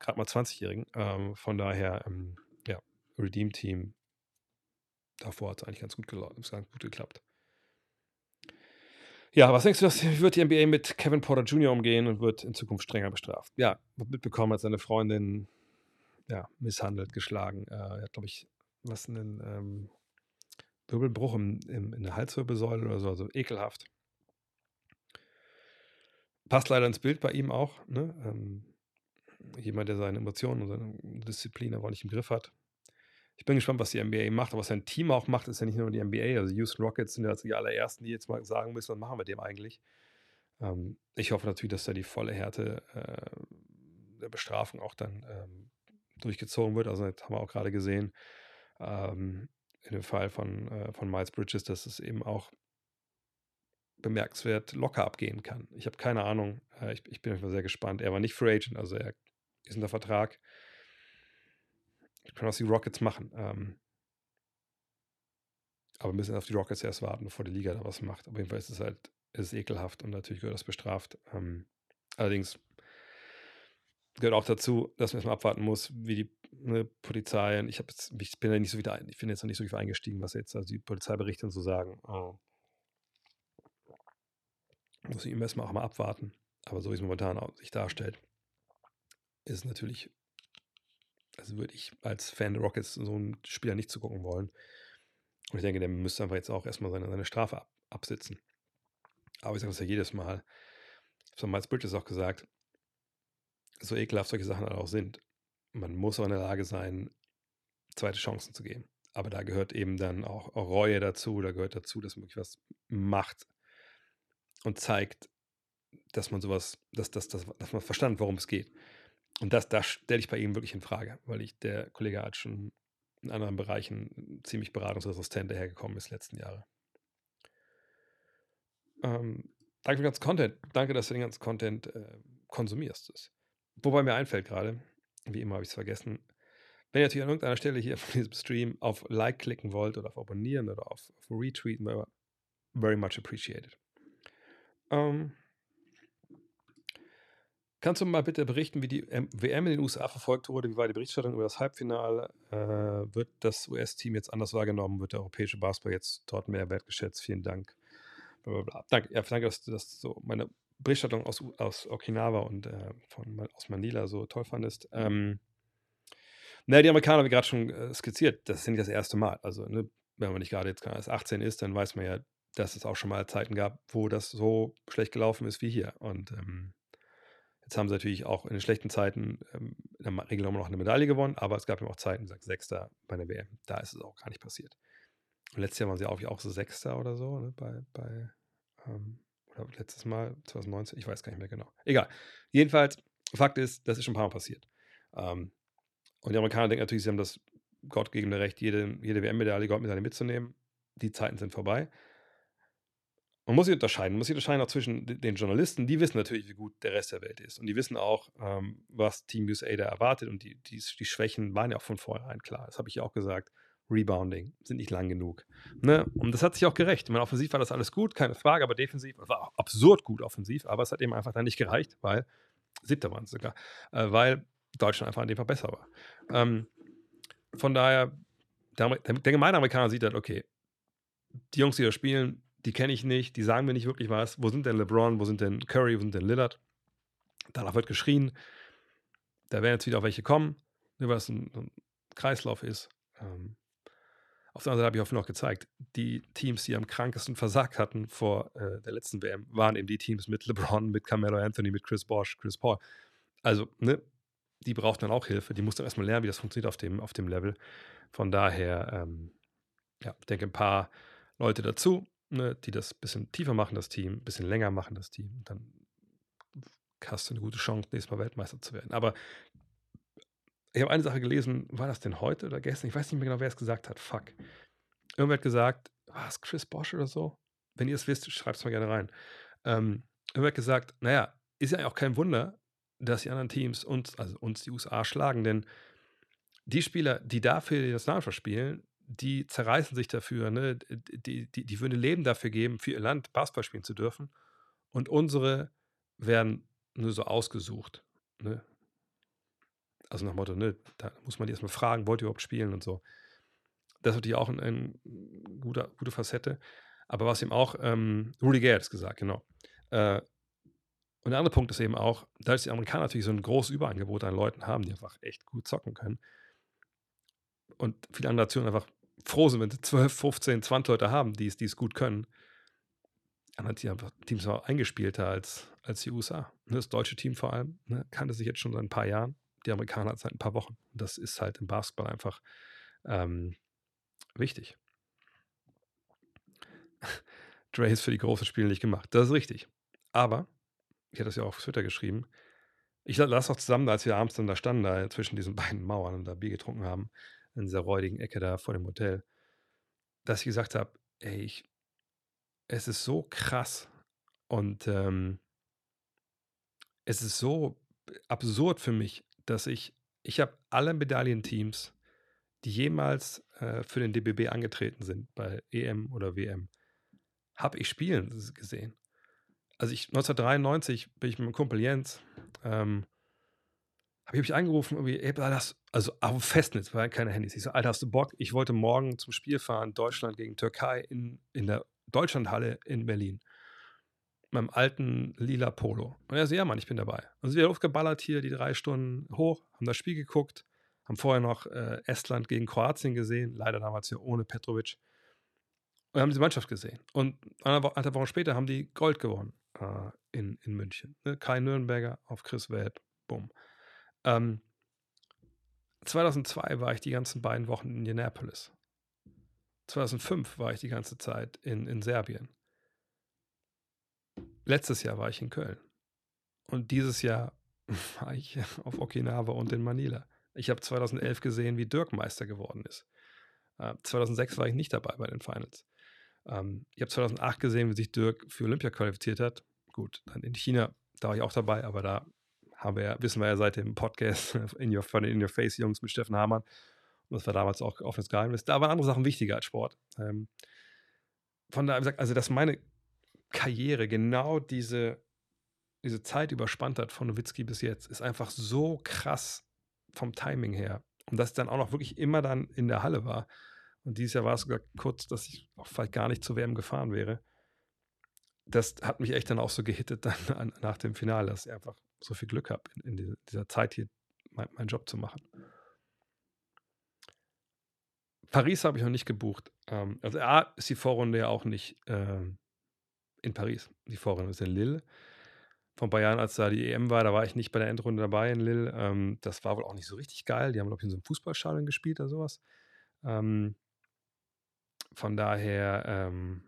Speaker 1: gerade mal 20-Jährigen. Ähm, von daher, ähm, ja, Redeem Team, davor hat es eigentlich ganz gut, ganz gut geklappt. Ja, was denkst du, wie wird die NBA mit Kevin Porter Jr. umgehen und wird in Zukunft strenger bestraft? Ja, mitbekommen hat seine Freundin ja, misshandelt, geschlagen. Äh, er hat, glaube ich, was einen ähm, Wirbelbruch im, im, in der Halswirbelsäule oder so, also ekelhaft. Passt leider ins Bild bei ihm auch. Ne? Ähm, jemand, der seine Emotionen und seine Disziplin aber nicht im Griff hat. Ich bin gespannt, was die NBA macht, aber was sein Team auch macht, ist ja nicht nur die NBA. Also Houston Rockets sind ja die allerersten, die jetzt mal sagen müssen, was machen wir dem eigentlich. Ähm, ich hoffe natürlich, dass da die volle Härte äh, der Bestrafung auch dann ähm, durchgezogen wird. Also das haben wir auch gerade gesehen ähm, in dem Fall von, äh, von Miles Bridges, dass es eben auch bemerkenswert locker abgehen kann. Ich habe keine Ahnung. Äh, ich, ich, bin einfach sehr gespannt. Er war nicht Free Agent, also er ist unter Vertrag können auch die Rockets machen. Ähm, aber müssen auf die Rockets erst warten, bevor die Liga da was macht. Auf jeden Fall ist es halt, ist ekelhaft und natürlich gehört das bestraft. Ähm, allerdings gehört auch dazu, dass man erstmal abwarten muss, wie die ne, Polizei, ich, jetzt, ich bin ja nicht so wieder, ich bin jetzt noch nicht so viel eingestiegen, was jetzt also die Polizeiberichte so sagen. Oh. Muss ich erstmal auch mal abwarten. Aber so wie es momentan sich darstellt, ist es natürlich also würde ich als Fan der Rockets so einen Spieler nicht zugucken wollen. Und ich denke, der müsste einfach jetzt auch erstmal seine, seine Strafe ab, absitzen. Aber ich sage das ja jedes Mal. Ich habe Miles Bridges auch gesagt, so ekelhaft solche Sachen auch sind. Man muss auch in der Lage sein, zweite Chancen zu geben. Aber da gehört eben dann auch, auch Reue dazu, da gehört dazu, dass man wirklich was macht und zeigt, dass man sowas, dass, dass, dass, dass man verstanden, worum es geht. Und das, das stelle ich bei ihm wirklich in Frage, weil ich, der Kollege hat schon in anderen Bereichen ziemlich beratungsresistent dahergekommen ist letzten Jahre. Ähm, danke für den ganzen Content. Danke, dass du den ganzen Content äh, konsumierst. Wobei mir einfällt gerade, wie immer habe ich es vergessen, wenn ihr natürlich an irgendeiner Stelle hier [laughs] von diesem Stream auf Like klicken wollt oder auf Abonnieren oder auf, auf Retweeten, very much appreciated. Ähm, Kannst du mal bitte berichten, wie die WM in den USA verfolgt wurde? Wie war die Berichterstattung über das Halbfinale? Äh, wird das US-Team jetzt anders wahrgenommen? Wird der europäische Basketball jetzt dort mehr wertgeschätzt? Vielen Dank. Blablabla. Danke, ja, danke dass du das so meine Berichterstattung aus, aus Okinawa und äh, von, aus Manila so toll fandest. Ähm, naja, die Amerikaner, wie gerade schon äh, skizziert, das ist ja nicht das erste Mal. Also, ne, wenn man nicht gerade jetzt erst 18 ist, dann weiß man ja, dass es auch schon mal Zeiten gab, wo das so schlecht gelaufen ist wie hier. Und ähm, Jetzt haben sie natürlich auch in den schlechten Zeiten ähm, in der Regel noch eine Medaille gewonnen, aber es gab ja auch Zeiten, sag Sechster bei der WM. Da ist es auch gar nicht passiert. Und letztes Jahr waren sie auch, auch so Sechster oder so, ne, bei, bei ähm, oder letztes Mal, 2019, ich weiß gar nicht mehr genau. Egal. Jedenfalls, Fakt ist, das ist schon ein paar Mal passiert. Ähm, und die Amerikaner denken natürlich, sie haben das gottgegebene Recht, jede, jede WM-Medaille, Goldmedaille mitzunehmen. Die Zeiten sind vorbei man muss sich unterscheiden. Man muss sich unterscheiden auch zwischen den Journalisten, die wissen natürlich, wie gut der Rest der Welt ist. Und die wissen auch, ähm, was Team USA da erwartet. Und die, die, die Schwächen waren ja auch von vornherein klar. Das habe ich ja auch gesagt. Rebounding sind nicht lang genug. Ne? Und das hat sich auch gerecht. Ich meine, offensiv war das alles gut, keine Frage, aber defensiv war auch absurd gut offensiv, aber es hat eben einfach dann nicht gereicht, weil siebter waren es sogar, äh, weil Deutschland einfach an dem Fall besser war. Ähm, von daher, der, der gemeine Amerikaner sieht halt, okay, die Jungs, die da spielen, die kenne ich nicht, die sagen mir nicht wirklich was. Wo sind denn LeBron, wo sind denn Curry, wo sind denn Lillard? Danach wird geschrien. Da werden jetzt wieder auch welche kommen, ne, weil es ein, ein Kreislauf ist. Ähm, auf der anderen Seite habe ich auch noch gezeigt, die Teams, die am krankesten versagt hatten vor äh, der letzten WM, waren eben die Teams mit LeBron, mit Carmelo Anthony, mit Chris Bosch, Chris Paul. Also, ne, die braucht dann auch Hilfe. Die muss dann erstmal lernen, wie das funktioniert auf dem, auf dem Level. Von daher, ähm, ja, ich denke, ein paar Leute dazu ne, die das ein bisschen tiefer machen, das Team, ein bisschen länger machen, das Team. dann hast du eine gute Chance, nächstes Mal Weltmeister zu werden. Aber ich habe eine Sache gelesen, war das denn heute oder gestern? Ich weiß nicht mehr genau, wer es gesagt hat. Fuck. Irgendwer hat gesagt, war es Chris Bosch oder so? Wenn ihr es wisst, schreibt es mal gerne rein. Ähm, irgendwer hat gesagt, naja, ist ja auch kein Wunder, dass die anderen Teams uns, also uns die USA schlagen, denn die Spieler, die dafür das Nationalmannschaft spielen, die zerreißen sich dafür, ne? die, die, die würden Leben dafür geben, für ihr Land Basketball spielen zu dürfen. Und unsere werden nur so ausgesucht. Ne? Also nach Motto, ne, da muss man die erstmal fragen, wollt ihr überhaupt spielen und so. Das ist natürlich auch eine ein guter, gute Facette. Aber was eben auch, ähm, Rudy Gay hat es gesagt, genau. Äh, und der andere Punkt ist eben auch, dass die Amerikaner natürlich so ein großes Überangebot an Leuten haben, die einfach echt gut zocken können. Und viele andere Nationen einfach froh sind, wenn sie 12, 15, 20 Leute haben, die es, die es gut können. Andere Teams, einfach, Teams auch eingespielter als, als die USA. Ne, das deutsche Team vor allem ne, kannte sich jetzt schon seit ein paar Jahren. Die Amerikaner seit ein paar Wochen. Das ist halt im Basketball einfach ähm, wichtig. [laughs] Dre ist für die großen Spiele nicht gemacht. Das ist richtig. Aber, ich hatte das ja auch auf Twitter geschrieben, ich lasse auch zusammen, als wir abends dann da standen, da zwischen diesen beiden Mauern und da Bier getrunken haben, in dieser räudigen Ecke da vor dem Hotel, dass ich gesagt habe, ey, ich, es ist so krass und ähm, es ist so absurd für mich, dass ich, ich habe alle Medaillenteams, die jemals äh, für den DBB angetreten sind, bei EM oder WM, habe ich spielen gesehen. Also ich, 1993 bin ich mit meinem Kumpel Jens, ähm, habe ich mich angerufen, irgendwie, ey, also auf Festnetz, weil keine Handys. Ich so, Alter, hast du Bock? Ich wollte morgen zum Spiel fahren, Deutschland gegen Türkei in, in der Deutschlandhalle in Berlin. Meinem alten lila Polo. Und er so, ja, Mann, ich bin dabei. Und sind wir aufgeballert hier die drei Stunden hoch, haben das Spiel geguckt, haben vorher noch äh, Estland gegen Kroatien gesehen, leider damals ja ohne Petrovic. Und haben diese Mannschaft gesehen. Und eine Woche später haben die Gold gewonnen äh, in, in München. Ne? Kai Nürnberger auf Chris Welp. Bumm. Ähm, 2002 war ich die ganzen beiden Wochen in Indianapolis. 2005 war ich die ganze Zeit in, in Serbien. Letztes Jahr war ich in Köln. Und dieses Jahr [laughs] war ich auf Okinawa und in Manila. Ich habe 2011 gesehen, wie Dirk Meister geworden ist. Äh, 2006 war ich nicht dabei bei den Finals. Ähm, ich habe 2008 gesehen, wie sich Dirk für Olympia qualifiziert hat. Gut, dann in China, da war ich auch dabei, aber da haben wir wissen wir ja seit dem Podcast [laughs] in Your, von den In Your Face Jungs mit Steffen Hamann. Und das war damals auch offenes Geheimnis. Da waren andere Sachen wichtiger als Sport. Ähm, von daher, gesagt, also dass meine Karriere genau diese, diese Zeit überspannt hat von Nowitzki bis jetzt, ist einfach so krass vom Timing her. Und dass ich dann auch noch wirklich immer dann in der Halle war. Und dieses Jahr war es sogar kurz, dass ich auch vielleicht gar nicht zur WM gefahren wäre. Das hat mich echt dann auch so gehittet dann [laughs] an, nach dem Finale, dass ich einfach so viel Glück habe, in, in, dieser Zeit hier mein, meinen Job zu machen. Paris habe ich noch nicht gebucht. Ähm, also A ist die Vorrunde ja auch nicht ähm, in Paris. Die Vorrunde ist in Lille. Vor ein paar Jahren, als da die EM war, da war ich nicht bei der Endrunde dabei in Lille. Ähm, das war wohl auch nicht so richtig geil. Die haben, glaube ich, in so einem Fußballstadion gespielt oder sowas. Ähm, von daher, ähm,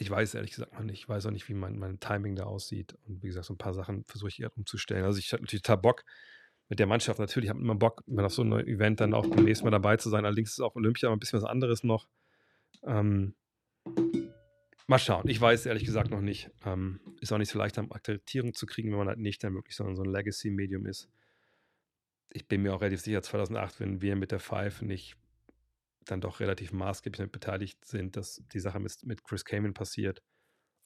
Speaker 1: ich weiß ehrlich gesagt noch nicht. Ich weiß auch nicht, wie mein, mein Timing da aussieht. Und wie gesagt, so ein paar Sachen versuche ich gerade umzustellen. Also ich hatte natürlich total Bock mit der Mannschaft. Natürlich habe ich immer Bock, wenn auf so einem Event dann auch demnächst mal dabei zu sein. Allerdings ist auch Olympia ein bisschen was anderes noch. Ähm, mal schauen. Ich weiß ehrlich gesagt noch nicht. Ähm, ist auch nicht so leicht, Akkreditierung zu kriegen, wenn man halt nicht dann wirklich so ein Legacy-Medium ist. Ich bin mir auch relativ sicher, 2008, wenn wir mit der Five nicht dann doch relativ maßgeblich beteiligt sind, dass die Sache mit, mit Chris Kamen passiert,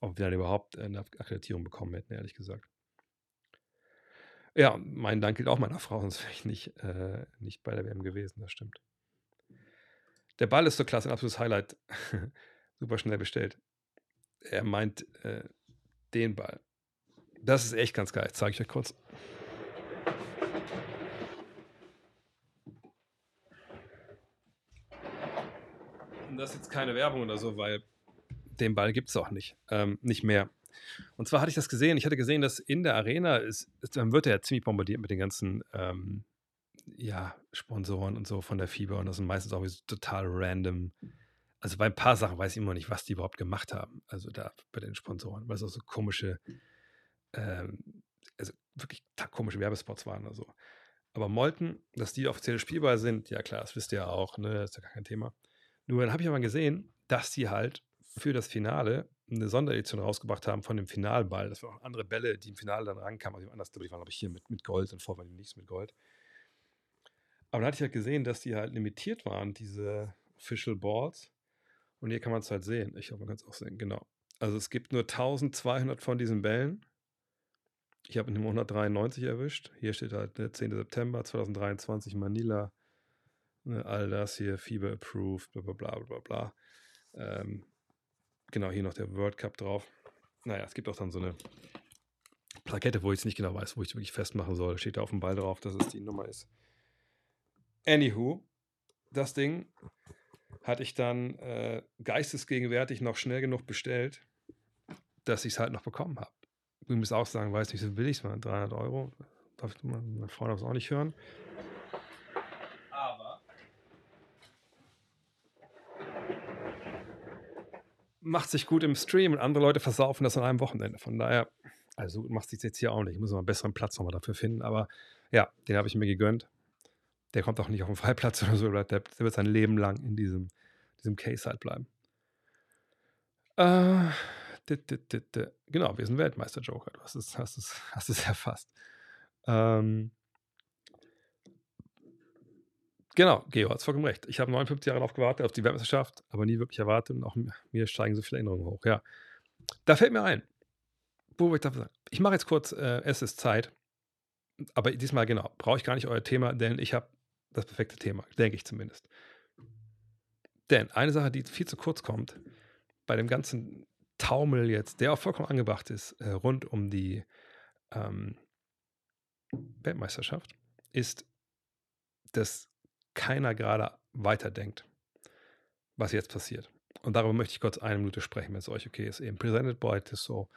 Speaker 1: ob wir dann überhaupt eine Akkreditierung bekommen hätten, ehrlich gesagt. Ja, mein Dank gilt auch meiner Frau, [laughs] sonst wäre ich nicht, äh, nicht bei der WM gewesen, das stimmt. Der Ball ist so klasse, ein absolutes Highlight. [laughs] Super schnell bestellt. Er meint äh, den Ball. Das ist echt ganz geil. Zeige ich euch kurz. Und das ist jetzt keine Werbung oder so, weil den Ball gibt es auch nicht. Ähm, nicht mehr. Und zwar hatte ich das gesehen. Ich hatte gesehen, dass in der Arena ist, ist dann wird er ja ziemlich bombardiert mit den ganzen ähm, ja, Sponsoren und so von der Fieber. Und das sind meistens auch total random. Also bei ein paar Sachen weiß ich immer nicht, was die überhaupt gemacht haben. Also da bei den Sponsoren, weil es auch so komische, ähm, also wirklich komische Werbespots waren oder so. Aber Molten, dass die offiziell spielbar sind, ja klar, das wisst ihr ja auch, ne? Das ist ja gar kein Thema. Nur dann habe ich aber gesehen, dass die halt für das Finale eine Sonderedition rausgebracht haben von dem Finalball. Das waren auch andere Bälle, die im Finale dann rankamen. Also anders, die waren, glaube ich, hier mit, mit Gold und vorher nichts mit Gold. Aber da hatte ich halt gesehen, dass die halt limitiert waren, diese Official Balls. Und hier kann man es halt sehen. Ich hoffe, man kann es auch sehen, genau. Also es gibt nur 1200 von diesen Bällen. Ich habe Nummer 193 erwischt. Hier steht halt der ne, 10. September 2023 Manila. Ne, all das hier, Fieber approved, bla bla bla bla bla. Ähm, genau, hier noch der World Cup drauf. Naja, es gibt auch dann so eine Plakette, wo ich es nicht genau weiß, wo ich wirklich festmachen soll. Steht da auf dem Ball drauf, dass es die Nummer ist. Anywho, das Ding hatte ich dann äh, geistesgegenwärtig noch schnell genug bestellt, dass ich es halt noch bekommen habe. Ich muss auch sagen, weiß nicht, so billig es war, 300 Euro. Darf ich meine Freunde das auch nicht hören. Macht sich gut im Stream und andere Leute versaufen das an einem Wochenende. Von daher, also macht sich jetzt hier auch nicht. Ich muss mal einen besseren Platz nochmal dafür finden. Aber ja, den habe ich mir gegönnt. Der kommt auch nicht auf den Freiplatz [laughs] oder so. Der, der wird sein Leben lang in diesem, diesem Case halt bleiben. Äh, Genau, wir sind Weltmeister-Joker. Du hast es, hast es, hast es erfasst. Ähm, genau, Geo hat vollkommen recht. Ich habe 59 Jahre darauf gewartet, auf die Weltmeisterschaft, aber nie wirklich erwartet und auch mir steigen so viele Erinnerungen hoch. Ja, da fällt mir ein, wo ich da sagen, ich mache jetzt kurz, äh, es ist Zeit, aber diesmal genau, brauche ich gar nicht euer Thema, denn ich habe das perfekte Thema, denke ich zumindest. Denn eine Sache, die viel zu kurz kommt, bei dem ganzen Taumel jetzt, der auch vollkommen angebracht ist, äh, rund um die ähm, Weltmeisterschaft, ist, dass keiner gerade weiterdenkt, was jetzt passiert. Und darüber möchte ich kurz eine Minute sprechen, wenn es euch okay ist. Eben Presented by so.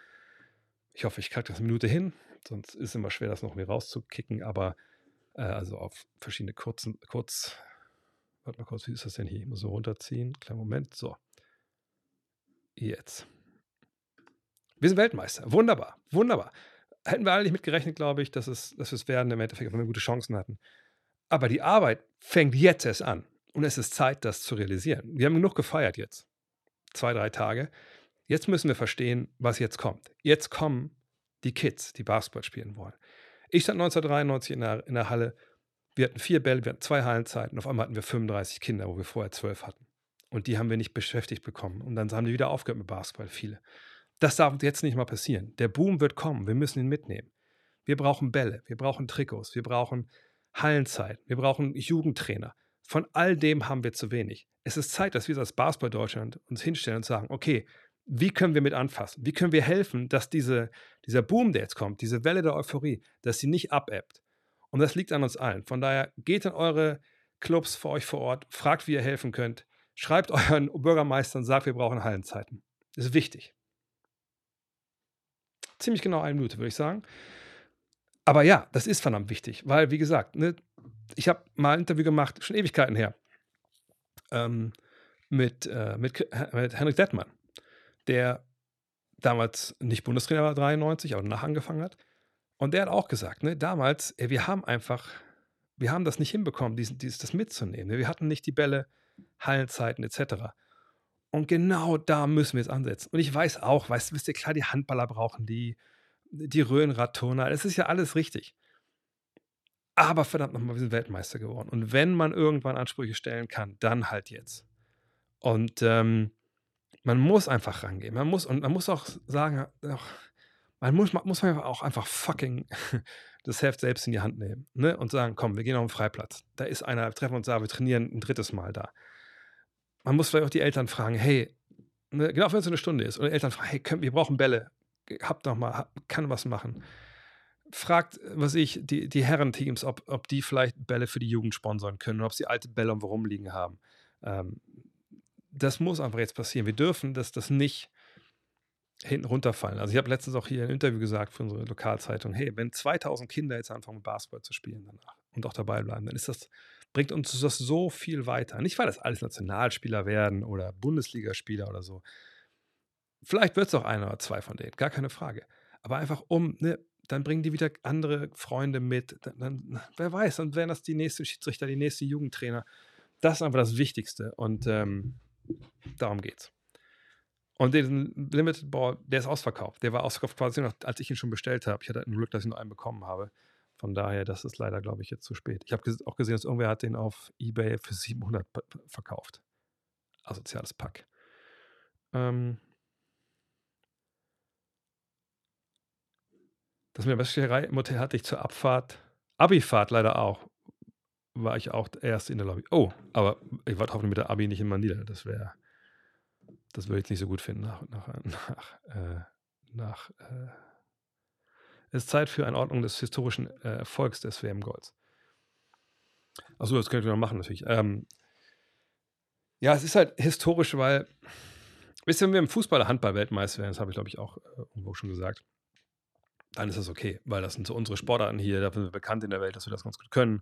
Speaker 1: Ich hoffe, ich kriege das eine Minute hin, sonst ist es immer schwer, das noch mehr rauszukicken, aber äh, also auf verschiedene kurzen, kurz, warte mal kurz, wie ist das denn hier? Ich muss so runterziehen. Kleinen Moment, so. Jetzt. Wir sind Weltmeister. Wunderbar, wunderbar. Hätten wir alle nicht mitgerechnet, glaube ich, dass, es, dass wir es werden im Endeffekt, wenn wir gute Chancen hatten. Aber die Arbeit fängt jetzt erst an. Und es ist Zeit, das zu realisieren. Wir haben genug gefeiert jetzt. Zwei, drei Tage. Jetzt müssen wir verstehen, was jetzt kommt. Jetzt kommen die Kids, die Basketball spielen wollen. Ich stand 1993 in der, in der Halle. Wir hatten vier Bälle, wir hatten zwei Hallenzeiten. Auf einmal hatten wir 35 Kinder, wo wir vorher zwölf hatten. Und die haben wir nicht beschäftigt bekommen. Und dann haben die wieder aufgehört mit Basketball, viele. Das darf jetzt nicht mal passieren. Der Boom wird kommen. Wir müssen ihn mitnehmen. Wir brauchen Bälle, wir brauchen Trikots, wir brauchen Hallenzeit, wir brauchen Jugendtrainer. Von all dem haben wir zu wenig. Es ist Zeit, dass wir als Basketball Deutschland uns hinstellen und sagen, okay, wie können wir mit anfassen? Wie können wir helfen, dass diese, dieser Boom, der jetzt kommt, diese Welle der Euphorie, dass sie nicht abebbt? Und das liegt an uns allen. Von daher geht in eure Clubs für euch vor Ort, fragt, wie ihr helfen könnt, schreibt euren Bürgermeistern, sagt, wir brauchen Hallenzeiten. Das ist wichtig ziemlich genau eine Minute, würde ich sagen. Aber ja, das ist verdammt wichtig, weil, wie gesagt, ne, ich habe mal ein Interview gemacht, schon Ewigkeiten her, ähm, mit, äh, mit, mit Henrik Dettmann, der damals nicht Bundestrainer war, 93, aber danach angefangen hat. Und der hat auch gesagt, ne, damals, ey, wir haben einfach, wir haben das nicht hinbekommen, dies, dies, das mitzunehmen. Ne? Wir hatten nicht die Bälle, Hallenzeiten etc. Und genau da müssen wir jetzt ansetzen. Und ich weiß auch, weißt du, wisst ihr, klar, die Handballer brauchen die, die Röhrenradturner, das ist ja alles richtig. Aber verdammt nochmal, wir sind Weltmeister geworden. Und wenn man irgendwann Ansprüche stellen kann, dann halt jetzt. Und ähm, man muss einfach rangehen. Man muss, und man muss auch sagen, man muss, man auch einfach fucking [laughs] das Heft selbst in die Hand nehmen. Ne? Und sagen, komm, wir gehen auf den Freiplatz. Da ist einer, treffen uns da, wir trainieren ein drittes Mal da man muss vielleicht auch die Eltern fragen, hey, ne, genau wenn es eine Stunde ist, und Eltern fragen, hey, können, wir brauchen Bälle, habt noch mal, kann was machen. Fragt, was ich, die, die Herrenteams, ob, ob die vielleicht Bälle für die Jugend sponsern können, ob sie alte Bälle irgendwo rumliegen haben. Ähm, das muss einfach jetzt passieren. Wir dürfen das, das nicht hinten runterfallen. Also ich habe letztens auch hier ein Interview gesagt für unsere Lokalzeitung, hey, wenn 2000 Kinder jetzt anfangen, Basketball zu spielen danach und auch dabei bleiben, dann ist das bringt uns das so viel weiter. Nicht, weil das alles Nationalspieler werden oder Bundesligaspieler oder so. Vielleicht wird es auch einer oder zwei von denen, gar keine Frage. Aber einfach um, ne, dann bringen die wieder andere Freunde mit. Dann, dann, [laughs] wer weiß, dann wären das die nächste Schiedsrichter, die nächste Jugendtrainer. Das ist einfach das Wichtigste und ähm, darum geht's. Und den Limited Ball, der ist ausverkauft. Der war ausverkauft quasi noch, als ich ihn schon bestellt habe. Ich hatte ein Glück, dass ich noch einen bekommen habe. Von daher, das ist leider, glaube ich, jetzt zu spät. Ich habe auch gesehen, dass irgendwer hat den auf Ebay für 700 verkauft. Asoziales Pack. Ähm das mit der Beststellerei im Hotel hatte ich zur Abfahrt, Abifahrt leider auch. War ich auch erst in der Lobby. Oh, aber ich war hoffentlich mit der Abi nicht in Manila. Das wäre das würde ich nicht so gut finden nach, nach, nach, äh, nach äh, es ist Zeit für eine Ordnung des historischen äh, Erfolgs des WM-Golds. Achso, das könnte ich noch machen, natürlich. Ähm, ja, es ist halt historisch, weil, wisst ihr, wenn wir im Fußball der Handball-Weltmeister werden, das habe ich, glaube ich, auch äh, irgendwo schon gesagt, dann ist das okay, weil das sind so unsere Sportarten hier, da sind wir bekannt in der Welt, dass wir das ganz gut können.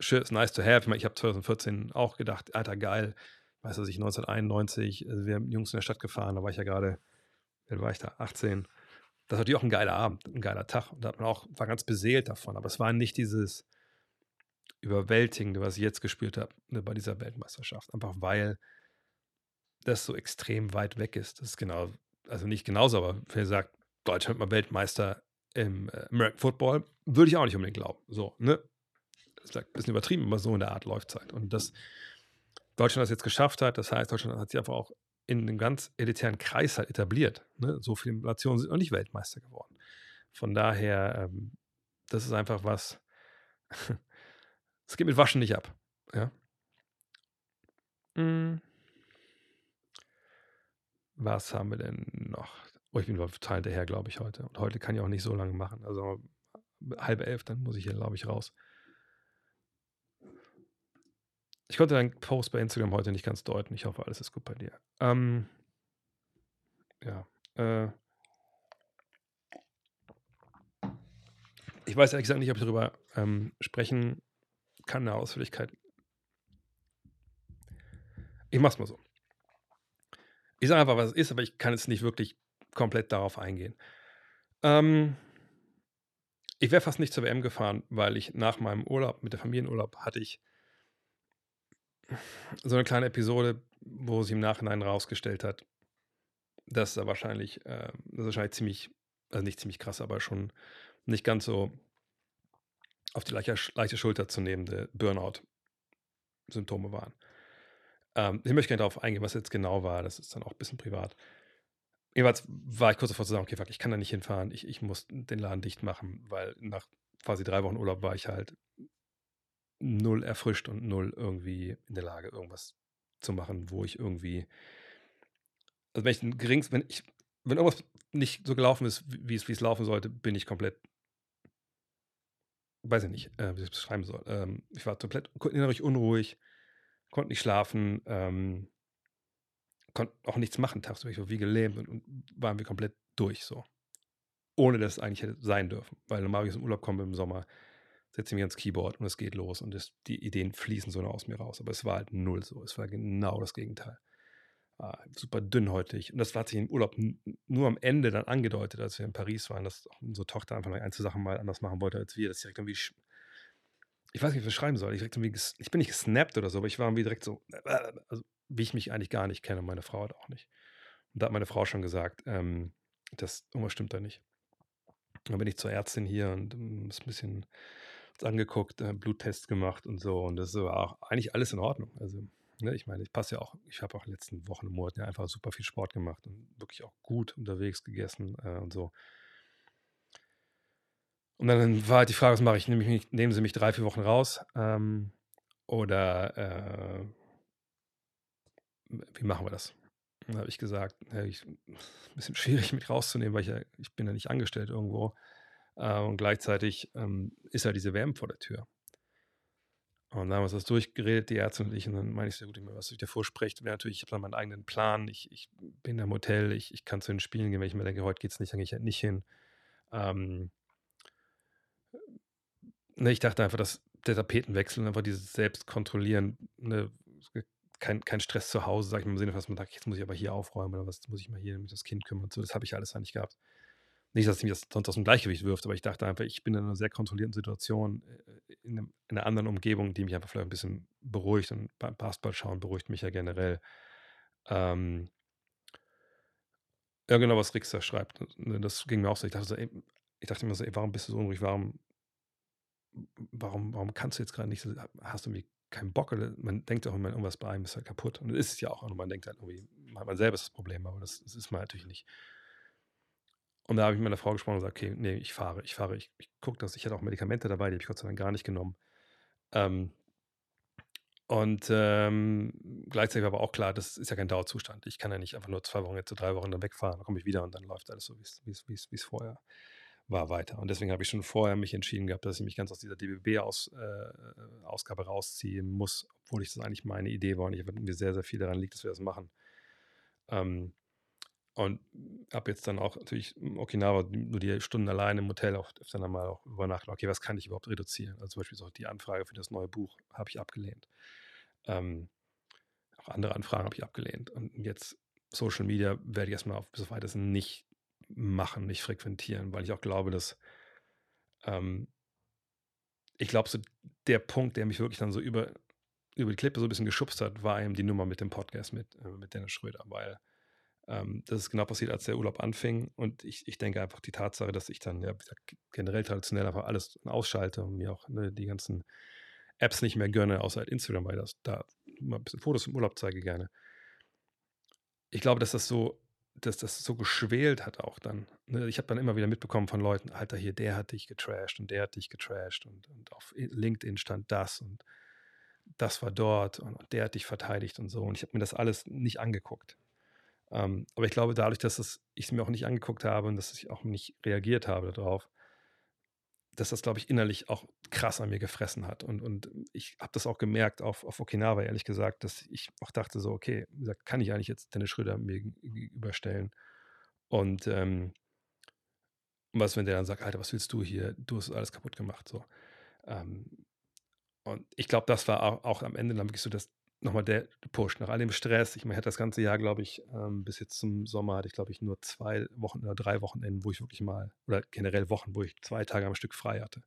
Speaker 1: Shit, it's nice to have. Ich, mein, ich habe 2014 auch gedacht, alter, geil, weiß was ich, 1991, also wir haben Jungs in der Stadt gefahren, da war ich ja gerade, wie war ich da, 18. Das war natürlich auch ein geiler Abend, ein geiler Tag. Und da hat man auch, war ganz beseelt davon. Aber es war nicht dieses Überwältigende, was ich jetzt gespürt habe ne, bei dieser Weltmeisterschaft. Einfach weil das so extrem weit weg ist. Das ist genau, also nicht genauso, aber wer sagt, Deutschland mal Weltmeister im äh, American Football, würde ich auch nicht unbedingt glauben. So, ne? Das ist ein bisschen übertrieben, aber so in der Art läuft es halt. Und das, Deutschland das jetzt geschafft hat. Das heißt, Deutschland hat sich einfach auch in einem ganz elitären Kreis halt etabliert. Ne? So viele Nationen sind noch nicht Weltmeister geworden. Von daher, ähm, das ist einfach was. [laughs] Es geht mit Waschen nicht ab. Ja. Hm. Was haben wir denn noch? Oh, ich bin total hinterher, glaube ich, heute. Und heute kann ich auch nicht so lange machen. Also halb elf, dann muss ich hier, glaube ich, raus. Ich konnte deinen Post bei Instagram heute nicht ganz deuten. Ich hoffe, alles ist gut bei dir. Ähm, ja. Äh, ich weiß ehrlich gesagt nicht, ob ich darüber ähm, sprechen kann, eine Ausführlichkeit. Ich mach's mal so. Ich sage einfach, was es ist, aber ich kann jetzt nicht wirklich komplett darauf eingehen. Ähm, ich wäre fast nicht zur WM gefahren, weil ich nach meinem Urlaub, mit der Familienurlaub, hatte ich so eine kleine Episode, wo sich im Nachhinein rausgestellt hat, dass er wahrscheinlich, äh, das wahrscheinlich ziemlich, also nicht ziemlich krass, aber schon nicht ganz so auf die leichte, leichte Schulter zu nehmende Burnout-Symptome waren. Ähm, ich möchte gerne darauf eingehen, was jetzt genau war. Das ist dann auch ein bisschen privat. Jedenfalls war ich kurz davor zu sagen, okay, fuck, ich kann da nicht hinfahren. Ich, ich muss den Laden dicht machen, weil nach quasi drei Wochen Urlaub war ich halt null erfrischt und null irgendwie in der Lage, irgendwas zu machen, wo ich irgendwie, also wenn ich ein gerings, wenn ich, wenn irgendwas nicht so gelaufen ist, wie es, wie es laufen sollte, bin ich komplett, weiß ich nicht, äh, wie ich es beschreiben soll. Ähm, ich war komplett innerlich unruhig, konnte nicht schlafen, ähm, konnte auch nichts machen tagsüber. Ich war wie gelähmt und, und waren wir komplett durch so. Ohne dass es eigentlich hätte sein dürfen. Weil normalerweise im Urlaub kommen wir im Sommer, setze mich ans Keyboard und es geht los und das, die Ideen fließen so aus mir raus. Aber es war halt null so. Es war genau das Gegenteil. Ah, super dünnhäutig. Und das hat sich im Urlaub nur am Ende dann angedeutet, als wir in Paris waren, dass unsere Tochter einfach mal Einzelsachen mal anders machen wollte als wir. Das direkt irgendwie. Ich weiß nicht, was ich schreiben soll. Ich, ich bin nicht gesnappt oder so, aber ich war irgendwie direkt so, also, wie ich mich eigentlich gar nicht kenne. Meine Frau hat auch nicht. Und da hat meine Frau schon gesagt, ähm, das irgendwas stimmt da nicht. Dann bin ich zur Ärztin hier und um, ist ein bisschen angeguckt, äh, Bluttest gemacht und so. Und das war auch eigentlich alles in Ordnung. Also, ne, ich meine, ich passe ja auch, ich habe auch in den letzten Wochen und Monaten ja einfach super viel Sport gemacht und wirklich auch gut unterwegs gegessen äh, und so. Und dann war halt die Frage, was mache ich? Nehme ich mich, nehmen Sie mich drei, vier Wochen raus? Ähm, oder äh, wie machen wir das? Dann habe ich gesagt, ja, ich, ein bisschen schwierig, mich rauszunehmen, weil ich ja, ich bin ja nicht angestellt irgendwo. Äh, und gleichzeitig ähm, ist ja diese WM vor der Tür. Und dann haben wir das durchgeredet, die Ärzte und ich, und dann meine ich sehr gut, was ich dir vorspreche, wäre natürlich, ich habe dann meinen eigenen Plan, ich, ich bin im Hotel, ich, ich kann zu den Spielen gehen, wenn ich mir denke, heute geht es nicht, dann gehe ich halt nicht hin. Ähm, ne, ich dachte einfach, dass der Tapetenwechsel einfach dieses Selbstkontrollieren, ne, kein, kein Stress zu Hause, sag ich mal im Sinne, was man sagt, jetzt muss ich aber hier aufräumen oder was muss ich mal hier mit das Kind kümmern und so, das habe ich alles eigentlich gehabt. Nicht, dass mich das sonst aus dem Gleichgewicht wirft, aber ich dachte einfach, ich bin in einer sehr kontrollierten Situation, äh, in, einem, in einer anderen Umgebung, die mich einfach vielleicht ein bisschen beruhigt. Und beim Basketball schauen beruhigt mich ja generell. Ähm, Ja, genau, was Rix schreibt. Ne, das ging mir auch so. Ich dachte, so, ey, ich dachte mir so, ey, warum bist du so unruhig? Warum, warum, warum kannst du jetzt gerade nicht hast du irgendwie keinen Bock? Oder man denkt auch immer, irgendwas bei einem ist halt kaputt. Und das ist es ja auch. Und man denkt halt irgendwie, man selber das Problem, aber das, das ist man natürlich nicht. Und da habe ich mit meiner Frau gesprochen und gesagt, okay, nee, ich fahre, ich fahre, ich, ich gucke das. Ich hatte auch Medikamente dabei, die habe ich Gott sei Dank gar nicht genommen. Ähm, und ähm, gleichzeitig war aber auch klar, das ist ja kein Dauerzustand. Ich kann ja nicht einfach nur zwei Wochen, jetzt so drei Wochen dann wegfahren, dann komme ich wieder und dann läuft alles so, wie es vorher war, weiter. Und deswegen habe ich schon vorher mich entschieden gehabt, dass ich mich ganz aus dieser DBB-Ausgabe äh, rausziehen muss, obwohl ich das eigentlich meine Idee war und ich mir sehr, sehr viel daran liegt, dass wir das machen. Ähm, und habe jetzt dann auch natürlich Okinawa nur die Stunden alleine im Hotel auch öfter mal auch über Nacht, okay, was kann ich überhaupt reduzieren? Also zum Beispiel auch die Anfrage für das neue Buch habe ich abgelehnt. Ähm, auch andere Anfragen habe ich abgelehnt. Und jetzt Social Media werde ich erstmal auf bis auf weiteres nicht machen, nicht frequentieren, weil ich auch glaube, dass ähm, ich glaube, so der Punkt, der mich wirklich dann so über, über die Klippe so ein bisschen geschubst hat, war eben die Nummer mit dem Podcast mit, äh, mit Dennis Schröder, weil ähm, das ist genau passiert, als der Urlaub anfing. Und ich, ich denke einfach die Tatsache, dass ich dann ja generell traditionell einfach alles ausschalte und mir auch ne, die ganzen Apps nicht mehr gönne, außer halt Instagram, weil das da mal ein bisschen Fotos im Urlaub zeige gerne. Ich glaube, dass das so, dass das so geschwelt hat auch dann. Ne? Ich habe dann immer wieder mitbekommen von Leuten, Alter, hier, der hat dich getrashed und der hat dich getrashed und, und auf LinkedIn stand das und das war dort und, der hat dich verteidigt und so. Und ich habe mir das alles nicht angeguckt. Ähm, aber ich glaube, dadurch, dass ich es mir auch nicht angeguckt habe und dass ich auch nicht reagiert habe darauf, dass das, glaube ich, innerlich auch krass an mir gefressen hat. Und, und ich habe das auch gemerkt auf, auf Okinawa, ehrlich gesagt, dass ich auch dachte so, okay, wie gesagt, kann ich eigentlich jetzt Dennis Schröder mir gegenüberstellen? Und ähm, was, wenn der dann sagt, Alter, was willst du hier? Du hast alles kaputt gemacht. So. Ähm, und ich glaube, das war auch, auch, am Ende dann wirklich so das, nochmal der Push. Nach all dem Stress, ich meine, hatte das ganze Jahr, glaube ich, ähm, bis jetzt zum Sommer hatte ich, glaube ich, nur zwei Wochen oder drei Wochenenden, wo ich wirklich mal, oder generell Wochen, wo ich zwei Tage am Stück frei hatte.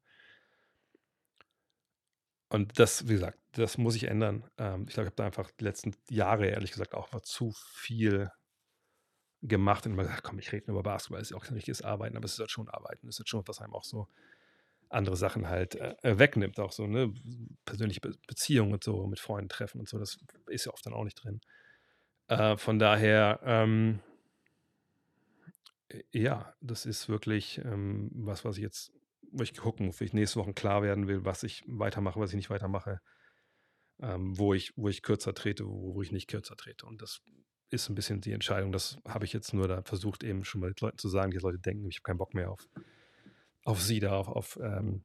Speaker 1: Und das, wie gesagt, das muss ich ändern. Ähm, ich glaube, ich habe da einfach die letzten Jahre, ehrlich gesagt, auch mal zu viel gemacht und immer gesagt, komm, ich rede nur über Basketball, ist ja auch kein richtiges Arbeiten, aber es ist halt schon Arbeiten. Es ist halt schon, was einem auch so andere Sachen halt äh, äh, wegnimmt, auch so, ne, persönliche Be Beziehungen und so, mit Freunden treffen und so, das ist ja oft dann auch nicht drin. Äh, von daher, ähm, ja, das ist wirklich ähm, was, was ich jetzt, wo ich gucken, wo ich nächste Woche klar werden will, was ich weitermache, was ich nicht weitermache, ähm, wo ich, wo ich kürzer trete, wo, wo ich nicht kürzer trete. Und das ist ein bisschen die Entscheidung. Das habe ich jetzt nur da versucht, eben schon mal den Leuten zu sagen, die Leute denken, ich habe keinen Bock mehr auf auf sie da, auf, auf, ähm,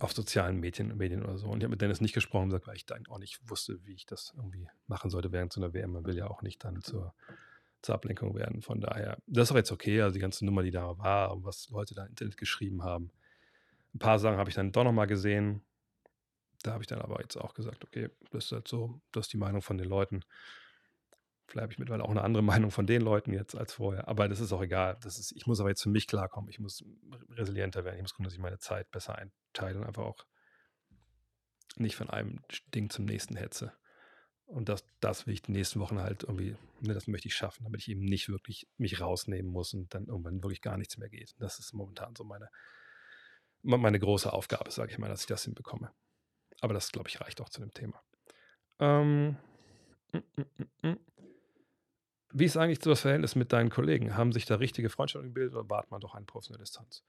Speaker 1: auf sozialen Medien, Medien oder so. Und ich habe mit Dennis nicht gesprochen, gesagt, weil ich dann auch nicht wusste, wie ich das irgendwie machen sollte während so einer WM. Man will ja auch nicht dann zur, zur Ablenkung werden. Von daher, das ist auch jetzt okay, also die ganze Nummer, die da war und was Leute da im Internet geschrieben haben. Ein paar Sachen habe ich dann doch nochmal gesehen. Da habe ich dann aber jetzt auch gesagt, okay, das ist halt so, das ist die Meinung von den Leuten. Vielleicht habe ich mittlerweile auch eine andere [laughs] Meinung von den Leuten jetzt als vorher. Aber das ist auch egal. Das ist, ich muss aber jetzt für mich klarkommen. Ich muss resilienter werden. Ich muss gucken, dass ich meine Zeit besser einteile und einfach auch nicht von einem Ding zum nächsten hetze. Und das, das will ich die nächsten Wochen halt irgendwie, ne, das möchte ich schaffen, damit ich eben nicht wirklich mich rausnehmen muss und dann irgendwann wirklich gar nichts mehr geht. Das ist momentan so meine, meine große Aufgabe, sage ich mal, dass ich das hinbekomme. Aber das, glaube ich, reicht auch zu dem Thema. Ähm, mm, mm, mm, mm. Wie ist eigentlich so das Verhältnis mit deinen Kollegen? Haben sich da richtige Freundschaften gebildet oder wart man doch eine professionelle Distanz?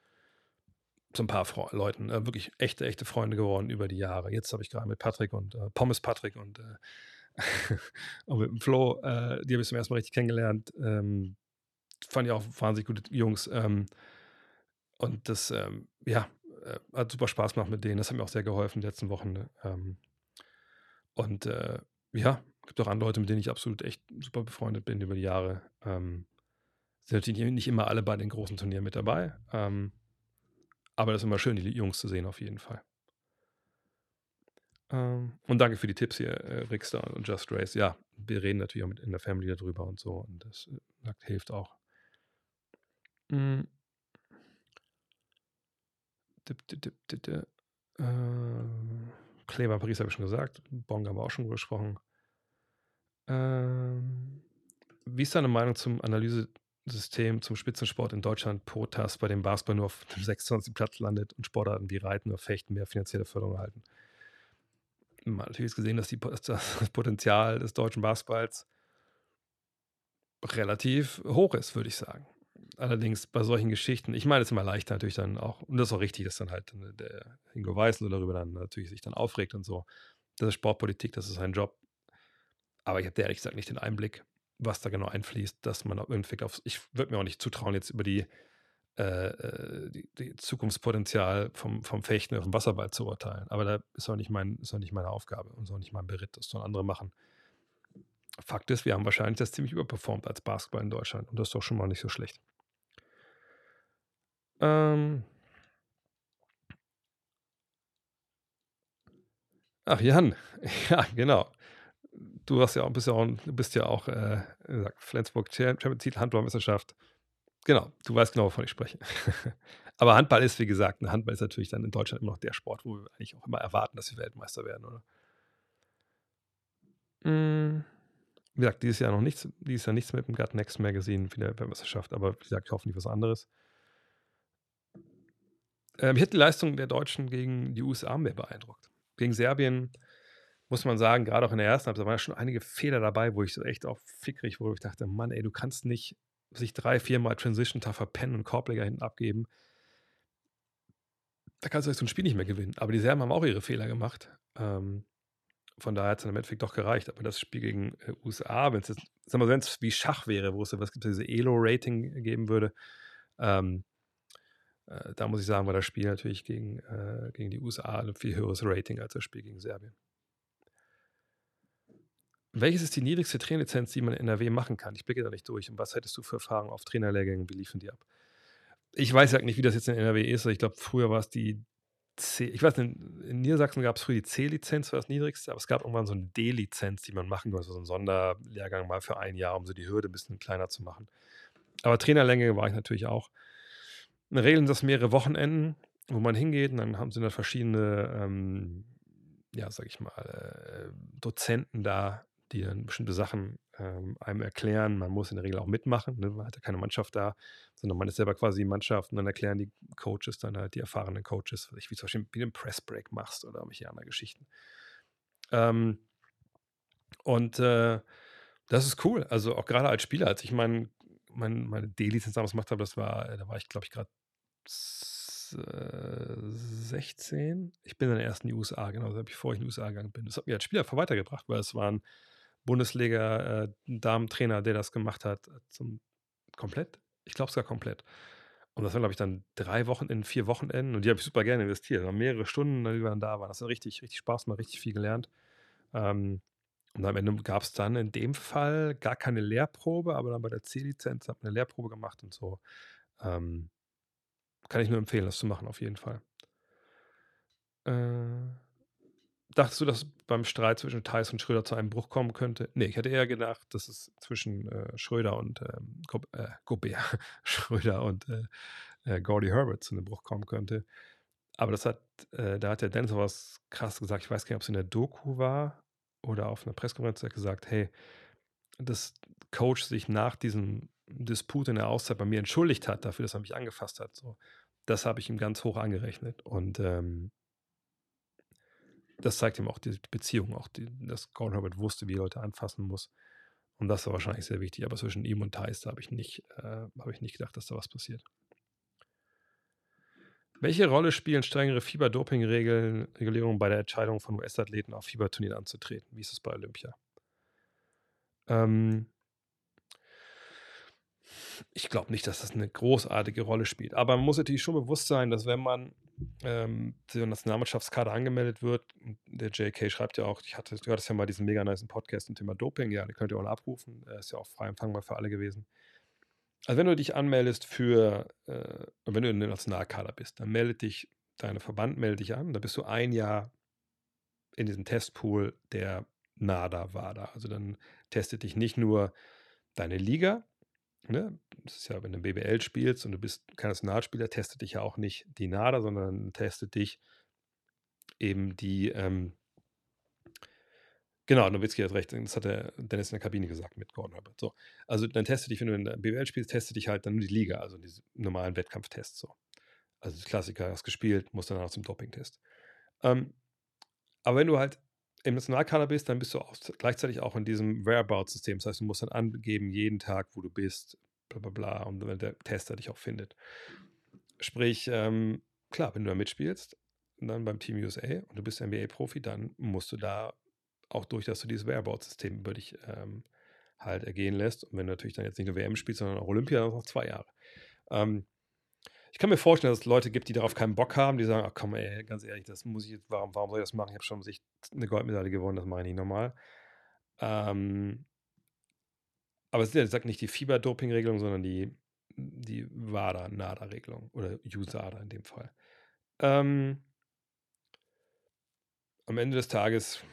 Speaker 1: So ein paar Fre Leuten, äh, wirklich echte, echte Freunde geworden über die Jahre. Jetzt habe ich gerade mit Patrick und äh, Pommes Patrick und, äh, [laughs] und mit dem Flo, äh, die habe ich zum ersten Mal richtig kennengelernt. Ähm, fand ich auch wahnsinnig gute Jungs. Ähm, und das, ähm, ja, äh, hat super Spaß gemacht mit denen. Das hat mir auch sehr geholfen in den letzten Wochen. Ne? Ähm, und äh, ja, gibt auch andere Leute, mit denen ich absolut echt super befreundet bin über die Jahre. Ähm, sind natürlich nicht immer alle bei den großen Turnieren mit dabei. Ähm, aber das ist immer schön, die Jungs zu sehen, auf jeden Fall. Ähm, und danke für die Tipps hier, äh, Rickster und Just Race. Ja, wir reden natürlich auch mit in der Family darüber und so. Und das äh, hilft auch. Mhm. Dip, dip, dip, äh, Kleber Paris habe ich schon gesagt. Bonga haben wir auch schon gesprochen. Ähm, wie ist deine Meinung zum Analyse System zum Spitzensport in Deutschland pro TAS bei dem Basketball nur auf dem 26. Platz landet und Sportarten wie Reiten oder Fechten mehr finanzielle Förderung erhalten. Man hat natürlich gesehen, dass, die, dass das [laughs] Potenzial des deutschen Basketballs relativ hoch ist, würde ich sagen. Allerdings bei solchen Geschichten, ich meine, es ist immer leichter natürlich dann auch, und das ist auch richtig, dass dann halt der Ingo Weißel darüber dann natürlich sich dann aufregt und so. Das ist Sportpolitik, das ist sein Job. Aber ich habe ehrlich gesagt nicht den Einblick, was da genau einfließt, dass man irgendwie auf, ich würde mir auch nicht zutrauen, jetzt über die, äh, äh, die, die, Zukunftspotenzial vom, vom Fechten auf dem Wasserball zu urteilen. Aber da ist auch nicht, mein, ist auch nicht meine Aufgabe und ist auch nicht mein Beritt, das sollen andere machen. Fakt ist, wir haben wahrscheinlich das ziemlich überperformt als Basketball in Deutschland und das ist doch schon mal nicht so schlecht. Ähm Ach, Jan, [laughs] ja, genau du hast ja auch, bist ja auch, du bist ja auch, äh, gesagt, Flensburg Champions League Handballmeisterschaft. Genau, du weißt genau, wovon ich spreche. [laughs] Aber Handball ist, wie gesagt, ein Handball ist natürlich dann in Deutschland immer noch der Sport, wo wir eigentlich auch immer erwarten, dass wir Weltmeister werden, oder? Mm, wie gesagt, dieses Jahr noch nichts, dieses Jahr nichts mit dem Gut Next Magazine für die Weltmeisterschaft, aber wie gesagt, ich hoffe nicht was anderes. Ähm, ich hätte die Leistung der Deutschen gegen die USA mehr beeindruckt. Gegen Serbien muss man sagen, gerade auch in der ersten Halbzeit waren schon einige Fehler dabei, wo ich so echt auch fickrig wurde. Ich dachte, Mann, ey, du kannst nicht sich drei, viermal Transition tough verpennen und Korbleger hinten abgeben. Da kannst du so ein Spiel nicht mehr gewinnen. Aber die Serben haben auch ihre Fehler gemacht. Ähm, von daher hat es im Endeffekt doch gereicht. Aber das Spiel gegen äh, USA, wenn es wenn es wie Schach wäre, wo es was gibt, diese Elo-Rating geben würde, ähm, äh, da muss ich sagen, war das Spiel natürlich gegen, äh, gegen die USA ein viel höheres Rating als das Spiel gegen Serbien. Welches ist die niedrigste Trainerlizenz, die man in NRW machen kann? Ich blicke da nicht durch. Und was hättest du für Erfahrungen auf Trainerlehrgängen? Wie liefen die ab? Ich weiß ja nicht, wie das jetzt in NRW ist. Ich glaube, früher war es die C. Ich weiß, in, in Niedersachsen gab es früher die C-Lizenz, war das niedrigste, aber es gab irgendwann so eine D-Lizenz, die man machen konnte, so einen Sonderlehrgang mal für ein Jahr, um so die Hürde ein bisschen kleiner zu machen. Aber Trainerlänge war ich natürlich auch. In der Regel sind das mehrere Wochenenden, wo man hingeht und dann haben sie dann verschiedene, ähm, ja, sag ich mal, äh, Dozenten da, die dann bestimmte Sachen ähm, einem erklären. Man muss in der Regel auch mitmachen. Ne? Man hat ja keine Mannschaft da, sondern man ist selber quasi die Mannschaft und dann erklären die Coaches dann halt, die erfahrenen Coaches, wie zum Beispiel wie du einen Pressbreak machst oder welche anderen Geschichten. Ähm, und äh, das ist cool. Also auch gerade als Spieler, als ich mein, mein, meine D-Lizenz damals gemacht habe, das war, äh, da war ich, glaube ich, gerade 16. Ich bin dann erst in die USA, genau, bevor ich in die USA gegangen bin. Das hat mir als Spieler weitergebracht, weil es waren Bundesliga-Damentrainer, äh, der das gemacht hat, zum komplett. Ich glaube sogar komplett. Und das waren, glaube ich, dann drei Wochen in vier Wochenenden und die habe ich super gerne investiert. Waren mehrere Stunden, die waren da waren. Das hat richtig, richtig Spaß gemacht, richtig viel gelernt. Ähm, und am Ende gab es dann in dem Fall gar keine Lehrprobe, aber dann bei der C-Lizenz hat man eine Lehrprobe gemacht und so. Ähm, kann ich nur empfehlen, das zu machen, auf jeden Fall. Äh, dachtest du, dass beim Streit zwischen Thais und Schröder zu einem Bruch kommen könnte? Nee, ich hätte eher gedacht, dass es zwischen äh, Schröder und ähm, Go äh, [laughs] Schröder und äh, äh, Gordy Herbert zu einem Bruch kommen könnte. Aber das hat, äh, da hat der Dennis was krass gesagt. Ich weiß gar nicht, ob es in der Doku war oder auf einer Pressekonferenz hat gesagt, hey, dass Coach sich nach diesem Disput in der Auszeit bei mir entschuldigt hat dafür, dass er mich angefasst hat. So, das habe ich ihm ganz hoch angerechnet. Und ähm, das zeigt ihm auch die Beziehung, auch die, dass Gordon Herbert wusste, wie er Leute anfassen muss. Und das war wahrscheinlich sehr wichtig. Aber zwischen ihm und Thais, da habe ich, nicht, äh, hab ich nicht gedacht, dass da was passiert. Welche Rolle spielen strengere Fieber-Doping-Regulierungen bei der Entscheidung von US-Athleten auf Fieberturnieren anzutreten? Wie ist es bei Olympia? Ähm, ich glaube nicht, dass das eine großartige Rolle spielt. Aber man muss natürlich schon bewusst sein, dass wenn man ähm, zur Nationalmannschaftskader angemeldet wird, der JK schreibt ja auch, ich hatte, du hattest ja mal diesen mega nice Podcast zum Thema Doping, ja, den könnt ihr auch abrufen, ist ja auch frei empfangbar für alle gewesen. Also wenn du dich anmeldest für, äh, wenn du in der Nationalkader bist, dann meldet dich, deine Verband meldet dich an, da bist du ein Jahr in diesem Testpool der NADA-WADA. Also dann testet dich nicht nur deine Liga, ne, das ist ja, wenn du BBL spielst und du bist kein Nationalspieler, testet dich ja auch nicht die NADA, sondern testet dich eben die, ähm, Genau, Nowitzki hat recht. Das hat der Dennis in der Kabine gesagt mit Gordon Herbert. So. Also dann teste dich, wenn du in der BWL spielst, teste dich halt dann nur die Liga, also diese normalen Wettkampftests. So. Also Klassiker hast gespielt, musst dann auch zum Dopingtest. Ähm, aber wenn du halt im Nationalkader bist, dann bist du auch gleichzeitig auch in diesem Whereabouts-System. Das heißt, du musst dann angeben, jeden Tag, wo du bist, bla bla bla, und wenn der Tester dich auch findet. Sprich, ähm, klar, wenn du da mitspielst, dann beim Team USA und du bist NBA-Profi, dann musst du da auch durch, dass du dieses Whereabouts-System über dich ähm, halt ergehen lässt. Und wenn du natürlich dann jetzt nicht nur WM spielst, sondern auch Olympia, dann noch zwei Jahre. Ähm, ich kann mir vorstellen, dass es Leute gibt, die darauf keinen Bock haben, die sagen, ach komm, ey, ganz ehrlich, das muss ich warum, warum soll ich das machen? Ich habe schon eine Goldmedaille gewonnen, das mache ich nicht normal. Ähm, aber es ist ja, ich sage nicht die Fieber-Doping-Regelung, sondern die, die WADA-NADA-Regelung oder USADA in dem Fall. Ähm, am Ende des Tages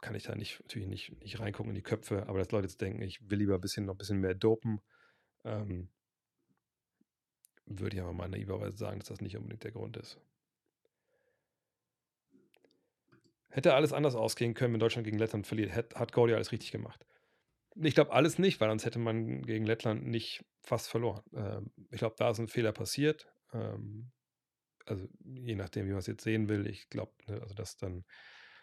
Speaker 1: kann ich da nicht, natürlich nicht, nicht reingucken in die Köpfe, aber dass Leute jetzt denken, ich will lieber ein bisschen, noch ein bisschen mehr dopen, ähm, würde ich aber mal naiverweise sagen, dass das nicht unbedingt der Grund ist. Hätte alles anders ausgehen können, wenn Deutschland gegen Lettland verliert, hat, hat Gordy alles richtig gemacht. Ich glaube alles nicht, weil sonst hätte man gegen Lettland nicht fast verloren. Ähm, ich glaube, da ist ein Fehler passiert. Ähm, also je nachdem, wie man es jetzt sehen will. Ich glaube, ne, also dass dann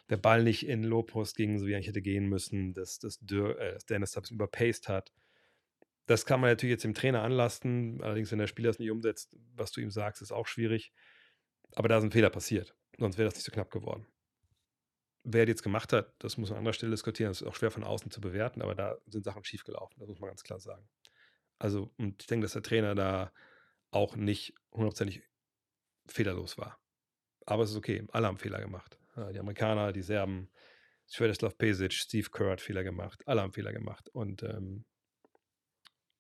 Speaker 1: der Ball nicht in Lopus ging, so wie er eigentlich hätte gehen müssen, dass, dass, Dür, äh, dass Dennis bisschen überpaced hat. Das kann man natürlich jetzt dem Trainer anlasten. Allerdings, wenn der Spieler es nicht umsetzt, was du ihm sagst, ist auch schwierig. Aber da ist ein Fehler passiert. Sonst wäre das nicht so knapp geworden. Wer jetzt gemacht hat, das muss man an anderer Stelle diskutieren. Das ist auch schwer von außen zu bewerten, aber da sind Sachen schiefgelaufen. Das muss man ganz klar sagen. Also, und ich denke, dass der Trainer da auch nicht hundertprozentig fehlerlos war. Aber es ist okay. Alle haben Fehler gemacht. Die Amerikaner, die Serben, Svetislav Pesic, Steve Kerr hat Fehler gemacht. Alle haben Fehler gemacht. Und ähm,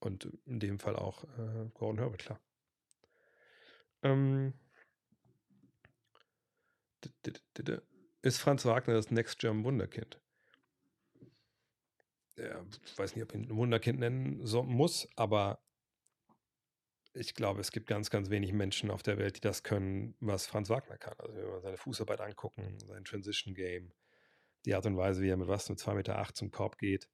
Speaker 1: und in dem Fall auch äh, Gordon Herbert, klar. Ähm, ist Franz Wagner das Next German Wunderkind? Ja, ich weiß nicht, ob ich ihn ein Wunderkind nennen muss, aber ich glaube, es gibt ganz, ganz wenig Menschen auf der Welt, die das können, was Franz Wagner kann. Also wenn wir seine Fußarbeit angucken, sein Transition Game, die Art und Weise, wie er mit was mit 2,8 Meter zum Korb geht,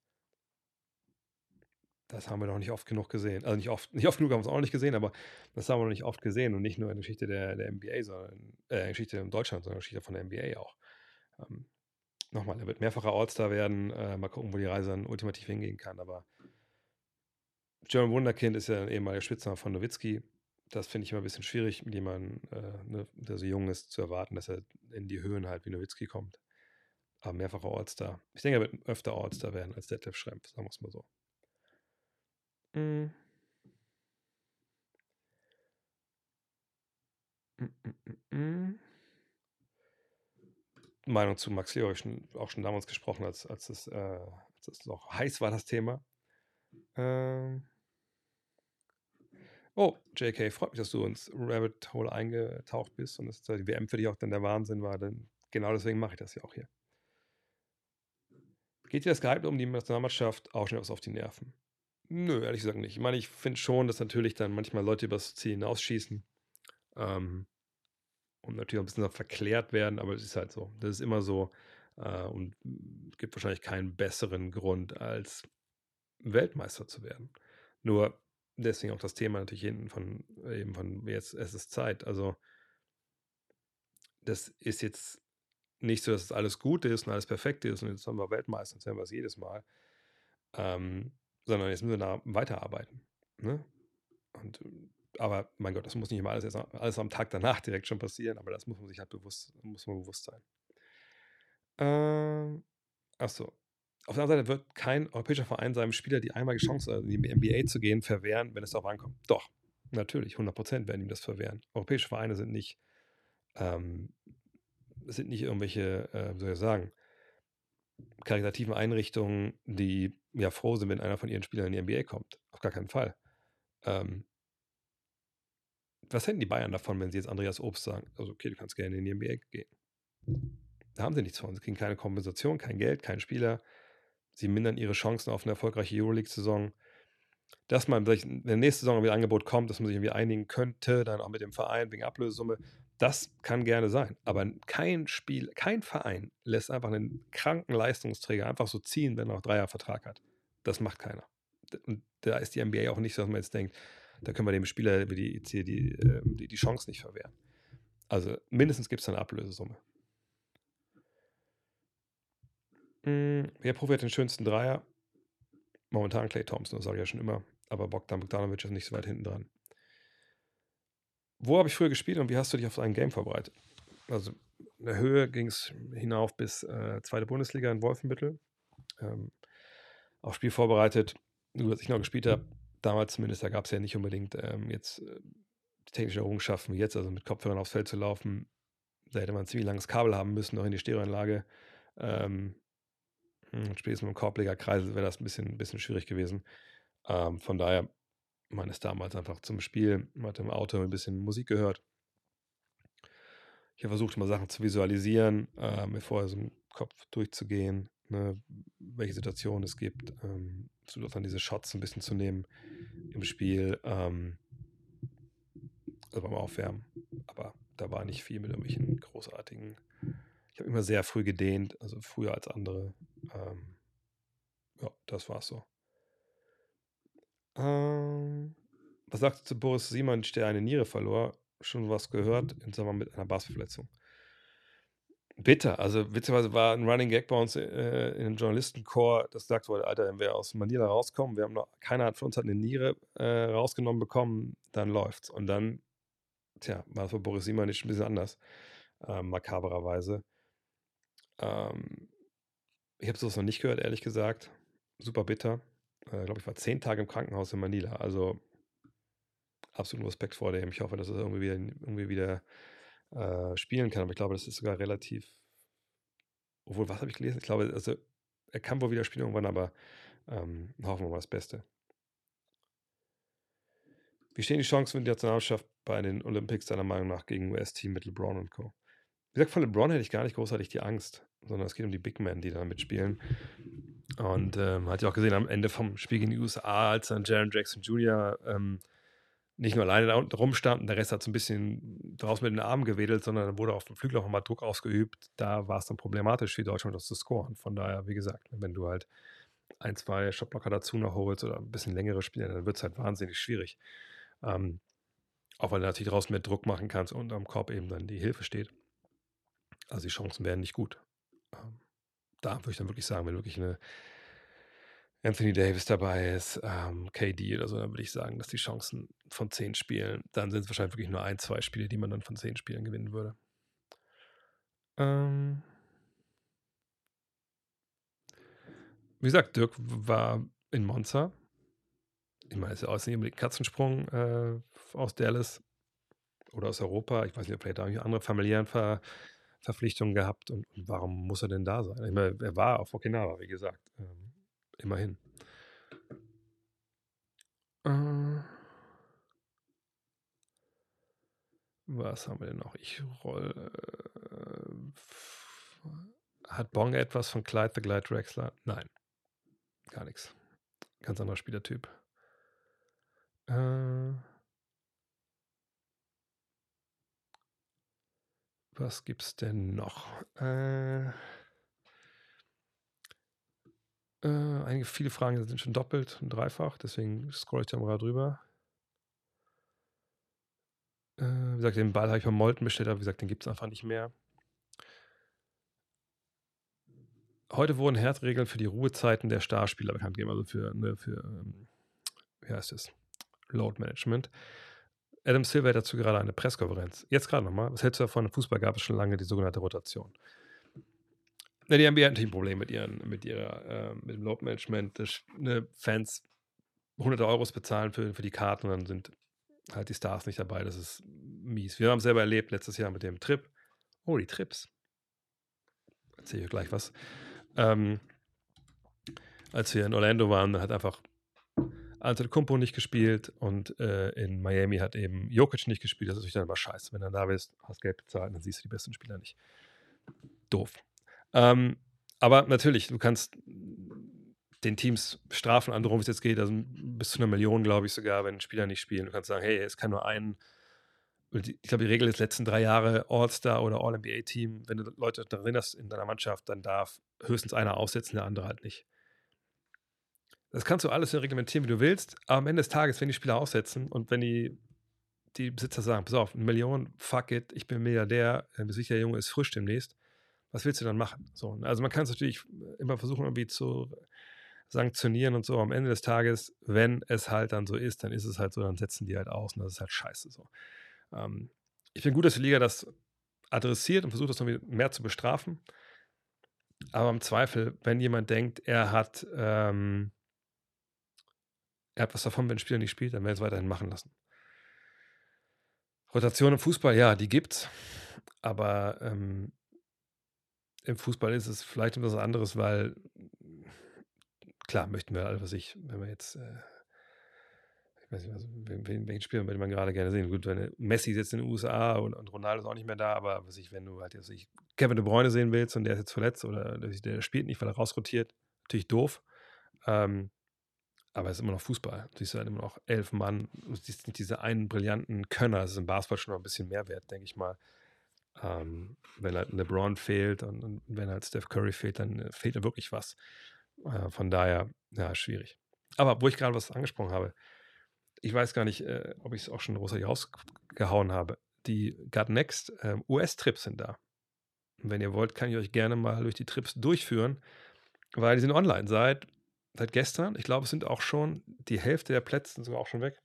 Speaker 1: das haben wir noch nicht oft genug gesehen. Also nicht oft, [laughs] nicht oft genug haben wir es auch nicht gesehen, aber das haben wir noch nicht oft gesehen und nicht nur in der Geschichte der, der NBA, sondern äh, Geschichte in Deutschland, sondern in der Geschichte von der NBA auch. Ähm, nochmal, er wird mehrfacher All-Star werden. Äh, mal gucken, wo die Reise dann ultimativ hingehen kann. Aber German Wunderkind ist ja ein ehemaliger Spitzname von Nowitzki. Das finde ich immer ein bisschen schwierig, mit jemandem, äh, ne, der so jung ist, zu erwarten, dass er in die Höhen halt wie Nowitzki kommt. Aber mehrfacher All-Star. Ich denke, er wird öfter All-Star werden als Detlef Schrempf, sagen wir es mal so. Mhm. Mm, mm, mm, Meinung zu Max Leo ich schon, auch schon damals gesprochen, als, als, es, äh, als es noch heiß war, das Thema. Ähm oh, JK, freut mich, dass du ins Rabbit Hole eingetaucht bist und dass die WM für dich auch dann der Wahnsinn war, denn genau deswegen mache ich das ja auch hier. Geht dir das Geheimnis um die Nationalmannschaft auch schon etwas auf die Nerven? Nö, ehrlich gesagt nicht. Ich meine, ich finde schon, dass natürlich dann manchmal Leute übers Ziel hinausschießen. Ähm, und natürlich auch ein bisschen verklärt werden, aber es ist halt so. Das ist immer so. Äh, und es gibt wahrscheinlich keinen besseren Grund, als Weltmeister zu werden. Nur deswegen auch das Thema natürlich hinten von eben von jetzt es ist Zeit. Also das ist jetzt nicht so, dass es alles gut ist und alles perfekt ist und jetzt haben wir Weltmeister, jetzt haben wir es jedes Mal. Ähm, sondern jetzt müssen wir da weiterarbeiten. Ne? Und, aber mein Gott, das muss nicht immer alles, alles am Tag danach [laughs] direkt schon passieren, aber das muss man sich halt bewusst, muss man bewusst sein. Ähm, achso. Auf der anderen Seite wird kein europäischer Verein seinem Spieler die einmalige Chance, in die NBA zu gehen, verwehren, wenn es darauf ankommt. Doch, natürlich, 100% werden ihm das verwehren. Europäische Vereine sind nicht, ähm, sind nicht irgendwelche, äh, wie soll ich sagen, karitativen Einrichtungen, die ja froh sind, wenn einer von ihren Spielern in die NBA kommt. Auf gar keinen Fall. Ähm, was hätten die Bayern davon, wenn sie jetzt Andreas Obst sagen? Also, okay, du kannst gerne in die NBA gehen. Da haben sie nichts von. Sie kriegen keine Kompensation, kein Geld, keinen Spieler. Sie mindern ihre Chancen auf eine erfolgreiche Euroleague-Saison. Dass man, wenn nächste Saison wieder ein Angebot kommt, dass man sich irgendwie einigen könnte, dann auch mit dem Verein wegen Ablösesumme, Das kann gerne sein, aber kein Spiel, kein Verein lässt einfach einen kranken Leistungsträger einfach so ziehen, wenn er noch drei Jahre Vertrag hat. Das macht keiner. Und da ist die NBA auch nicht so, dass man jetzt denkt, da können wir dem Spieler die, die, ähm, die, die Chance nicht verwehren. Also mindestens gibt es eine Ablösesumme. Hm, wer probiert den schönsten Dreier? Momentan Clay Thompson, das sage ich ja schon immer. Aber Bogdan Bogdanovic ist nicht so weit hinten dran. Wo habe ich früher gespielt und wie hast du dich auf ein Game vorbereitet? Also in der Höhe ging es hinauf bis äh, zweite Bundesliga in Wolfenbüttel. Ähm, auf Spiel vorbereitet, nur als ich noch gespielt habe, damals zumindest, da gab es ja nicht unbedingt ähm, jetzt äh, technische Errungenschaften wie jetzt, also mit Kopfhörern aufs Feld zu laufen. Da hätte man ein ziemlich langes Kabel haben müssen, noch in die Stereoanlage. Ähm, hm, spätestens mit dem Korblegerkreisel wäre das ein bisschen, ein bisschen schwierig gewesen. Ähm, von daher man ist damals einfach zum Spiel, man hat im Auto ein bisschen Musik gehört. Ich habe versucht, mal Sachen zu visualisieren, äh, mir vorher so im Kopf durchzugehen, ne, welche Situationen es gibt, ähm, versucht dann diese Shots ein bisschen zu nehmen im Spiel, ähm, also beim Aufwärmen. Aber da war nicht viel mit irgendwelchen großartigen. Ich habe immer sehr früh gedehnt, also früher als andere. Ähm, ja, das war's so. Ähm, was sagst du zu Boris Simonic, der eine Niere verlor? Schon was gehört im Sommer mit einer Bassverletzung. Bitter. Also, witzigerweise war ein Running Gag bei uns äh, in dem Journalistenchor, das sagt wurde: Alter, wenn wir aus Manila rauskommen, wir haben noch, keiner hat für uns hat eine Niere äh, rausgenommen bekommen, dann läuft's. Und dann, tja, war es für Boris Simonic ein bisschen anders, äh, makabererweise. Ähm, ich habe sowas noch nicht gehört, ehrlich gesagt. Super bitter äh, glaube ich, war zehn Tage im Krankenhaus in Manila. Also absoluten Respekt vor dem. Ich hoffe, dass er irgendwie wieder, irgendwie wieder äh, spielen kann. Aber ich glaube, das ist sogar relativ. Obwohl, was habe ich gelesen? Ich glaube, also, er kann wohl wieder spielen irgendwann, aber ähm, hoffen wir mal das Beste. Wie stehen die Chancen für die Nationalmannschaft bei den Olympics deiner Meinung nach gegen US-Team mit LeBron und Co.? Wie gesagt, von LeBron hätte ich gar nicht großartig die Angst, sondern es geht um die Big Men, die da mitspielen. Und ähm, hat ja auch gesehen am Ende vom Spiel gegen die USA, als dann Jaron Jackson Jr. Ähm, nicht nur alleine da unten rumstand und der Rest hat so ein bisschen draußen mit den Armen gewedelt, sondern dann wurde auf dem Flügel auch nochmal Druck ausgeübt. Da war es dann problematisch für Deutschland, das zu scoren. Von daher, wie gesagt, wenn du halt ein, zwei Shotblocker dazu noch holst oder ein bisschen längere Spiele, dann wird es halt wahnsinnig schwierig. Ähm, auch weil du natürlich draußen mehr Druck machen kannst und am Korb eben dann die Hilfe steht. Also die Chancen wären nicht gut. Ähm, da würde ich dann wirklich sagen, wenn wirklich eine Anthony Davis dabei ist, ähm, KD oder so, dann würde ich sagen, dass die Chancen von zehn Spielen, dann sind es wahrscheinlich wirklich nur ein, zwei Spiele, die man dann von zehn Spielen gewinnen würde. Ähm wie gesagt, Dirk war in Monza. Ich meine, es ist ja nicht unbedingt Katzensprung äh, aus Dallas oder aus Europa. Ich weiß nicht, ob vielleicht da andere familiären Ver Verpflichtungen gehabt und, und, warum muss er denn da sein? Ich meine, er war auf Okinawa, wie gesagt. Ähm, immerhin. Äh, was haben wir denn noch? Ich roll. Äh, hat Bong etwas von Clyde the Glide Drexler? Nein. Gar nichts. Ganz anderer Spielertyp. Äh. Was gibt's denn noch? Äh, äh, einige viele Fragen sind schon doppelt und dreifach, deswegen scroll ich da mal drüber. Äh, wie gesagt, den Ball habe ich bei Molten bestellt, aber wie gesagt, den gibt es einfach nicht mehr. Heute wurden Härtregeln für die Ruhezeiten der Starspieler bekannt gegeben, also für, ne, für ähm, wie heißt es? Load Management. Adam Silver hat dazu gerade eine Pressekonferenz. Jetzt gerade nochmal. Was hältst du davon? Im Fußball gab es schon lange die sogenannte Rotation. Ja, die NBA hat natürlich ein Problem mit, ihren, mit, ihrer, äh, mit dem Load-Management. Ne, Fans hunderte Euros bezahlen für, für die Karten und dann sind halt die Stars nicht dabei. Das ist mies. Wir haben es selber erlebt letztes Jahr mit dem Trip. Oh, die Trips. Erzähle ich gleich was. Ähm, als wir in Orlando waren, dann hat einfach Antetokounmpo nicht gespielt und äh, in Miami hat eben Jokic nicht gespielt. Das ist natürlich dann immer scheiße. Wenn du da bist, hast Geld bezahlt, dann siehst du die besten Spieler nicht. Doof. Ähm, aber natürlich, du kannst den Teams Strafen androhen, wie es jetzt geht, also bis zu einer Million, glaube ich sogar, wenn Spieler nicht spielen. Du kannst sagen, hey, es kann nur ein ich glaube, die Regel ist letzten drei Jahre All-Star oder All-NBA-Team. Wenn du Leute darin hast in deiner Mannschaft, dann darf höchstens einer aussetzen, der andere halt nicht. Das kannst du alles reglementieren, wie du willst, aber am Ende des Tages, wenn die Spieler aussetzen und wenn die, die Besitzer sagen, pass auf, eine Million, fuck it, ich bin Milliardär, der sicher Junge ist frisch demnächst, was willst du dann machen? So, also man kann es natürlich immer versuchen, irgendwie zu sanktionieren und so. Am Ende des Tages, wenn es halt dann so ist, dann ist es halt so, dann setzen die halt aus und das ist halt scheiße so. Ähm, ich finde gut, dass die Liga das adressiert und versucht, das noch mehr zu bestrafen. Aber im Zweifel, wenn jemand denkt, er hat, ähm, er hat was davon, wenn ein Spieler nicht spielt, dann werden es weiterhin machen lassen. Rotation im Fußball, ja, die gibt's. Aber ähm, im Fußball ist es vielleicht etwas anderes, weil klar möchten wir alle, was ich, wenn wir jetzt äh, ich weiß nicht, also, wen, welchen Spieler würde man gerade gerne sehen? Gut, wenn Messi sitzt in den USA und, und Ronaldo ist auch nicht mehr da, aber was ich, wenn du halt jetzt ich, Kevin De Bruyne sehen willst und der ist jetzt verletzt oder der spielt nicht, weil er rausrotiert, natürlich doof. Ähm, aber es ist immer noch Fußball. Du siehst halt immer noch elf Mann. Du siehst nicht diese einen brillanten Könner. Das ist im Basketball schon noch ein bisschen mehr wert, denke ich mal. Ähm, wenn halt LeBron fehlt und, und, wenn halt Steph Curry fehlt, dann äh, fehlt da wirklich was. Äh, von daher, ja, schwierig. Aber wo ich gerade was angesprochen habe, ich weiß gar nicht, äh, ob ich es auch schon großartig rausgehauen habe. Die Gut Next äh, US-Trips sind da. Und wenn ihr wollt, kann ich euch gerne mal durch die Trips durchführen, weil die sind online seit, seit gestern. Ich glaube, es sind auch schon die Hälfte der Plätze sind sogar auch schon weg.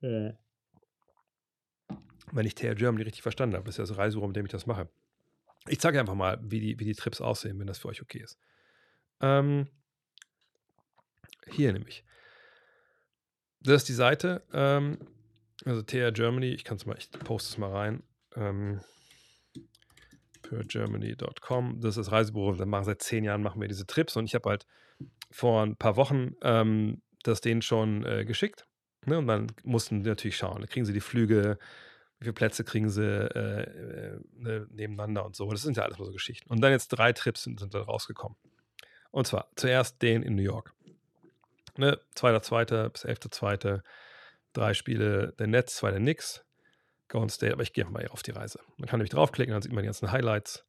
Speaker 1: Mhm. Wenn ich TR Germany richtig verstanden habe. Das ist ja das Reisebüro, mit dem ich das mache. Ich zeige einfach mal, wie die, wie die Trips aussehen, wenn das für euch okay ist. Ähm, hier nämlich. Das ist die Seite. Ähm, also TR Germany, ich kann es mal, ich poste es mal rein. Ähm, pergermany.com. Das ist das Reisebüro. Da machen, seit zehn Jahren machen wir diese Trips und ich habe halt vor ein paar Wochen ähm, das denen schon äh, geschickt. Ne? Und dann mussten die natürlich schauen. Kriegen sie die Flüge, wie viele Plätze kriegen sie äh, äh, ne, nebeneinander und so. Das sind ja alles nur so Geschichten. Und dann jetzt drei Trips sind, sind da rausgekommen. Und zwar zuerst den in New York ne, 2.2. bis 11.2. Drei Spiele der Nets, zwei der Knicks, Golden State, aber ich gehe mal auf die Reise. Man kann nämlich draufklicken, dann sieht man die ganzen Highlights.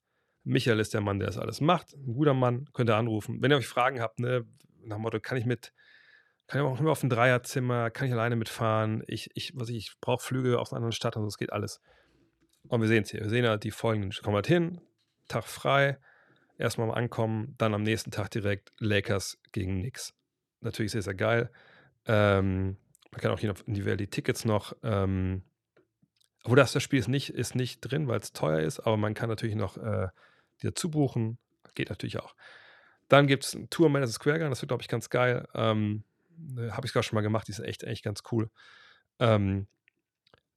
Speaker 1: Michael ist der Mann, der das alles macht. Ein guter Mann, könnt ihr anrufen. Wenn ihr euch Fragen habt, ne, nach dem Motto, kann ich mit, kann ich auch nur auf ein Dreierzimmer, kann ich alleine mitfahren, ich, ich, was ich, ich brauche Flüge aus einer anderen Stadt und so, das geht alles. Und wir sehen es hier. Wir sehen ja die folgenden, kommen halt hin, Tag frei, erstmal mal ankommen, dann am nächsten Tag direkt Lakers gegen Knicks natürlich sehr, sehr geil. Ähm, man kann auch individuell die Tickets noch, ähm, obwohl das, das Spiel ist nicht, ist nicht drin, weil es teuer ist, aber man kann natürlich noch äh, die dazu buchen. Geht natürlich auch. Dann gibt es ein Tour Madison Square Garden, das wird, glaube ich, ganz geil. Ähm, ne, Habe ich gerade schon mal gemacht, die ist echt, echt ganz cool. Ähm,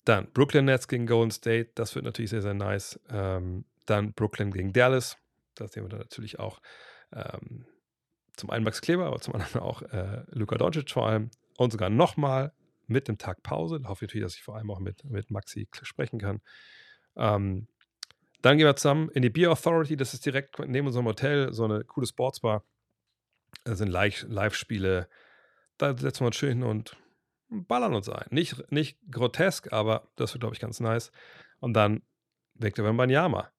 Speaker 1: dann Brooklyn Nets gegen Golden State, das wird natürlich sehr, sehr nice. Ähm, dann Brooklyn gegen Dallas, das sehen wir dann natürlich auch. Ähm, zum einen Max Kleber, aber zum anderen auch äh, Luka Doncic vor allem. Und sogar nochmal mit dem Tag Pause. Da hoffe ich natürlich, dass ich vor allem auch mit, mit Maxi sprechen kann. Ähm, dann gehen wir zusammen in die Beer Authority. Das ist direkt neben unserem Hotel, so eine coole Sportsbar. Da sind Live-Spiele. Da setzen wir uns schön hin und ballern uns ein. Nicht, nicht grotesk, aber das wird, glaube ich, ganz nice. Und dann weckt er beim Yama.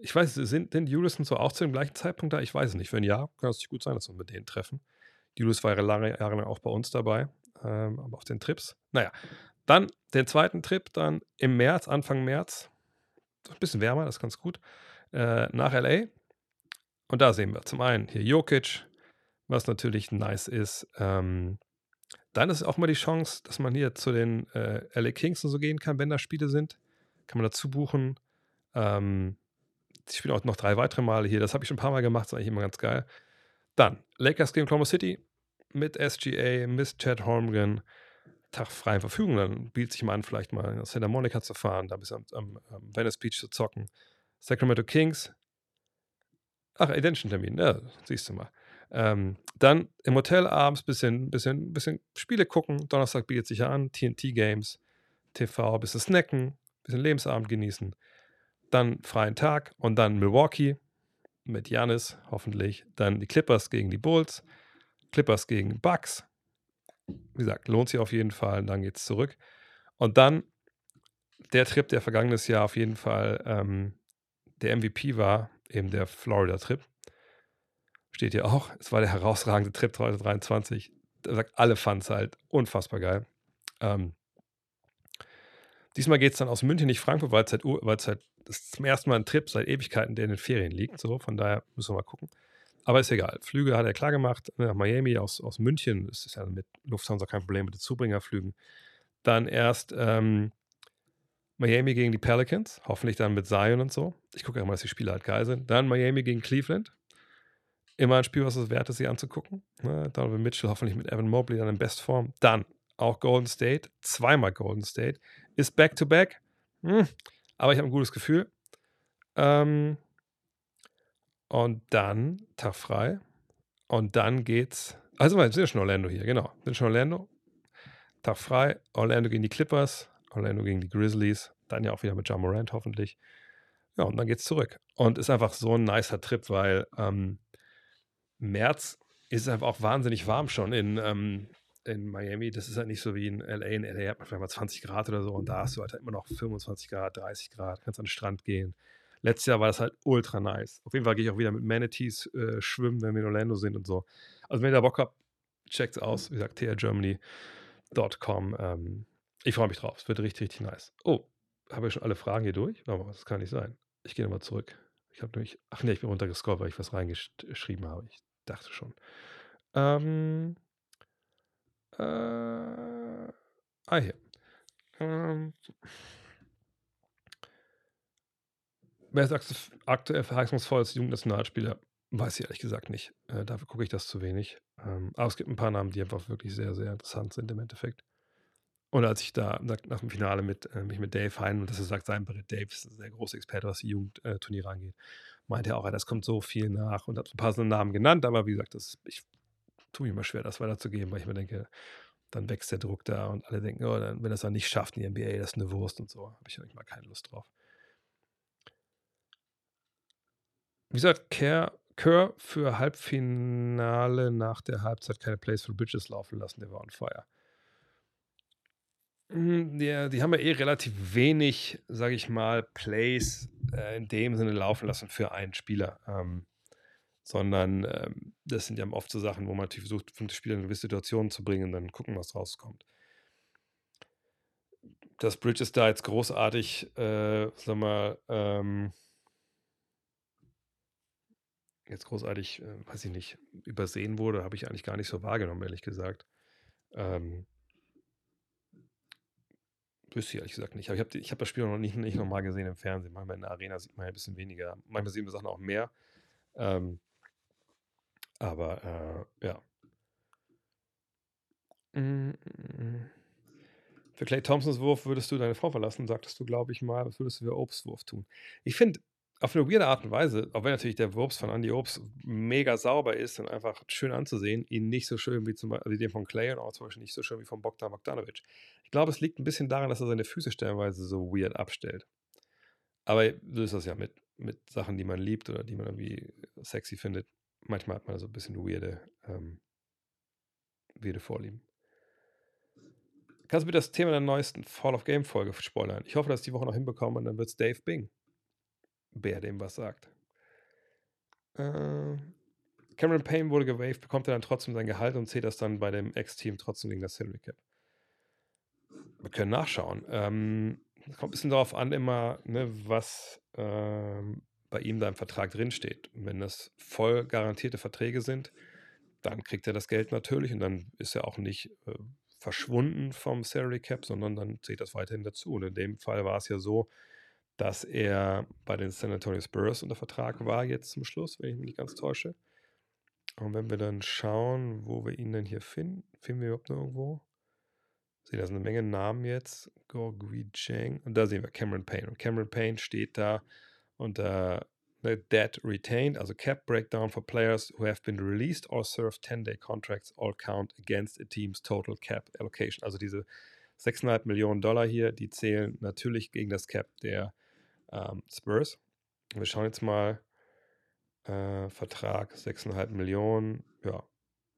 Speaker 1: Ich weiß, sind denn Julius und so auch zu dem gleichen Zeitpunkt da? Ich weiß es nicht. Wenn ja, kann es gut sein, dass wir mit denen treffen. Julius war ja lange Jahre lang auch bei uns dabei, ähm, aber auf den Trips. Naja, dann den zweiten Trip, dann im März, Anfang März, ein bisschen wärmer, das ist ganz gut, äh, nach LA. Und da sehen wir zum einen hier Jokic, was natürlich nice ist. Ähm, dann ist auch mal die Chance, dass man hier zu den äh, LA Kings und so gehen kann, wenn da Spiele sind. Kann man dazu buchen. Ähm, ich spiele auch noch drei weitere Male hier. Das habe ich schon ein paar Mal gemacht, ist eigentlich immer ganz geil. Dann Lakers gegen Oklahoma City mit SGA, mit Chad Holmgren. Tag freien Verfügung. Dann bietet sich mal an, vielleicht mal nach Santa Monica zu fahren, da bis am, am, am Venice Beach zu zocken. Sacramento Kings. Ach, Identity-Termin, ja, siehst du mal. Ähm, dann im Hotel abends bisschen, bisschen, bisschen Spiele gucken. Donnerstag bietet sich ja an, TNT-Games, TV, bisschen snacken, bisschen Lebensabend genießen dann freien Tag und dann Milwaukee mit Janis hoffentlich, dann die Clippers gegen die Bulls, Clippers gegen Bucks. Wie gesagt, lohnt sich auf jeden Fall, dann geht es zurück. Und dann der Trip, der vergangenes Jahr auf jeden Fall ähm, der MVP war, eben der Florida-Trip. Steht hier auch. Es war der herausragende Trip 2023. Da sagt, alle fanden es halt unfassbar geil. Ähm, diesmal geht es dann aus München, nicht Frankfurt, weil es halt, halt zum ersten Mal ein Trip seit Ewigkeiten, der in den Ferien liegt. So, von daher müssen wir mal gucken. Aber ist egal. Flüge hat er klar gemacht. Nach Miami aus, aus München. Das ist ja mit Lufthansa kein Problem mit den Zubringerflügen. Dann erst ähm, Miami gegen die Pelicans. Hoffentlich dann mit Zion und so. Ich gucke ja immer, dass die Spiele halt geil sind. Dann Miami gegen Cleveland. Immer ein Spiel, was es wert ist, sich anzugucken. Ne? Donovan Mitchell hoffentlich mit Evan Mobley dann in Bestform. Dann auch Golden State. Zweimal Golden State. Ist Back-to-Back. -back. Hm. Aber ich habe ein gutes Gefühl. Ähm, und dann Tag frei. Und dann geht's. Also, wir sind schon Orlando hier, genau. Wir sind schon Orlando. Tag frei. Orlando gegen die Clippers. Orlando gegen die Grizzlies. Dann ja auch wieder mit John Morant hoffentlich. Ja, und dann geht's zurück. Und ist einfach so ein nicer Trip, weil ähm, März ist einfach auch wahnsinnig warm schon in, ähm, in Miami. Das ist halt nicht so wie in LA. In LA hat man vielleicht mal 20 Grad oder so und da hast du halt immer noch 25 Grad, 30 Grad, kannst an den Strand gehen. Letztes Jahr war das halt ultra nice. Auf jeden Fall gehe ich auch wieder mit Manatees äh, schwimmen, wenn wir in Orlando sind und so. Also wenn ihr da Bock habt, checkt's aus. Wie gesagt, trgermany.com. Ähm, ich freue mich drauf. Es wird richtig, richtig nice. Oh, habe ich schon alle Fragen hier durch? Aber das kann nicht sein. Ich gehe nochmal zurück. Ich habe nämlich, ach nee, ich bin runtergescrollt, weil ich was reingeschrieben habe. Ich dachte schon. Ähm, äh, ah, hier. Ähm, wer ist aktuell verheißungsvoll als Jugendnationalspieler? Weiß ich ehrlich gesagt nicht. Äh, dafür gucke ich das zu wenig. Ähm, aber es gibt ein paar Namen, die einfach wirklich sehr, sehr interessant sind im Endeffekt. Und als ich da nach dem Finale mit, äh, mich mit Dave Hein und das ist sagt, sein Brett Dave ist ein sehr großer Experte, was die Jugendturniere angeht, meinte er auch, das kommt so viel nach und hat ein paar so Namen genannt, aber wie gesagt, das, ich tue mir immer schwer, das weiterzugeben, weil ich mir denke, dann wächst der Druck da und alle denken, oh, dann, wenn das dann nicht schafft in die NBA, das ist eine Wurst und so, habe ich manchmal keine Lust drauf. Wie gesagt, Kerr, für Halbfinale nach der Halbzeit keine Plays for Bridges laufen lassen, der war on fire. Hm, ja, die haben ja eh relativ wenig, sage ich mal, Plays äh, in dem Sinne laufen lassen für einen Spieler. Ähm, sondern ähm, das sind ja oft so Sachen, wo man natürlich versucht, fünfte Spieler in eine gewisse Situation zu bringen und dann gucken, was rauskommt. Dass Bridges da jetzt großartig, äh, sag mal, ähm, jetzt großartig, äh, weiß ich nicht, übersehen wurde, habe ich eigentlich gar nicht so wahrgenommen, ehrlich gesagt. Ähm, Wüsste ich ehrlich gesagt nicht. Aber ich habe hab das Spiel noch nicht, nicht nochmal gesehen im Fernsehen. Manchmal in der Arena sieht man ja ein bisschen weniger. Manchmal sehen wir Sachen auch mehr. Ähm, aber äh, ja. Für Clay Thompsons Wurf würdest du deine Frau verlassen, sagtest du, glaube ich mal, was würdest du für Obstwurf tun? Ich finde, auf eine weirde Art und Weise, auch wenn natürlich der Wurps von Andy Obst mega sauber ist und einfach schön anzusehen, ihn nicht so schön wie zum Beispiel den von Clay und auch zum Beispiel nicht so schön wie von Bogdan Bogdanovic. Ich glaube, es liegt ein bisschen daran, dass er seine Füße stellenweise so weird abstellt. Aber so ist das ja mit, mit Sachen, die man liebt oder die man irgendwie sexy findet. Manchmal hat man so ein bisschen weirde, ähm, weirde Vorlieben. Kannst du mir das Thema der neuesten Fall of Game Folge spoilern? Ich hoffe, dass ich die Woche noch hinbekomme und dann wird es Dave Bing. Bär dem was sagt. Äh, Cameron Payne wurde gewaved, bekommt er dann trotzdem sein Gehalt und zählt das dann bei dem Ex-Team trotzdem gegen das Salary Cap. Wir können nachschauen. Ähm, es kommt ein bisschen darauf an, immer, ne, was ähm, bei ihm da im Vertrag drinsteht. Wenn das voll garantierte Verträge sind, dann kriegt er das Geld natürlich und dann ist er auch nicht äh, verschwunden vom Salary Cap, sondern dann zählt das weiterhin dazu. Und in dem Fall war es ja so, dass er bei den San Antonio Spurs unter Vertrag war jetzt zum Schluss, wenn ich mich nicht ganz täusche. Und wenn wir dann schauen, wo wir ihn denn hier finden, finden wir überhaupt noch irgendwo? Sehe, da sind eine Menge Namen jetzt. Gorgui Cheng. Und da sehen wir Cameron Payne. Und Cameron Payne steht da unter uh, Debt Retained, also Cap Breakdown for players who have been released or served 10-day contracts all count against a team's total Cap Allocation. Also diese 6,5 Millionen Dollar hier, die zählen natürlich gegen das Cap der ähm, Spurs. Wir schauen jetzt mal. Äh, Vertrag 6,5 Millionen. Ja,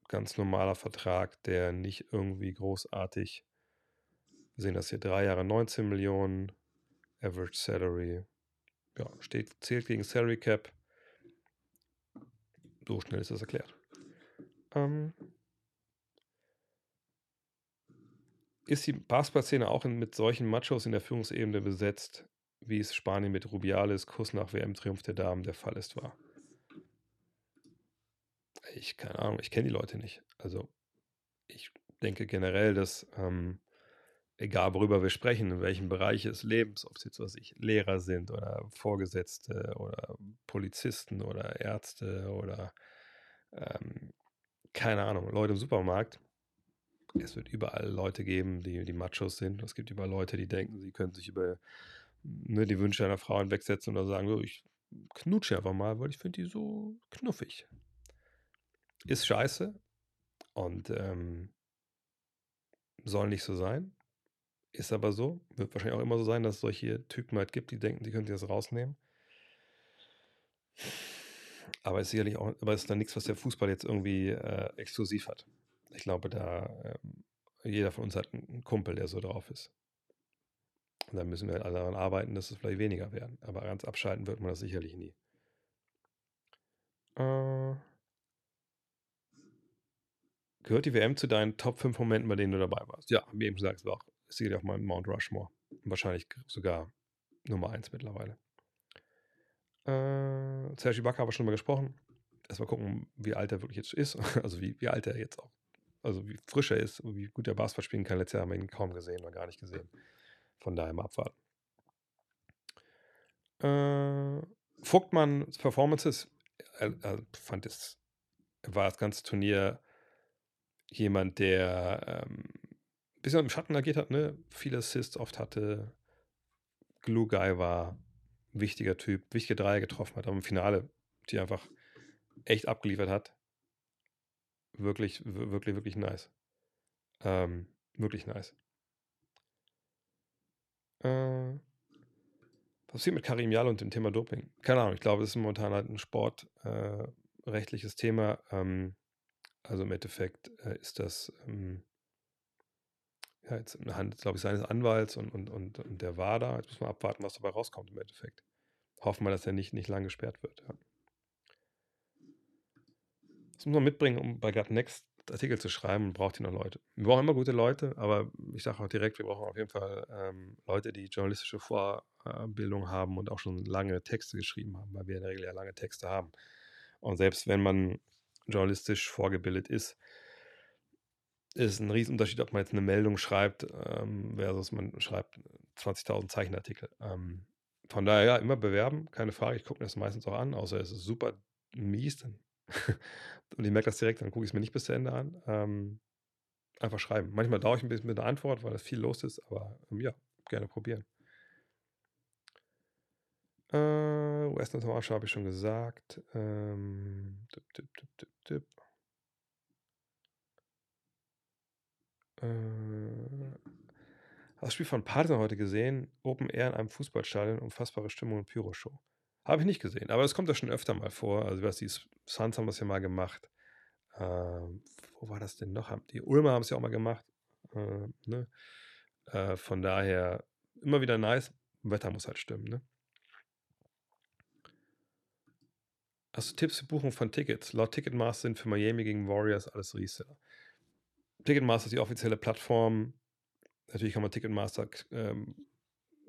Speaker 1: ganz normaler Vertrag, der nicht irgendwie großartig. Wir sehen das hier: drei Jahre 19 Millionen, Average Salary. Ja, steht, zählt gegen Salary Cap. So schnell ist das erklärt. Ähm, ist die Basketball-Szene auch in, mit solchen Machos in der Führungsebene besetzt, wie es Spanien mit Rubiales Kuss nach WM-Triumph der Damen der Fall ist, war? Ich, keine Ahnung, ich kenne die Leute nicht. Also, ich denke generell, dass ähm, egal worüber wir sprechen, in welchem Bereich des Lebens, ob es jetzt was ich Lehrer sind oder Vorgesetzte oder Polizisten oder Ärzte oder ähm, keine Ahnung, Leute im Supermarkt. Es wird überall Leute geben, die die Machos sind. Es gibt überall Leute, die denken, sie können sich über ne, die Wünsche einer Frau hinwegsetzen oder sagen, so, ich knutsche einfach mal, weil ich finde die so knuffig. Ist scheiße und ähm, soll nicht so sein. Ist aber so. Wird wahrscheinlich auch immer so sein, dass es solche Typen halt gibt, die denken, die können sich das rausnehmen. Aber ist sicherlich auch, aber ist dann nichts, was der Fußball jetzt irgendwie äh, exklusiv hat. Ich glaube, da äh, jeder von uns hat einen Kumpel, der so drauf ist. Und dann müssen wir halt alle daran arbeiten, dass es vielleicht weniger werden. Aber ganz abschalten wird man das sicherlich nie. Äh, gehört die WM zu deinen Top 5 Momenten, bei denen du dabei warst? Ja, wie eben gesagt, es war auch sicherlich auch mal Mount Rushmore. Wahrscheinlich sogar Nummer 1 mittlerweile. Äh, Serge Ibaka haben wir schon mal gesprochen. Erstmal gucken, wie alt er wirklich jetzt ist. [laughs] Also wie, wie alt er jetzt auch, also wie frisch er ist, wie gut er Basketball spielen kann. Letztes Jahr haben wir ihn kaum gesehen oder gar nicht gesehen. Von daher mal abwarten. Äh, Vogtmanns Performances, er, er fand es, war das ganze Turnier jemand, der ähm, ein bisschen im Schatten agiert hat, ne? Viele Assists oft hatte, Glue Guy war, wichtiger Typ, wichtige Dreier getroffen hat, aber im Finale die einfach echt abgeliefert hat. Wirklich, wirklich, wirklich nice. Ähm, wirklich nice. Äh, was passiert mit Karim Jal und dem Thema Doping? Keine Ahnung, ich glaube, es ist momentan halt ein sportrechtliches äh, Thema. Ähm, also im Endeffekt äh, ist das ähm, ja, jetzt in der Hand, glaube ich, seines Anwalts und, und, und, und der WADA. Jetzt müssen wir abwarten, was dabei rauskommt im Endeffekt. Hoffen wir, dass er nicht, nicht lang gesperrt wird. Ja. Das muss man mitbringen, um bei Gut Next Artikel zu schreiben braucht ihr noch Leute. Wir brauchen immer gute Leute, aber ich sage auch direkt, wir brauchen auf jeden Fall ähm, Leute, die journalistische Vorbildung haben und auch schon lange Texte geschrieben haben, weil wir in der Regel ja lange Texte haben. Und selbst wenn man journalistisch vorgebildet ist, ist ein Riesenunterschied, ob man jetzt eine Meldung schreibt ähm, versus man schreibt 20.000 Zeichenartikel. Ähm, von daher, ja, immer bewerben, keine Frage. Ich gucke mir das meistens auch an, außer es ist super mies. Dann [laughs] und ich merke das direkt, dann gucke ich es mir nicht bis zu Ende an. Ähm, einfach schreiben. Manchmal dauere ich ein bisschen mit der Antwort, weil das viel los ist, aber ähm, ja, gerne probieren. Äh, US-Nationalmannschaft habe ich schon gesagt. Ähm, tipp, tipp, tipp, tipp, tipp. Äh, das Spiel von Partizan heute gesehen. Open Air in einem Fußballstadion, unfassbare Stimmung und Pyro-Show. Habe ich nicht gesehen, aber es kommt ja schon öfter mal vor. Also, die Suns haben das ja mal gemacht. Ähm, wo war das denn noch? Die Ulmer haben es ja auch mal gemacht. Äh, ne? äh, von daher immer wieder nice. Wetter muss halt stimmen, ne? Hast du Tipps für Buchung von Tickets? Laut Ticketmaster sind für Miami gegen Warriors alles Reseller. Ticketmaster ist die offizielle Plattform. Natürlich kann man Ticketmaster ähm,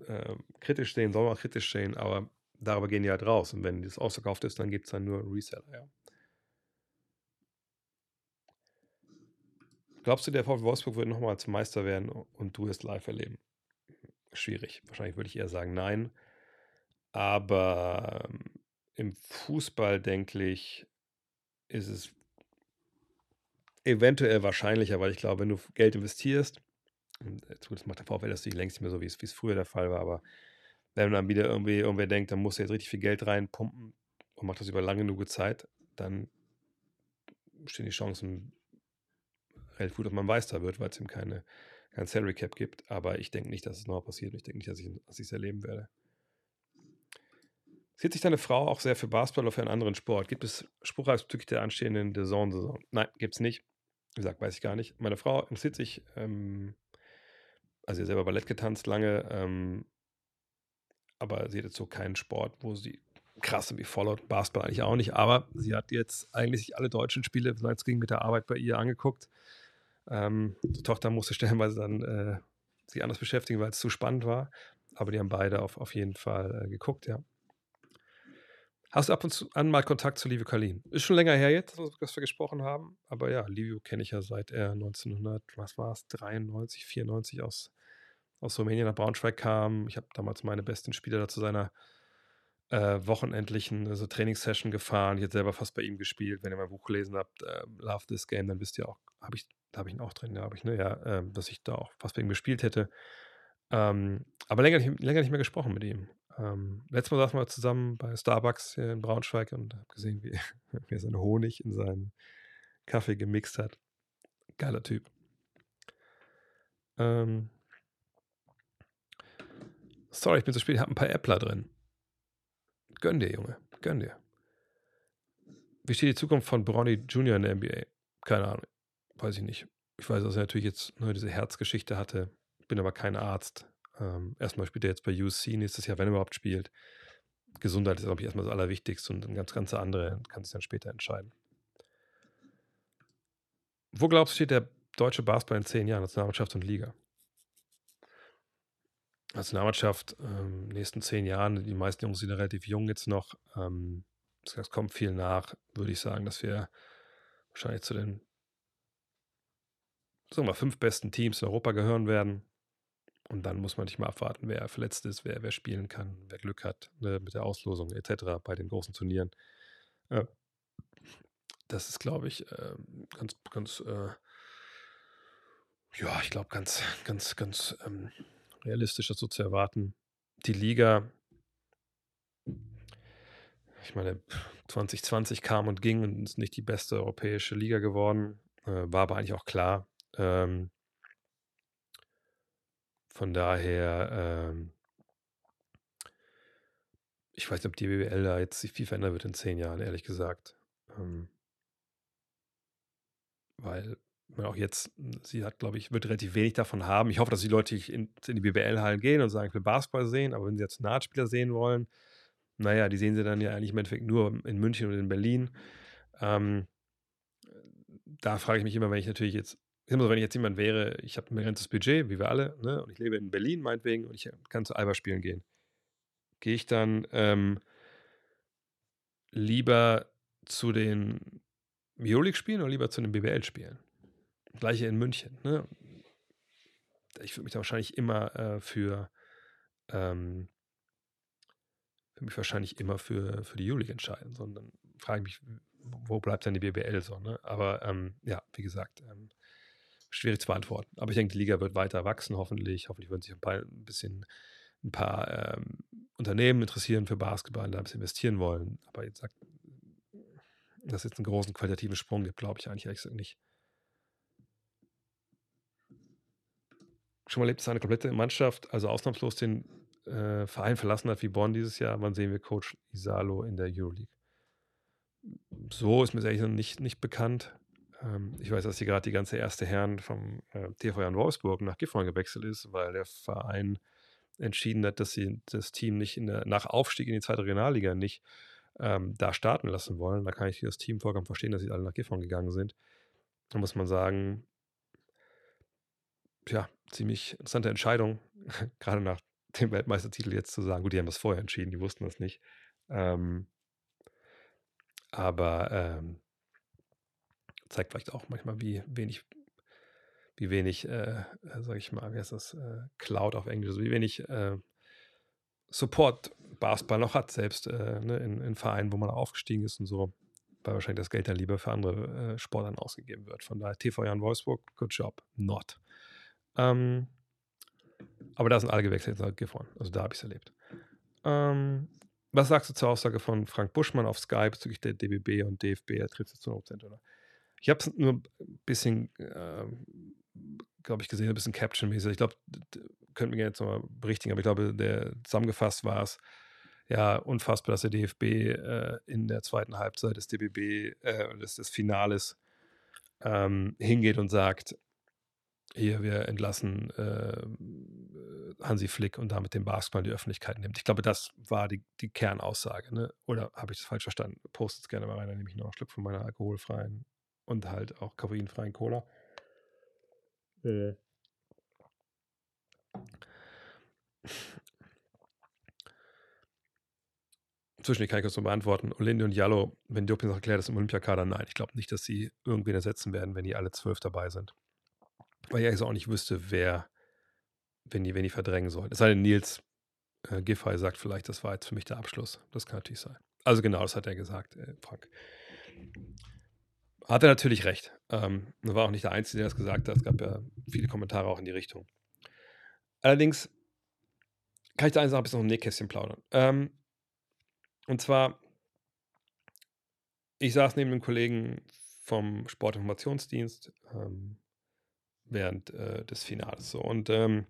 Speaker 1: äh, kritisch sehen, soll man kritisch sehen, aber darüber gehen die halt raus. Und wenn das ausverkauft ist, dann gibt es dann nur Reseller, ja. Glaubst du, der VfL Wolfsburg wird nochmal zum Meister werden und du es live erleben? Schwierig. Wahrscheinlich würde ich eher sagen nein. Aber ähm, im Fußball, denke ich, ist es eventuell wahrscheinlicher, weil ich glaube, wenn du Geld investierst, das macht der VfL das längst nicht mehr so, wie es, wie es früher der Fall war, aber wenn dann wieder irgendwie irgendwer denkt, dann muss er jetzt richtig viel Geld reinpumpen und macht das über lange genug Zeit, dann stehen die Chancen relativ gut, dass man Meister wird, weil es ihm keine, kein Salary Cap gibt. Aber ich denke nicht, dass es nochmal passiert. Ich denke nicht, dass ich es erleben werde. Sieht sich deine Frau auch sehr für Basketball oder für einen anderen Sport? Gibt es Spruchreis bezüglich der anstehenden Saison-Saison? Nein, gibt es nicht. Wie gesagt, weiß ich gar nicht. Meine Frau interessiert sich, ähm, also sie hat selber Ballett getanzt lange, ähm, aber sie hat jetzt so keinen Sport, wo sie krass irgendwie followt. Basketball eigentlich auch nicht, aber sie hat jetzt eigentlich alle deutschen Spiele, es ging mit der Arbeit bei ihr, angeguckt. Ähm, die Tochter musste [laughs] stellenweise dann äh, sich anders beschäftigen, weil es zu spannend war. Aber die haben beide auf, auf jeden Fall äh, geguckt, ja. Hast du ab und zu an mal Kontakt zu Livio Kalin? Ist schon länger her jetzt, dass wir gesprochen haben. Aber ja, Livio kenne ich ja seit er 1900, was war es, 93, 94 aus, aus Rumänien nach Braunschweig kam. Ich habe damals meine besten Spieler da zu seiner äh, wochenendlichen also Trainingssession gefahren. Ich hätte selber fast bei ihm gespielt. Wenn ihr mein Buch gelesen habt, äh, Love This Game, dann wisst ihr auch, habe ich, da habe ich ihn auch drin, ja, habe ich, ne, ja, äh, dass ich da auch fast bei ihm gespielt hätte. Ähm, aber länger, länger nicht mehr gesprochen mit ihm. Ähm, letztes Mal saßen wir zusammen bei Starbucks hier in Braunschweig und habe gesehen, wie, [laughs] wie er seinen Honig in seinen Kaffee gemixt hat. Geiler Typ. Ähm, sorry, ich bin zu spät, ich habe ein paar Äppler drin. Gönn dir, Junge, gönn dir. Wie steht die Zukunft von Bronny Jr. in der NBA? Keine Ahnung, weiß ich nicht. Ich weiß, dass er natürlich jetzt nur diese Herzgeschichte hatte. Bin aber kein Arzt. Ähm, erstmal spielt er jetzt bei UC nächstes Jahr, wenn er überhaupt spielt. Gesundheit ist, glaube ich, erstmal das Allerwichtigste und ein ganz, ganz andere kann sich dann später entscheiden. Wo glaubst du, steht der deutsche Basketball in zehn Jahren, Nationalmannschaft und Liga? Nationalmannschaft, ähm, nächsten zehn Jahren, die meisten Jungs sind relativ jung jetzt noch. Ähm, es kommt viel nach, würde ich sagen, dass wir wahrscheinlich zu den sagen wir, fünf besten Teams in Europa gehören werden. Und dann muss man nicht mal abwarten, wer verletzt ist, wer, wer spielen kann, wer Glück hat ne, mit der Auslosung etc. bei den großen Turnieren. Äh, das ist, glaube ich, äh, ganz, ganz, äh, ja, ich glaube, ganz, ganz, ganz ähm, realistisch, das so zu erwarten. Die Liga, ich meine, 2020 kam und ging und ist nicht die beste europäische Liga geworden, äh, war aber eigentlich auch klar. Ähm, von daher, ähm, ich weiß nicht, ob die BWL da jetzt sich viel verändern wird in zehn Jahren, ehrlich gesagt. Ähm, weil auch jetzt, sie hat, glaube ich, wird relativ wenig davon haben. Ich hoffe, dass die Leute in, in die BWL-Hallen gehen und sagen, ich will Basketball sehen, aber wenn sie jetzt Nahtspieler sehen wollen, naja, die sehen sie dann ja eigentlich im Endeffekt nur in München und in Berlin. Ähm, da frage ich mich immer, wenn ich natürlich jetzt immer so, wenn ich jetzt jemand wäre, ich habe ein begrenztes Budget, wie wir alle, ne, und ich lebe in Berlin meinetwegen und ich kann zu Alba spielen gehen, gehe ich dann ähm, lieber zu den Euroleague-Spielen oder lieber zu den BBL-Spielen? Gleiche in München. Ne? Ich würde mich da wahrscheinlich immer äh, für, ähm, mich wahrscheinlich immer für, für die Euroleague entscheiden, sondern frage ich mich, wo bleibt denn die BBL so? Ne? Aber ähm, ja, wie gesagt, ähm, schwierig zu beantworten. Aber ich denke, die Liga wird weiter wachsen, hoffentlich. Hoffentlich würden sich ein, paar, ein bisschen ein paar ähm, Unternehmen interessieren für Basketball, da ein bisschen investieren wollen. Aber jetzt sagt, dass es jetzt einen großen qualitativen Sprung gibt, glaube ich eigentlich ehrlich gesagt nicht. Schon mal erlebt, dass eine komplette Mannschaft, also ausnahmslos den äh, Verein verlassen hat wie Bonn dieses Jahr. Wann sehen wir Coach Isalo in der Euroleague? So ist mir ehrlich nicht, nicht bekannt. Ähm, ich weiß, dass hier gerade die ganze erste Herren vom äh, TV Jan Wolfsburg nach Gifhorn gewechselt ist, weil der Verein entschieden hat, dass sie das Team nicht der, nach Aufstieg in die zweite Regionalliga nicht ähm, da starten lassen wollen. Da kann ich das Team vollkommen verstehen, dass sie alle nach Gifhorn gegangen sind. Da muss man sagen, ja, ziemlich interessante Entscheidung, [laughs] gerade nach dem Weltmeistertitel jetzt zu sagen. Gut, die haben das vorher entschieden, die wussten das nicht. Ähm, aber ähm, zeigt vielleicht auch manchmal, wie wenig, wie wenig, äh, äh sag ich mal, wie heißt das, äh, Cloud auf Englisch, wie wenig äh, Support Basketball noch hat, selbst äh, ne, in, in, Vereinen, wo man aufgestiegen ist und so, weil wahrscheinlich das Geld dann lieber für andere äh, Sportlern ausgegeben wird. Von daher TV Jan Wolfsburg, good job, not. Ähm, aber da sind alle gewechselt nach Gifhorn, also da habe ich es erlebt. Ähm, was sagst du zur Aussage von Frank Buschmann auf Skype bezüglich der DBB und DFB? Er trifft jetzt zu 100%, oder? Ich habe es nur ein bisschen, äh, glaube ich, gesehen, ein bisschen Caption-mäßig. Ich glaube, könnten wir jetzt nochmal berichtigen, aber ich glaube, der zusammengefasst war es, ja, unfassbar, dass der DFB äh, in der zweiten Halbzeit des DBB, äh, des, des Finales, ähm, hingeht und sagt, hier, wir entlassen äh, Hansi Flick und damit den Basketball in die Öffentlichkeit nimmt. Ich glaube, das war die, die Kernaussage. Ne? Oder habe ich das falsch verstanden? Postet es gerne mal rein, dann nehme ich noch einen Schluck von meiner alkoholfreien und halt auch koffeinfreien Cola. Äh. Zwischen kann ich kurz noch beantworten. Olinde und Jallo, wenn Doping erklärt ist im Olympiakader, nein. Ich glaube nicht, dass sie irgendwen ersetzen werden, wenn die alle zwölf dabei sind. Weil ich auch nicht wüsste, wer, wenn die, wenn die verdrängen sollen. Es sei denn, Nils äh, Giffey sagt vielleicht, das war jetzt für mich der Abschluss. Das kann natürlich sein. Also genau, das hat er gesagt, äh, Frank. Hat er natürlich recht. Ähm, war auch nicht der Einzige, der das gesagt hat. Es gab ja viele Kommentare auch in die Richtung. Allerdings kann ich da eine Sache ein bisschen noch im Nähkästchen plaudern. Ähm, und zwar, ich saß neben einem Kollegen vom Sportinformationsdienst ähm, während äh, des Finales. So. Und ähm,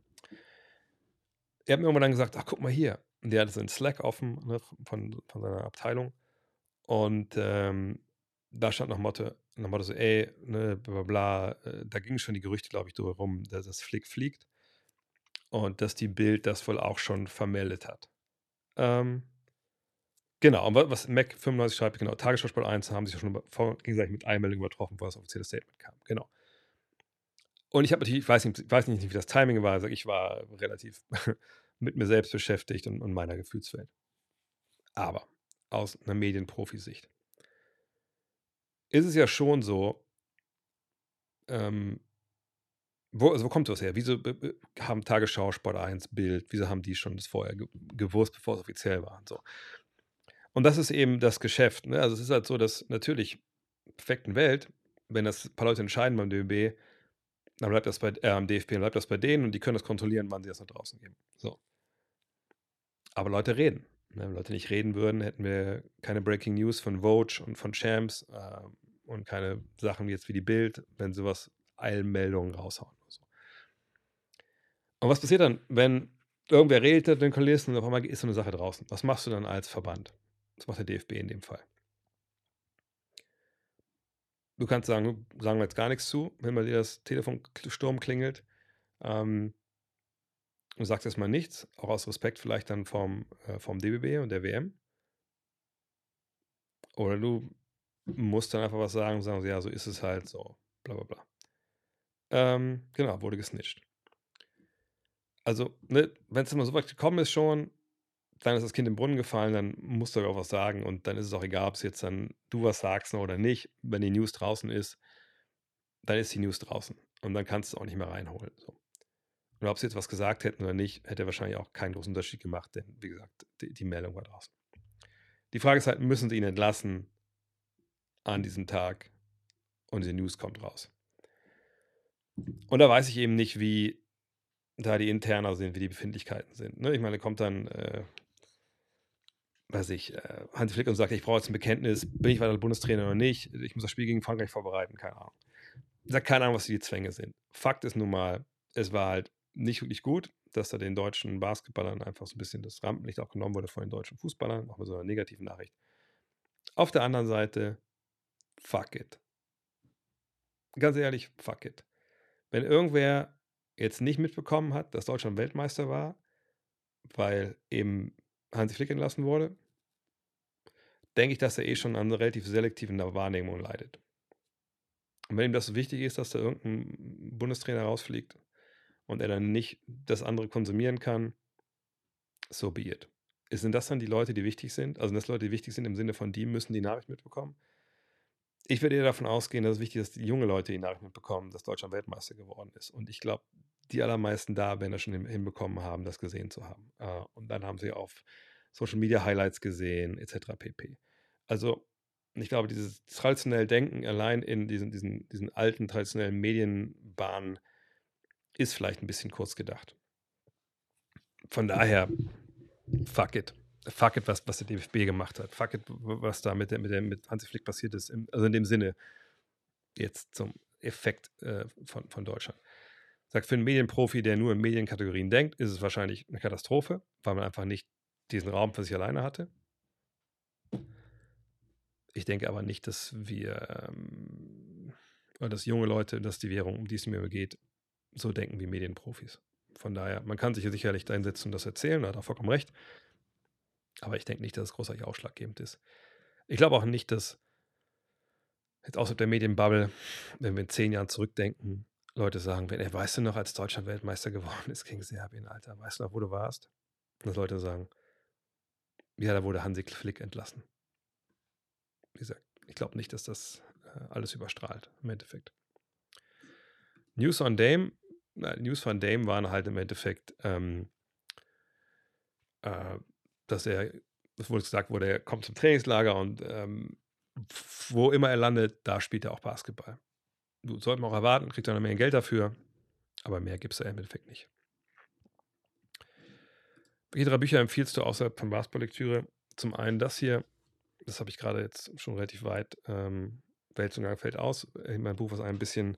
Speaker 1: er hat mir irgendwann dann gesagt: Ach, guck mal hier. Und der hatte so einen Slack offen ne, von, von seiner Abteilung. Und ähm, da stand noch Motto, nach Motto so, ey, ne, bla bla bla, äh, da gingen schon die Gerüchte, glaube ich, drüber rum, dass das Flick fliegt. Und dass die Bild das wohl auch schon vermeldet hat. Ähm, genau, und was Mac 95 schreibt, genau, Tagesschau Sport 1 haben sich schon vor, gegenseitig mit Einmeldung übertroffen, wo das offizielle Statement kam. Genau. Und ich habe natürlich, ich weiß nicht, ich weiß nicht, wie das Timing war, also ich war relativ [laughs] mit mir selbst beschäftigt und, und meiner Gefühlswelt. Aber aus einer Medienprofi-Sicht ist es ja schon so, ähm, wo, also wo kommt das her? Wieso haben Tagesschau, Sport 1, Bild, wieso haben die schon das vorher ge gewusst, bevor es offiziell war und so? Und das ist eben das Geschäft. Ne? Also es ist halt so, dass natürlich perfekten Welt, wenn das ein paar Leute entscheiden beim DBB, dann bleibt das bei äh, am DFB, bleibt das bei denen und die können das kontrollieren, wann sie das nach draußen geben. So. Aber Leute reden. Ne? Wenn Leute nicht reden würden, hätten wir keine Breaking News von Vogue und von Champs äh, und keine Sachen jetzt wie die Bild, wenn sowas Eilmeldungen raushauen. Oder so. Und was passiert dann, wenn irgendwer redet den Kulissen und auf einmal ist so eine Sache draußen? Was machst du dann als Verband? Was macht der DFB in dem Fall? Du kannst sagen, sagen wir jetzt gar nichts zu, wenn bei dir das Telefonsturm klingelt. Ähm, du sagst erstmal nichts, auch aus Respekt vielleicht dann vom, äh, vom DBB und der WM. Oder du musst dann einfach was sagen und sagen, ja, so ist es halt, so, bla bla bla. Ähm, genau, wurde gesnitcht. Also, ne, wenn es immer so weit gekommen ist schon, dann ist das Kind im Brunnen gefallen, dann musst du auch was sagen und dann ist es auch egal, ob es jetzt dann du was sagst oder nicht. Wenn die News draußen ist, dann ist die News draußen und dann kannst du es auch nicht mehr reinholen. So. Und ob sie jetzt was gesagt hätten oder nicht, hätte wahrscheinlich auch keinen großen Unterschied gemacht, denn wie gesagt, die, die Meldung war draußen. Die Frage ist halt, müssen sie ihn entlassen an diesem Tag und diese News kommt raus. Und da weiß ich eben nicht, wie da die Interner sind, wie die Befindlichkeiten sind. Ne? Ich meine, kommt dann, äh, weiß ich, äh, Hansi Flick und sagt, ich brauche jetzt ein Bekenntnis, bin ich weiter Bundestrainer oder nicht? Ich muss das Spiel gegen Frankreich vorbereiten, keine Ahnung. Sage keine Ahnung, was die Zwänge sind. Fakt ist nun mal, es war halt nicht wirklich gut, dass da den deutschen Basketballern einfach so ein bisschen das Rampenlicht auch genommen wurde von den deutschen Fußballern, auch mit so einer negativen Nachricht. Auf der anderen Seite, fuck it. Ganz ehrlich, fuck it. Wenn irgendwer jetzt nicht mitbekommen hat, dass Deutschland Weltmeister war, weil eben Hansi Flick entlassen wurde, denke ich, dass er eh schon an relativ selektiven Wahrnehmung leidet. Und wenn ihm das so wichtig ist, dass da irgendein Bundestrainer rausfliegt und er dann nicht das andere konsumieren kann, so be it. Sind das dann die Leute, die wichtig sind? Also, sind das Leute, die wichtig sind im Sinne von, die müssen die Nachricht mitbekommen? Ich würde eher davon ausgehen, dass es wichtig ist, dass die junge Leute die Nachricht mitbekommen, dass Deutschland Weltmeister geworden ist. Und ich glaube, die allermeisten da werden das schon hinbekommen haben, das gesehen zu haben. Äh, und dann haben sie auf Social Media Highlights gesehen, etc. pp. Also, ich glaube, dieses traditionelle Denken allein in diesen, diesen, diesen alten traditionellen Medienbahnen ist vielleicht ein bisschen kurz gedacht. Von daher, fuck it. Fuck it, was, was der DFB gemacht hat. Fuck it, was da mit, der, mit, der, mit Hansi Flick passiert ist. Also in dem Sinne, jetzt zum Effekt äh, von, von Deutschland. Sagt, für einen Medienprofi, der nur in Medienkategorien denkt, ist es wahrscheinlich eine Katastrophe, weil man einfach nicht diesen Raum für sich alleine hatte. Ich denke aber nicht, dass wir, ähm, dass junge Leute, dass die Währung, um die es mir geht, so denken wie Medienprofis. Von daher, man kann sich hier sicherlich da hinsetzen und das erzählen, da hat er vollkommen recht. Aber ich denke nicht, dass es großartig ausschlaggebend ist. Ich glaube auch nicht, dass jetzt außerhalb der Medienbubble, wenn wir in zehn Jahren zurückdenken, Leute sagen, wenn, ey, weißt du noch, als Deutschland Weltmeister geworden ist gegen Serbien, Alter, weißt du noch, wo du warst? Und dass Leute sagen, ja, da wurde Hansi Flick entlassen. Wie gesagt, ich glaube nicht, dass das äh, alles überstrahlt, im Endeffekt. News on Dame, News von Dame waren halt im Endeffekt, ähm, äh, dass er, es wurde gesagt wurde, er kommt zum Trainingslager und ähm, wo immer er landet, da spielt er auch Basketball. Sollte man auch erwarten, kriegt er noch mehr Geld dafür, aber mehr gibt es im Endeffekt nicht. Welche drei Bücher empfiehlst du außerhalb von Basketball-Lektüre? Zum einen das hier, das habe ich gerade jetzt schon relativ weit, ähm, Weltuntergang fällt aus. In meinem Buch, was ein bisschen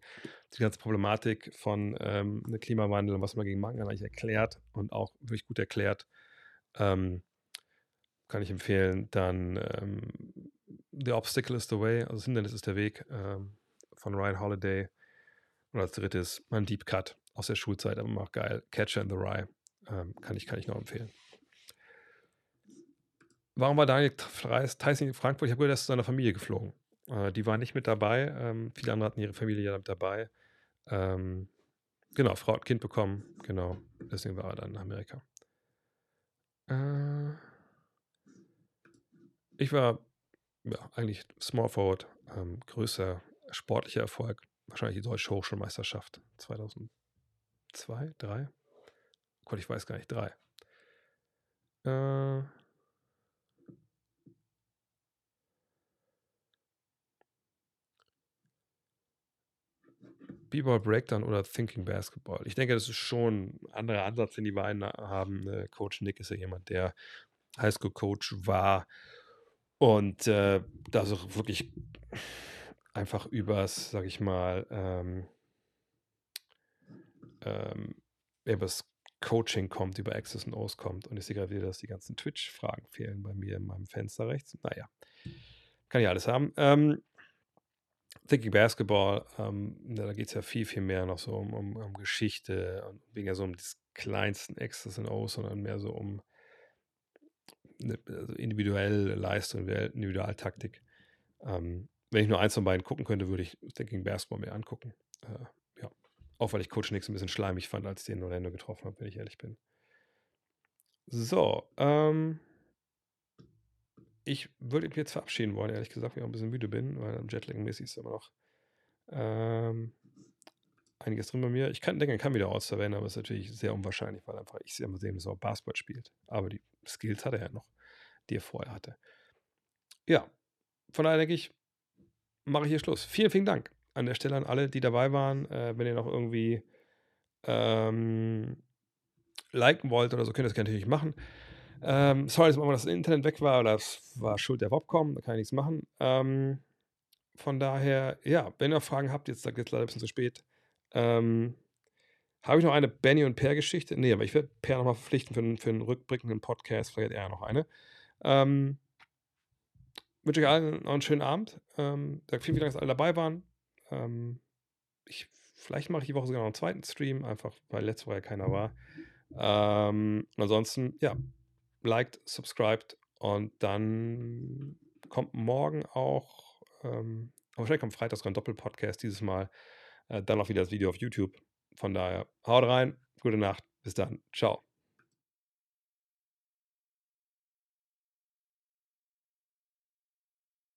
Speaker 1: die ganze Problematik von ähm, ne Klimawandel und was man gegen machen kann, eigentlich erklärt und auch wirklich gut erklärt. Ähm, kann ich empfehlen. Dann ähm, The Obstacle is the Way, also das Hindernis ist der Weg ähm, von Ryan Holiday. Und als drittes mein Deep Cut aus der Schulzeit, aber auch geil. Catcher in the Rye. Ähm, kann, ich, kann ich noch empfehlen. Warum war Daniel Tyson in Frankfurt? Ich habe gehört, er ist zu seiner Familie geflogen. Äh, die war nicht mit dabei. Ähm, viele andere hatten ihre Familie ja mit dabei. Ähm, genau, Frau hat Kind bekommen. Genau, deswegen war er dann in Amerika. Äh, ich war ja, eigentlich Small Forward, ähm, größer sportlicher Erfolg. Wahrscheinlich die Deutsche Hochschulmeisterschaft 2002, 3? Gott, ich weiß gar nicht, 3. Äh, B-Ball Breakdown oder Thinking Basketball. Ich denke, das ist schon ein anderer Ansatz, den die beiden haben. Äh, Coach Nick ist ja jemand, der Highschool-Coach war und äh, da so wirklich einfach übers, sag ich mal, ähm, ähm, übers Coaching kommt, über Access und O's kommt. Und ich sehe gerade wieder, dass die ganzen Twitch-Fragen fehlen bei mir in meinem Fenster rechts. Naja, kann ich alles haben. Ähm, Thinking Basketball, ähm, da geht es ja viel, viel mehr noch so um, um, um Geschichte und weniger so um die kleinsten X's und O's, sondern mehr so um eine, also individuelle Leistung, Individualtaktik. Ähm, wenn ich nur eins von beiden gucken könnte, würde ich Thinking Basketball mehr angucken. Äh. Auch weil ich Coach Nix ein bisschen schleimig fand, als ich den in Orlando getroffen habe, wenn ich ehrlich bin. So, ähm, ich würde mich jetzt verabschieden wollen, ehrlich gesagt, weil ich auch ein bisschen müde bin, weil Jetlag-mäßig ist immer noch ähm, einiges drin bei mir. Ich kann, ich kann wieder ausverwenden, aber es ist natürlich sehr unwahrscheinlich, weil einfach ich immer sehen, dass er auch Basketball spielt. Aber die Skills hat er ja noch, die er vorher hatte. Ja, von daher denke ich, mache ich hier Schluss. Vielen, vielen Dank an der Stelle an alle, die dabei waren. Äh, wenn ihr noch irgendwie ähm, liken wollt oder so, könnt ihr das natürlich machen. Ähm, sorry, dass das Internet weg war, das war Schuld der Wobcom, da kann ich nichts machen. Ähm, von daher, ja, wenn ihr Fragen habt, jetzt sagt jetzt leider ein bisschen zu spät. Ähm, habe ich noch eine Benny und Per-Geschichte? Nee, aber ich werde Per nochmal verpflichten für, einen, für einen rückblickenden Podcast, vielleicht er noch eine. Ähm, wünsche euch allen noch einen schönen Abend. Ähm, vielen, vielen Dank, dass alle dabei waren. Ähm, ich, vielleicht mache ich die Woche sogar noch einen zweiten Stream, einfach weil letzte Woche ja keiner war. Ähm, ansonsten, ja, liked, subscribed und dann kommt morgen auch, ähm, wahrscheinlich kommt Freitag sogar ein Doppelpodcast dieses Mal. Äh, dann auch wieder das Video auf YouTube. Von daher, haut rein, gute Nacht, bis dann, ciao.